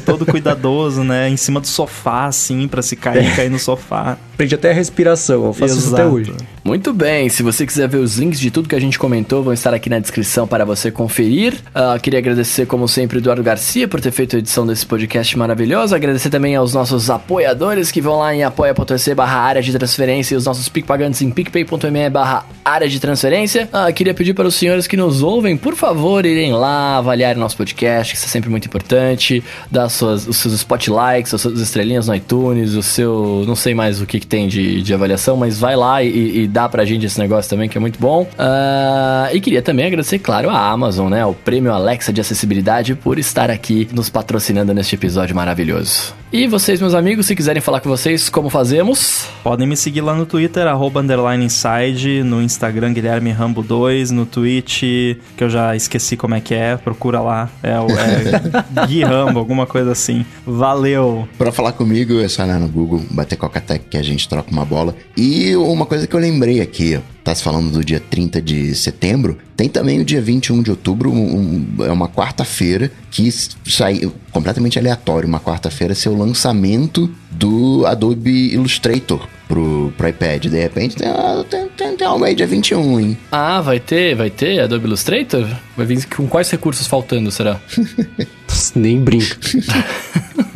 todo cuidadoso, né? Em cima do sofá, assim, pra se cair, cair no sofá. aprendi até a respiração. Eu faço isso até Exato. hoje. Muito bem, se você quiser ver os links de tudo que a gente comentou, vão estar aqui na descrição para você conferir. Ah, queria agradecer, como sempre, Eduardo Garcia por ter feito a edição desse podcast maravilhoso. Agradecer também aos nossos apoiadores que vão lá em apoia.se barra área de transferência e os nossos PicPagantes em picpay.me barra área de transferência. Ah, queria pedir para os senhores que nos ouvem, por favor, irem lá avaliarem nosso podcast, que isso é sempre muito importante. Dar suas, os seus spotlights, as suas estrelinhas no iTunes, o seu. Não sei mais o que, que tem de, de avaliação, mas vai lá e, e dá pra gente esse negócio também, que é muito bom. Ah, e queria também agradecer, claro, a Amazon, né? O prêmio Alexa de acessibilidade por estar aqui nos patrocinando neste episódio maravilhoso. E vocês, meus amigos, se quiserem falar com vocês, como fazemos? Podem me seguir lá no Twitter, arroba underline inside, no Instagram Guilherme Rambo 2, no Twitch, que eu já esqueci como é que é, procura lá. É, o- é Gui Rambo, alguma coisa assim. Valeu! Pra falar comigo, é só ir lá no Google, bater Coca-Tech que a gente troca uma bola. E uma coisa que eu lembrei aqui, ó, tá se falando do dia 30 de setembro, tem também o dia 21 de outubro, um- um- é uma quarta-feira, que sai completamente aleatório, uma quarta-feira, ser o lançamento do Adobe Illustrator pro, pro iPad. De repente tem, ah, tem, tem, tem algo aí dia 21, hein? Ah, vai ter, vai ter Adobe Illustrator? Vai vir com quais recursos faltando, será? Nem brinca.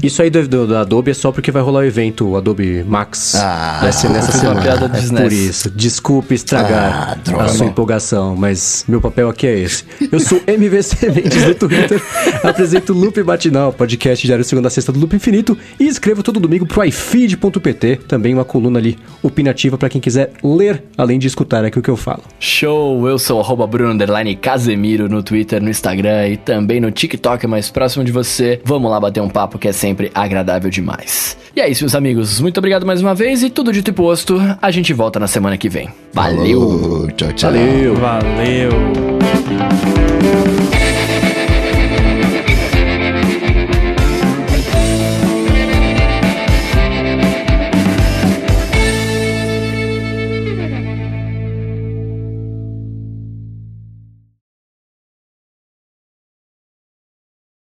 Isso aí do, do- da Adobe é só porque vai rolar o evento, o Adobe Max. Ah, vai ser nessa fiz uma semana. piada de é por isso. Desculpe estragar Ah, a sua empolgação, mas meu papel aqui é esse. Eu sou MVC Mendes no Twitter, apresento o Loop Matinal, podcast diário segunda a sexta do Loop Infinito e escrevo todo domingo pro ifeed.pt, também uma coluna ali opinativa para quem quiser ler, além de escutar aqui o que eu falo. Show! Eu sou arroba Bruno Casemiro no Twitter, no Instagram e também no TikTok, mais próximo de você. Vamos lá bater um papo que é sempre agradável demais. E é isso, meus amigos. Muito obrigado mais uma vez e tudo dito e posto. A gente volta na semana que vem. Valeu! Falou, Tchau, tchau. Valeu! Valeu!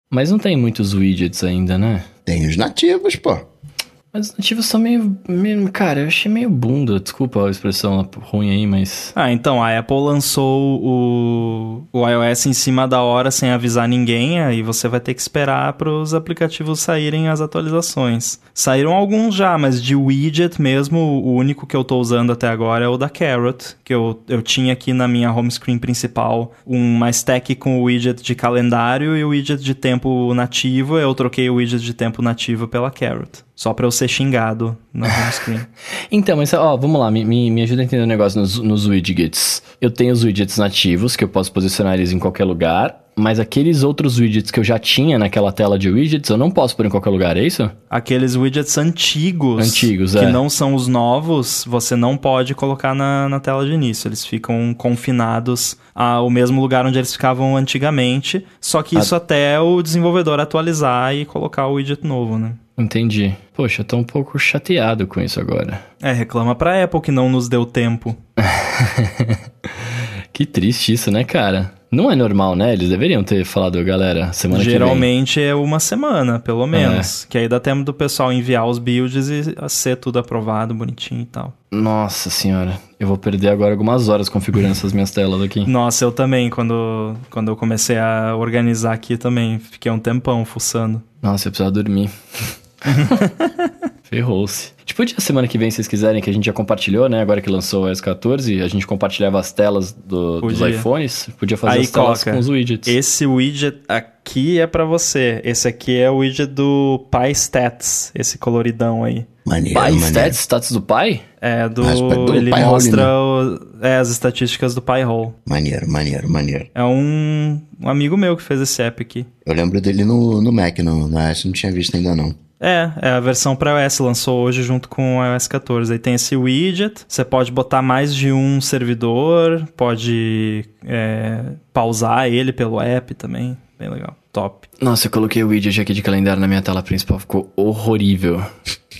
Mas não tem muitos widgets ainda, né? Tem os nativos, pô. Mas os nativos são meio, meio. Cara, eu achei meio bunda. Desculpa a expressão ruim aí, mas. Ah, então, a Apple lançou o, o iOS em cima da hora sem avisar ninguém, aí você vai ter que esperar para os aplicativos saírem as atualizações. Saíram alguns já, mas de widget mesmo, o único que eu tô usando até agora é o da Carrot, que eu, eu tinha aqui na minha home screen principal uma stack com o widget de calendário e o widget de tempo nativo, eu troquei o widget de tempo nativo pela Carrot. Só pra eu ser xingado na home screen. Então, mas ó, vamos lá, me, me, me ajuda a entender o negócio nos, nos widgets. Eu tenho os widgets nativos, que eu posso posicionar eles em qualquer lugar, mas aqueles outros widgets que eu já tinha naquela tela de widgets, eu não posso pôr em qualquer lugar, é isso? Aqueles widgets antigos, Antigos, que é. não são os novos, você não pode colocar na, na tela de início. Eles ficam confinados ao mesmo lugar onde eles ficavam antigamente. Só que isso até o desenvolvedor atualizar e colocar o widget novo, né? Entendi. Poxa, eu tô um pouco chateado com isso agora. É, reclama pra Apple que não nos deu tempo. Que triste isso, né, cara? Não é normal, né? Eles deveriam ter falado, galera, semana Geralmente que vem. é uma semana, pelo menos. É. Que aí dá tempo do pessoal enviar os builds e ser tudo aprovado, bonitinho e tal. Nossa senhora, eu vou perder agora algumas horas configurando essas minhas telas aqui. Nossa, eu também, quando, quando eu comecei a organizar aqui também, fiquei um tempão fuçando. Nossa, eu precisava dormir. Ferrou-se. Tipo, dia semana que vem, se vocês quiserem, que a gente já compartilhou, né? Agora que lançou o S14, a gente compartilhava as telas do, dos iPhones. Podia fazer Aí as telas com os widgets. Esse widget aqui é para você. Esse aqui é o widget do PyStats, esse coloridão aí. Maneiro, PyStats, status do Pi? É, do, do ele Pi mostra né? o, é, as estatísticas do Pi-hole. Maneiro, maneiro, maneiro. É um, um amigo meu que fez esse app aqui. Eu lembro dele no, no Mac, no, no iOS não tinha visto ainda não. É, é a versão para iOS, lançou hoje junto com o iOS 14. Aí tem esse widget, você pode botar mais de um servidor, pode é, pausar ele pelo app também, bem legal, top. Nossa, eu coloquei o widget aqui de calendário na minha tela principal, ficou horrorível.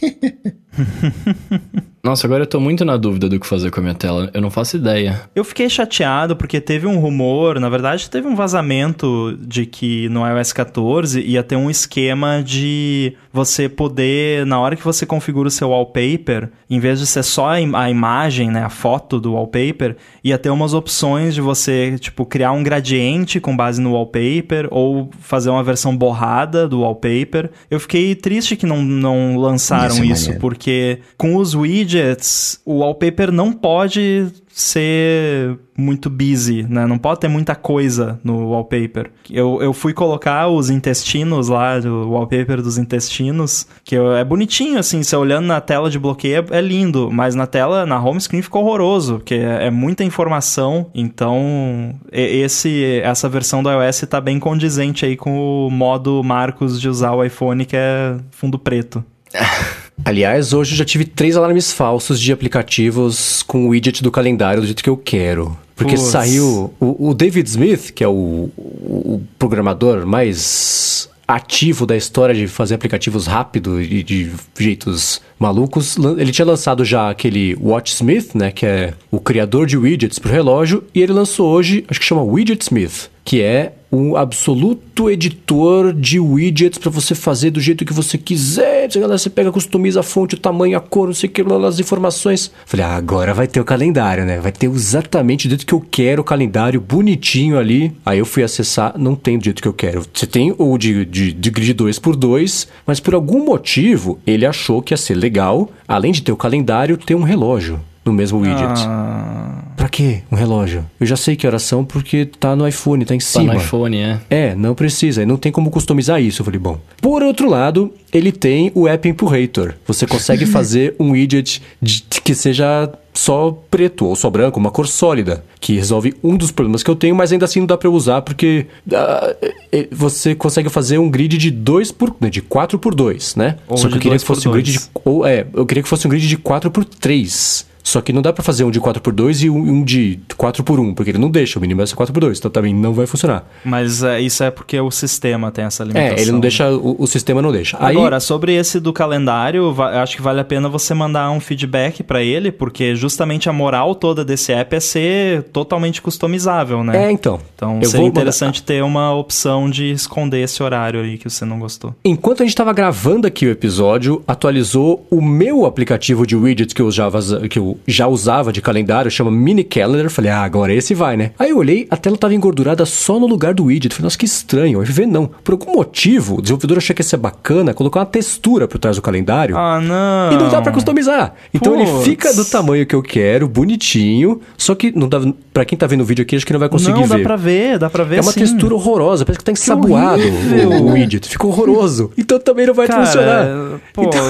Nossa, agora eu tô muito na dúvida do que fazer com a minha tela. Eu não faço ideia. Eu fiquei chateado porque teve um rumor, na verdade, teve um vazamento de que no iOS 14 ia ter um esquema de você poder, na hora que você configura o seu wallpaper, em vez de ser só a imagem, né, a foto do wallpaper, ia ter umas opções de você, tipo, criar um gradiente com base no wallpaper ou fazer uma versão borrada do wallpaper. Eu fiquei triste que não, não lançaram isso, isso porque com os widgets widgets, o wallpaper não pode ser muito busy, né? Não pode ter muita coisa no wallpaper. Eu, eu fui colocar os intestinos lá, o wallpaper dos intestinos, que é bonitinho, assim, você olhando na tela de bloqueio é, é lindo, mas na tela, na home screen ficou horroroso, porque é, é muita informação, então esse, essa versão do iOS tá bem condizente aí com o modo Marcos de usar o iPhone, que é fundo preto. Aliás, hoje eu já tive três alarmes falsos de aplicativos com o widget do calendário do jeito que eu quero. Porque Puts. saiu. O, o, David Smith, que é o, o, programador mais ativo da história de fazer aplicativos rápido e de jeitos malucos, ele tinha lançado já aquele WatchSmith, né, que é o criador de widgets para o relógio, e ele lançou hoje, acho que chama Widgetsmith, que é um absoluto editor de widgets para você fazer do jeito que você quiser. Você pega, customiza a fonte, o tamanho, a cor, não sei o que, as informações. Falei, ah, agora vai ter o calendário, né? Vai ter exatamente do jeito que eu quero o calendário, bonitinho ali. Aí eu fui acessar, não tem do jeito que eu quero. Você tem o de, de, de grid 2x2, mas por algum motivo ele achou que ia ser legal, além de ter o calendário, ter um relógio no mesmo widget. Ah. Pra quê um relógio? Eu já sei que horas são porque tá no iPhone, tá em cima. Tá no iPhone, é. É, não precisa. Não tem como customizar isso. Eu falei, bom. Por outro lado, ele tem o App Impurator. Você consegue fazer um widget de, que seja só preto ou só branco, uma cor sólida, que resolve um dos problemas que eu tenho, mas ainda assim não dá para usar porque uh, você consegue fazer um grid de 2 por de 4 por 2, né? Ou só que eu queria que fosse um grid de ou é, eu queria que fosse um grid de 4 por 3. Só que não dá para fazer um de 4x2 e um de 4x1, porque ele não deixa, o mínimo é 4x2, então também não vai funcionar. Mas é, isso é porque o sistema tem essa limitação. É, ele não deixa, o, o sistema não deixa. Agora, Aí... sobre esse do calendário, acho que vale a pena você mandar um feedback para ele, porque justamente a moral toda desse app é ser totalmente customizável, né? É, então. Então seria interessante mandar... ter uma opção de esconder esse horário aí que você não gostou. Enquanto a gente estava gravando aqui o episódio, atualizou o meu aplicativo de widgets que eu usava, que eu já usava de calendário, chama Mini Calendar. Falei, ah, agora esse vai, né? Aí eu olhei, a tela tava engordurada só no lugar do widget. Falei, nossa, que estranho. Ver não. Por algum motivo, o desenvolvedor achou que ia ser bacana colocar uma textura por trás do calendário. Ah, não. E não dá pra customizar. Então Puts. ele fica do tamanho que eu quero, bonitinho. Só que não dá. Pra quem tá vendo o vídeo aqui, acho que não vai conseguir não, ver. dá pra ver, dá pra ver. É uma sim. textura horrorosa, parece que tá ensaboado o, o widget. Ficou horroroso. Então também não vai Cara, funcionar. Pô, então...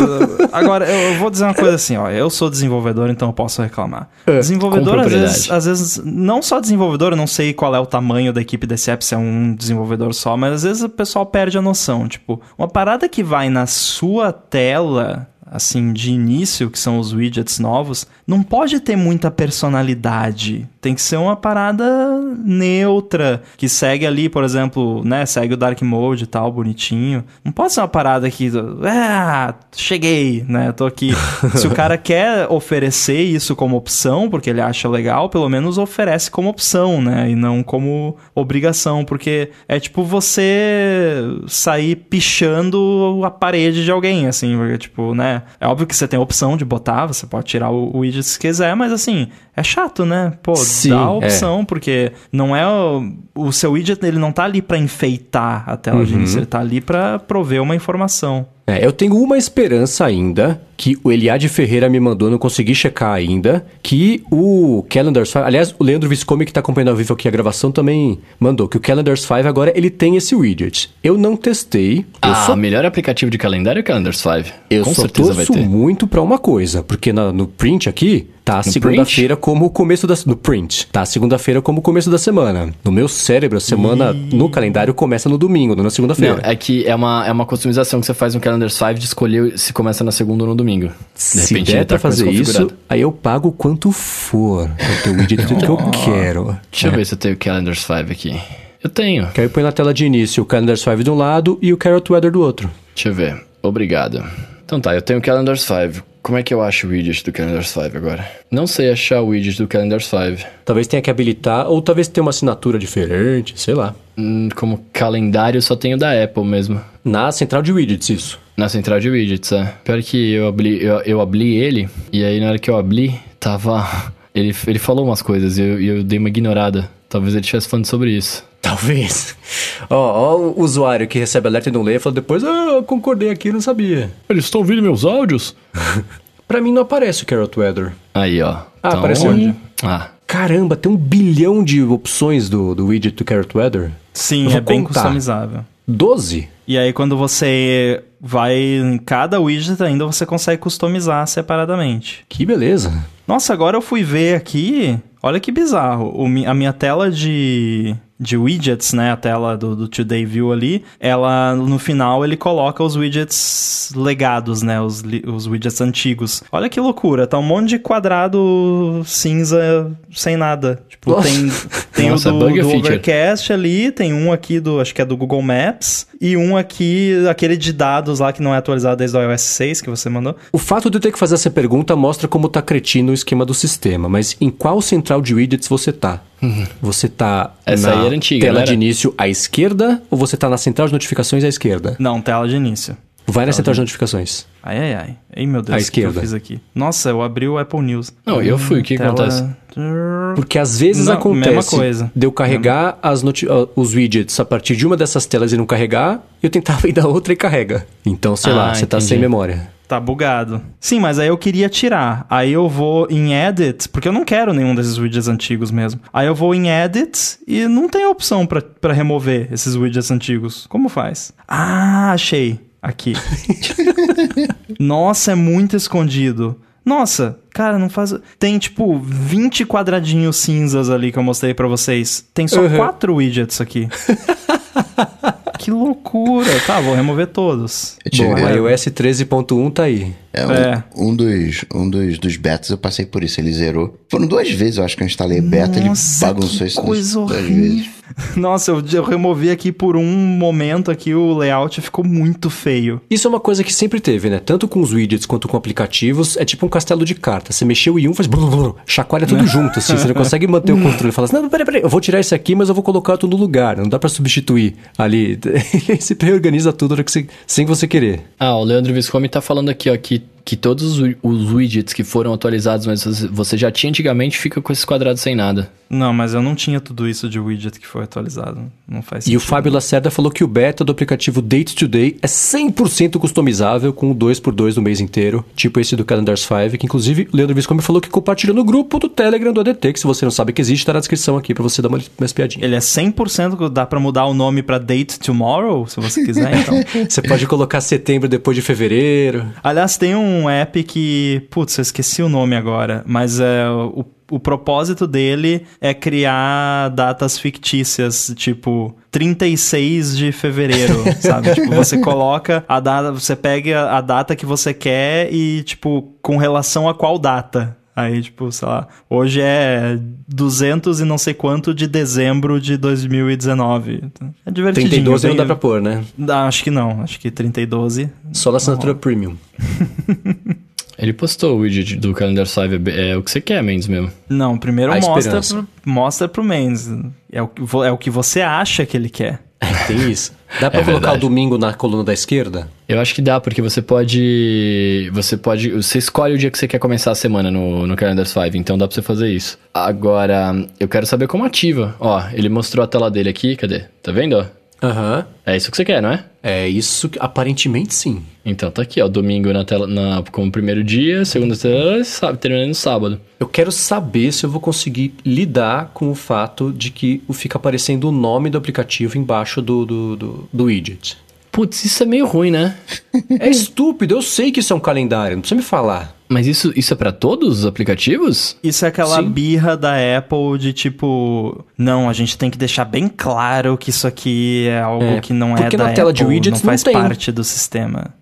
agora eu vou dizer uma coisa assim, ó. Eu sou desenvolvedor, então eu posso reclamar. É, desenvolvedor, às vezes, às vezes, não só desenvolvedor, eu não sei qual é o tamanho da equipe desse app, se é um desenvolvedor só, mas às vezes o pessoal perde a noção. Tipo, uma parada que vai na sua tela assim, de início, que são os widgets novos, não pode ter muita personalidade Tem que ser uma parada neutra, que segue ali, por exemplo, né? Segue o Dark Mode e tal, bonitinho. Não pode ser uma parada que. Ah, cheguei, né? Tô aqui. Se o cara quer oferecer isso como opção, porque ele acha legal, pelo menos oferece como opção, né? E não como obrigação. Porque é tipo você sair pichando a parede de alguém, assim, porque, tipo, né? É óbvio que você tem a opção de botar, você pode tirar o, widget se quiser, mas assim, é chato, né? Pô, Sim, dá a é. opção, porque não é o, o seu widget, ele não tá ali pra enfeitar a tela de início, ele tá ali pra prover uma informação. É, eu tenho uma esperança ainda, que o Eliade Ferreira me mandou, não consegui checar ainda, que o Calendars 5... Aliás, o Leandro Viscomi, que tá acompanhando ao vivo aqui a gravação, também mandou que o Calendars 5 agora ele tem esse widget. Eu não testei, eu Ah, só o melhor aplicativo de calendário é o Calendars 5. Eu Com só certeza vai torço ter. muito pra uma coisa, porque na- no print aqui tá segunda-feira como o começo da no print, tá segunda-feira como o começo da semana. No meu cérebro a semana no calendário começa no domingo, não na Não, segunda-feira. é que é uma, é uma customização que você faz no Calendars 5 de escolher se começa na segunda ou no domingo. De Se repente der tá pra fazer isso, configurado. aí eu pago quanto for pra ter o widget do que eu quero. Deixa eu ver se eu tenho o Calendars 5 aqui. Eu tenho. Que aí põe na tela de início o Calendar 5 de um lado e o Carrot Weather do outro. Deixa eu ver. Obrigado. Então tá, eu tenho o Calendars 5. Como é que eu acho o widget do Calendars 5 agora? Não sei achar o widget do Calendars 5. Talvez tenha que habilitar, ou talvez tenha uma assinatura diferente, sei lá. Hum, como calendário, só tenho da Apple mesmo. Na central de widgets, isso. Na central de widgets, é. Pior que eu abri, eu, eu abri ele, e aí na hora que eu abri, tava. Ele, ele falou umas coisas e eu, e eu dei uma ignorada. Talvez ele estivesse falando sobre isso. Talvez. Ó, ó o usuário que recebe alerta e não lê, fala depois, ah, eu concordei aqui, não sabia. Eles estão ouvindo meus áudios? Pra mim não aparece o Carrot Weather. Aí, ó. Ah, apareceu. onde? Ah, Caramba, tem um bilhão de opções do, do widget do Carrot Weather. Sim, é bem contar. customizável. 12? E aí, quando você vai em cada widget, ainda você consegue customizar separadamente. Que beleza. Nossa, agora eu fui ver aqui. Olha que bizarro. O a minha tela de, de widgets, né? A tela do, do Today View ali. Ela, no final, ele coloca os widgets legados, né? Os, os widgets antigos. Olha que loucura. Tá um monte de quadrado cinza sem nada. Tipo, Nossa. tem, tem Nossa, o do, do. Overcast ali. Tem um aqui do, acho que é do Google Maps. E um aqui, aquele de dados lá que não é atualizado desde o iOS 6 que você mandou. O fato de eu ter que fazer essa pergunta mostra como tá cretino o esquema do sistema, mas em qual central de widgets você tá? Você tá Essa na aí era antiga, tela de início à esquerda ou você tá na central de notificações à esquerda? Não, tela de início. Vai na central de notificações. Ai, ai, ai. Ei, meu Deus, À o que eu esquerda. fiz aqui? Nossa, eu abri o Apple News. Não, eu fui, o que Tela- acontece? Porque às vezes Não, acontece de eu carregar as noti- os widgets a partir de uma dessas telas e não carregar, e eu tentava ir da outra e carrega. Então, sei Ah, lá, você tá sem memória. Tá bugado. Sim, mas aí eu queria tirar. Aí eu vou em Edit, porque eu não quero nenhum desses widgets antigos mesmo. Aí eu vou em Edit e não tem opção pra remover esses widgets antigos. Como faz? Ah, achei. Aqui. Nossa, é muito escondido. Nossa, cara, não faz. Tem tipo 20 quadradinhos cinzas ali que eu mostrei pra vocês. Tem só Uhum. quatro widgets aqui. que loucura. Tá, vou remover todos. Bom, o iOS 13.1 tá aí. É, um, É. um dos, um dos, dos betas eu passei por isso, ele zerou. Foram duas vezes, eu acho que eu instalei beta, Nossa, ele bagunçou isso coisa duas horrível. vezes. Nossa, eu, eu removi aqui por um momento aqui o layout ficou muito feio. Isso é uma coisa que sempre teve, né? Tanto com os widgets quanto com aplicativos, é tipo um castelo de cartas. Você mexeu em um, faz blum, blum, chacoalha tudo junto, assim. Você não consegue manter o controle. Fala assim, não, peraí, peraí, eu vou tirar esse aqui, mas eu vou colocar tudo no lugar. Não dá pra substituir ali. Ele se reorganiza tudo que você- sem você querer. Ah, o Leandro Viscomi tá falando aqui, ó, que, it que todos os, os widgets que foram atualizados, mas você- já tinha antigamente, fica com esses quadrados sem nada. Não, mas eu não tinha tudo isso de widget que foi atualizado. Não faz E sentido. o Fábio Lacerda falou que o beta do aplicativo Date Today é 100% customizável, com o 2x2 no mês inteiro, tipo esse do Calendars 5, que inclusive o Leandro Viscomi falou que compartilhou no grupo do Telegram do ADT, que se você não sabe que existe, tá na descrição aqui pra você dar uma, uma espiadinha. Ele é 100% que dá pra mudar o nome pra Date Tomorrow, se você quiser, então. Você pode colocar setembro depois de fevereiro. Aliás, tem um app que, putz, eu esqueci o nome agora, mas é o, o propósito dele é criar datas fictícias, tipo 36 de fevereiro, sabe? Tipo, você coloca a data, você pega a data que você quer e tipo com relação a qual data. Aí, tipo, sei lá, hoje é 200 e não sei quanto de dezembro de 2019. É divertidinho. 32 bem- não dá pra pôr, né? Ah, Acho que não, acho que 30 e 12. Só na assinatura premium. Ele postou o widget do Calendar Save, é o que você quer, Mendes mesmo. Não, primeiro A mostra esperança. pro, mostra pro Mendes. É o, é o que você acha que ele quer. Tem isso. Dá pra É colocar verdade. o domingo na coluna da esquerda? Eu acho que dá, porque você pode. Você pode. Você escolhe o dia que você quer começar a semana no, no Calendar 5, então dá pra você fazer isso. Agora, eu quero saber como ativa. Ó, ele mostrou a tela dele aqui, cadê? Tá vendo, ó? Aham. É isso que você quer, não é? É isso, que- aparentemente sim. Então tá aqui, ó. Domingo na tela, na, como primeiro dia, segunda tela, sábado, terminando no sábado. Eu quero saber se eu vou conseguir lidar com o fato de que fica aparecendo o nome do aplicativo embaixo do, do, do, do widget. Putz, isso é meio ruim, né? É estúpido, eu sei que isso é um calendário, não precisa me falar. Mas isso, isso é pra todos os aplicativos? Isso é aquela Sim. birra da Apple de tipo, não, a gente tem que deixar bem claro que isso aqui é algo É, que não é porque da na tela Apple, de widgets não faz não parte do sistema.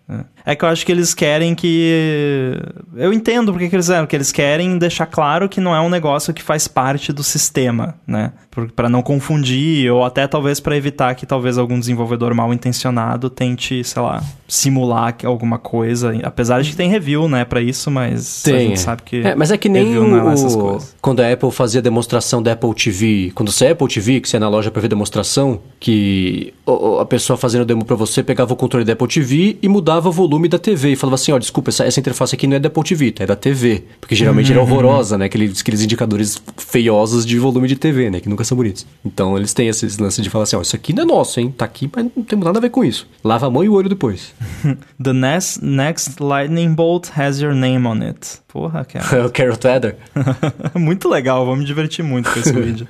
É que eu acho que eles querem que eu entendo porque que eles fizeram, que eles querem deixar claro que não é um negócio que faz parte do sistema, né? Pra não confundir ou até talvez pra evitar que talvez algum desenvolvedor mal intencionado tente, sei lá, simular alguma coisa, apesar de que tem review, né, Pra isso, mas a gente sabe que É, mas é que nem review não é essas coisas. quando a Apple fazia demonstração da Apple TV. Quando você é Apple TV, que você ia na loja pra ver demonstração, que a pessoa fazendo demo pra você pegava o controle da Apple TV e mudava o volume da TV. E falava assim, ó, desculpa, essa, essa interface aqui não é da Apple TV, tá? é da TV. Porque geralmente Uhum. era horrorosa, né? Aqueles, aqueles indicadores feiosos de volume de TV, né? Que nunca são bonitos. Então eles têm esse lance de falar assim, ó, isso aqui não é nosso, hein? Tá aqui, mas não tem nada a ver com isso. Lava a mão e o olho depois. The next, next lightning bolt has your name on it. Porra, cara. o Carrot Header. muito legal, vou me divertir muito com esse vídeo.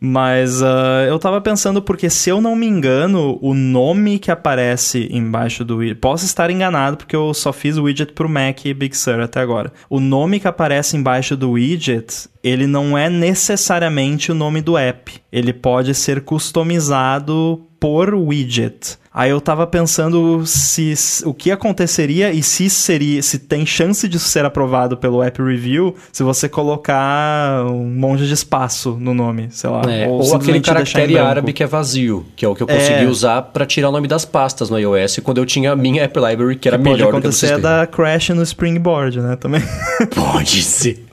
Mas ah, eu tava pensando, porque se eu não me engano, o nome que aparece embaixo do. Posso estar enganado, porque eu só fiz o widget pro Mac e Big Sur até agora. O nome que aparece embaixo do widget. Ele não é necessariamente o nome do app. Ele pode ser customizado por widget. Aí eu tava pensando se o que aconteceria e se seria se tem chance disso ser aprovado pelo App Review se você colocar um monte de espaço no nome, sei lá, É, ou, aquele deixar em caractere árabe que é vazio, que é o que eu É. consegui usar pra tirar o nome das pastas no iOS quando eu tinha a minha App Library, que era Que pode melhor do que a do acontecer é da crash no Springboard, né, também. Pode ser.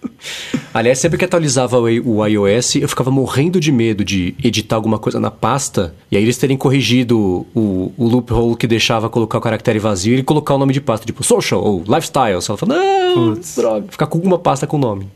Aliás, sempre que atualizava o iOS, eu ficava morrendo de medo de editar alguma coisa na pasta e aí eles terem corrigido o, o loophole que deixava colocar o caractere vazio e colocar o nome de pasta, tipo social ou lifestyle. Você fala, não, Putz. droga. Ficar com alguma pasta com nome.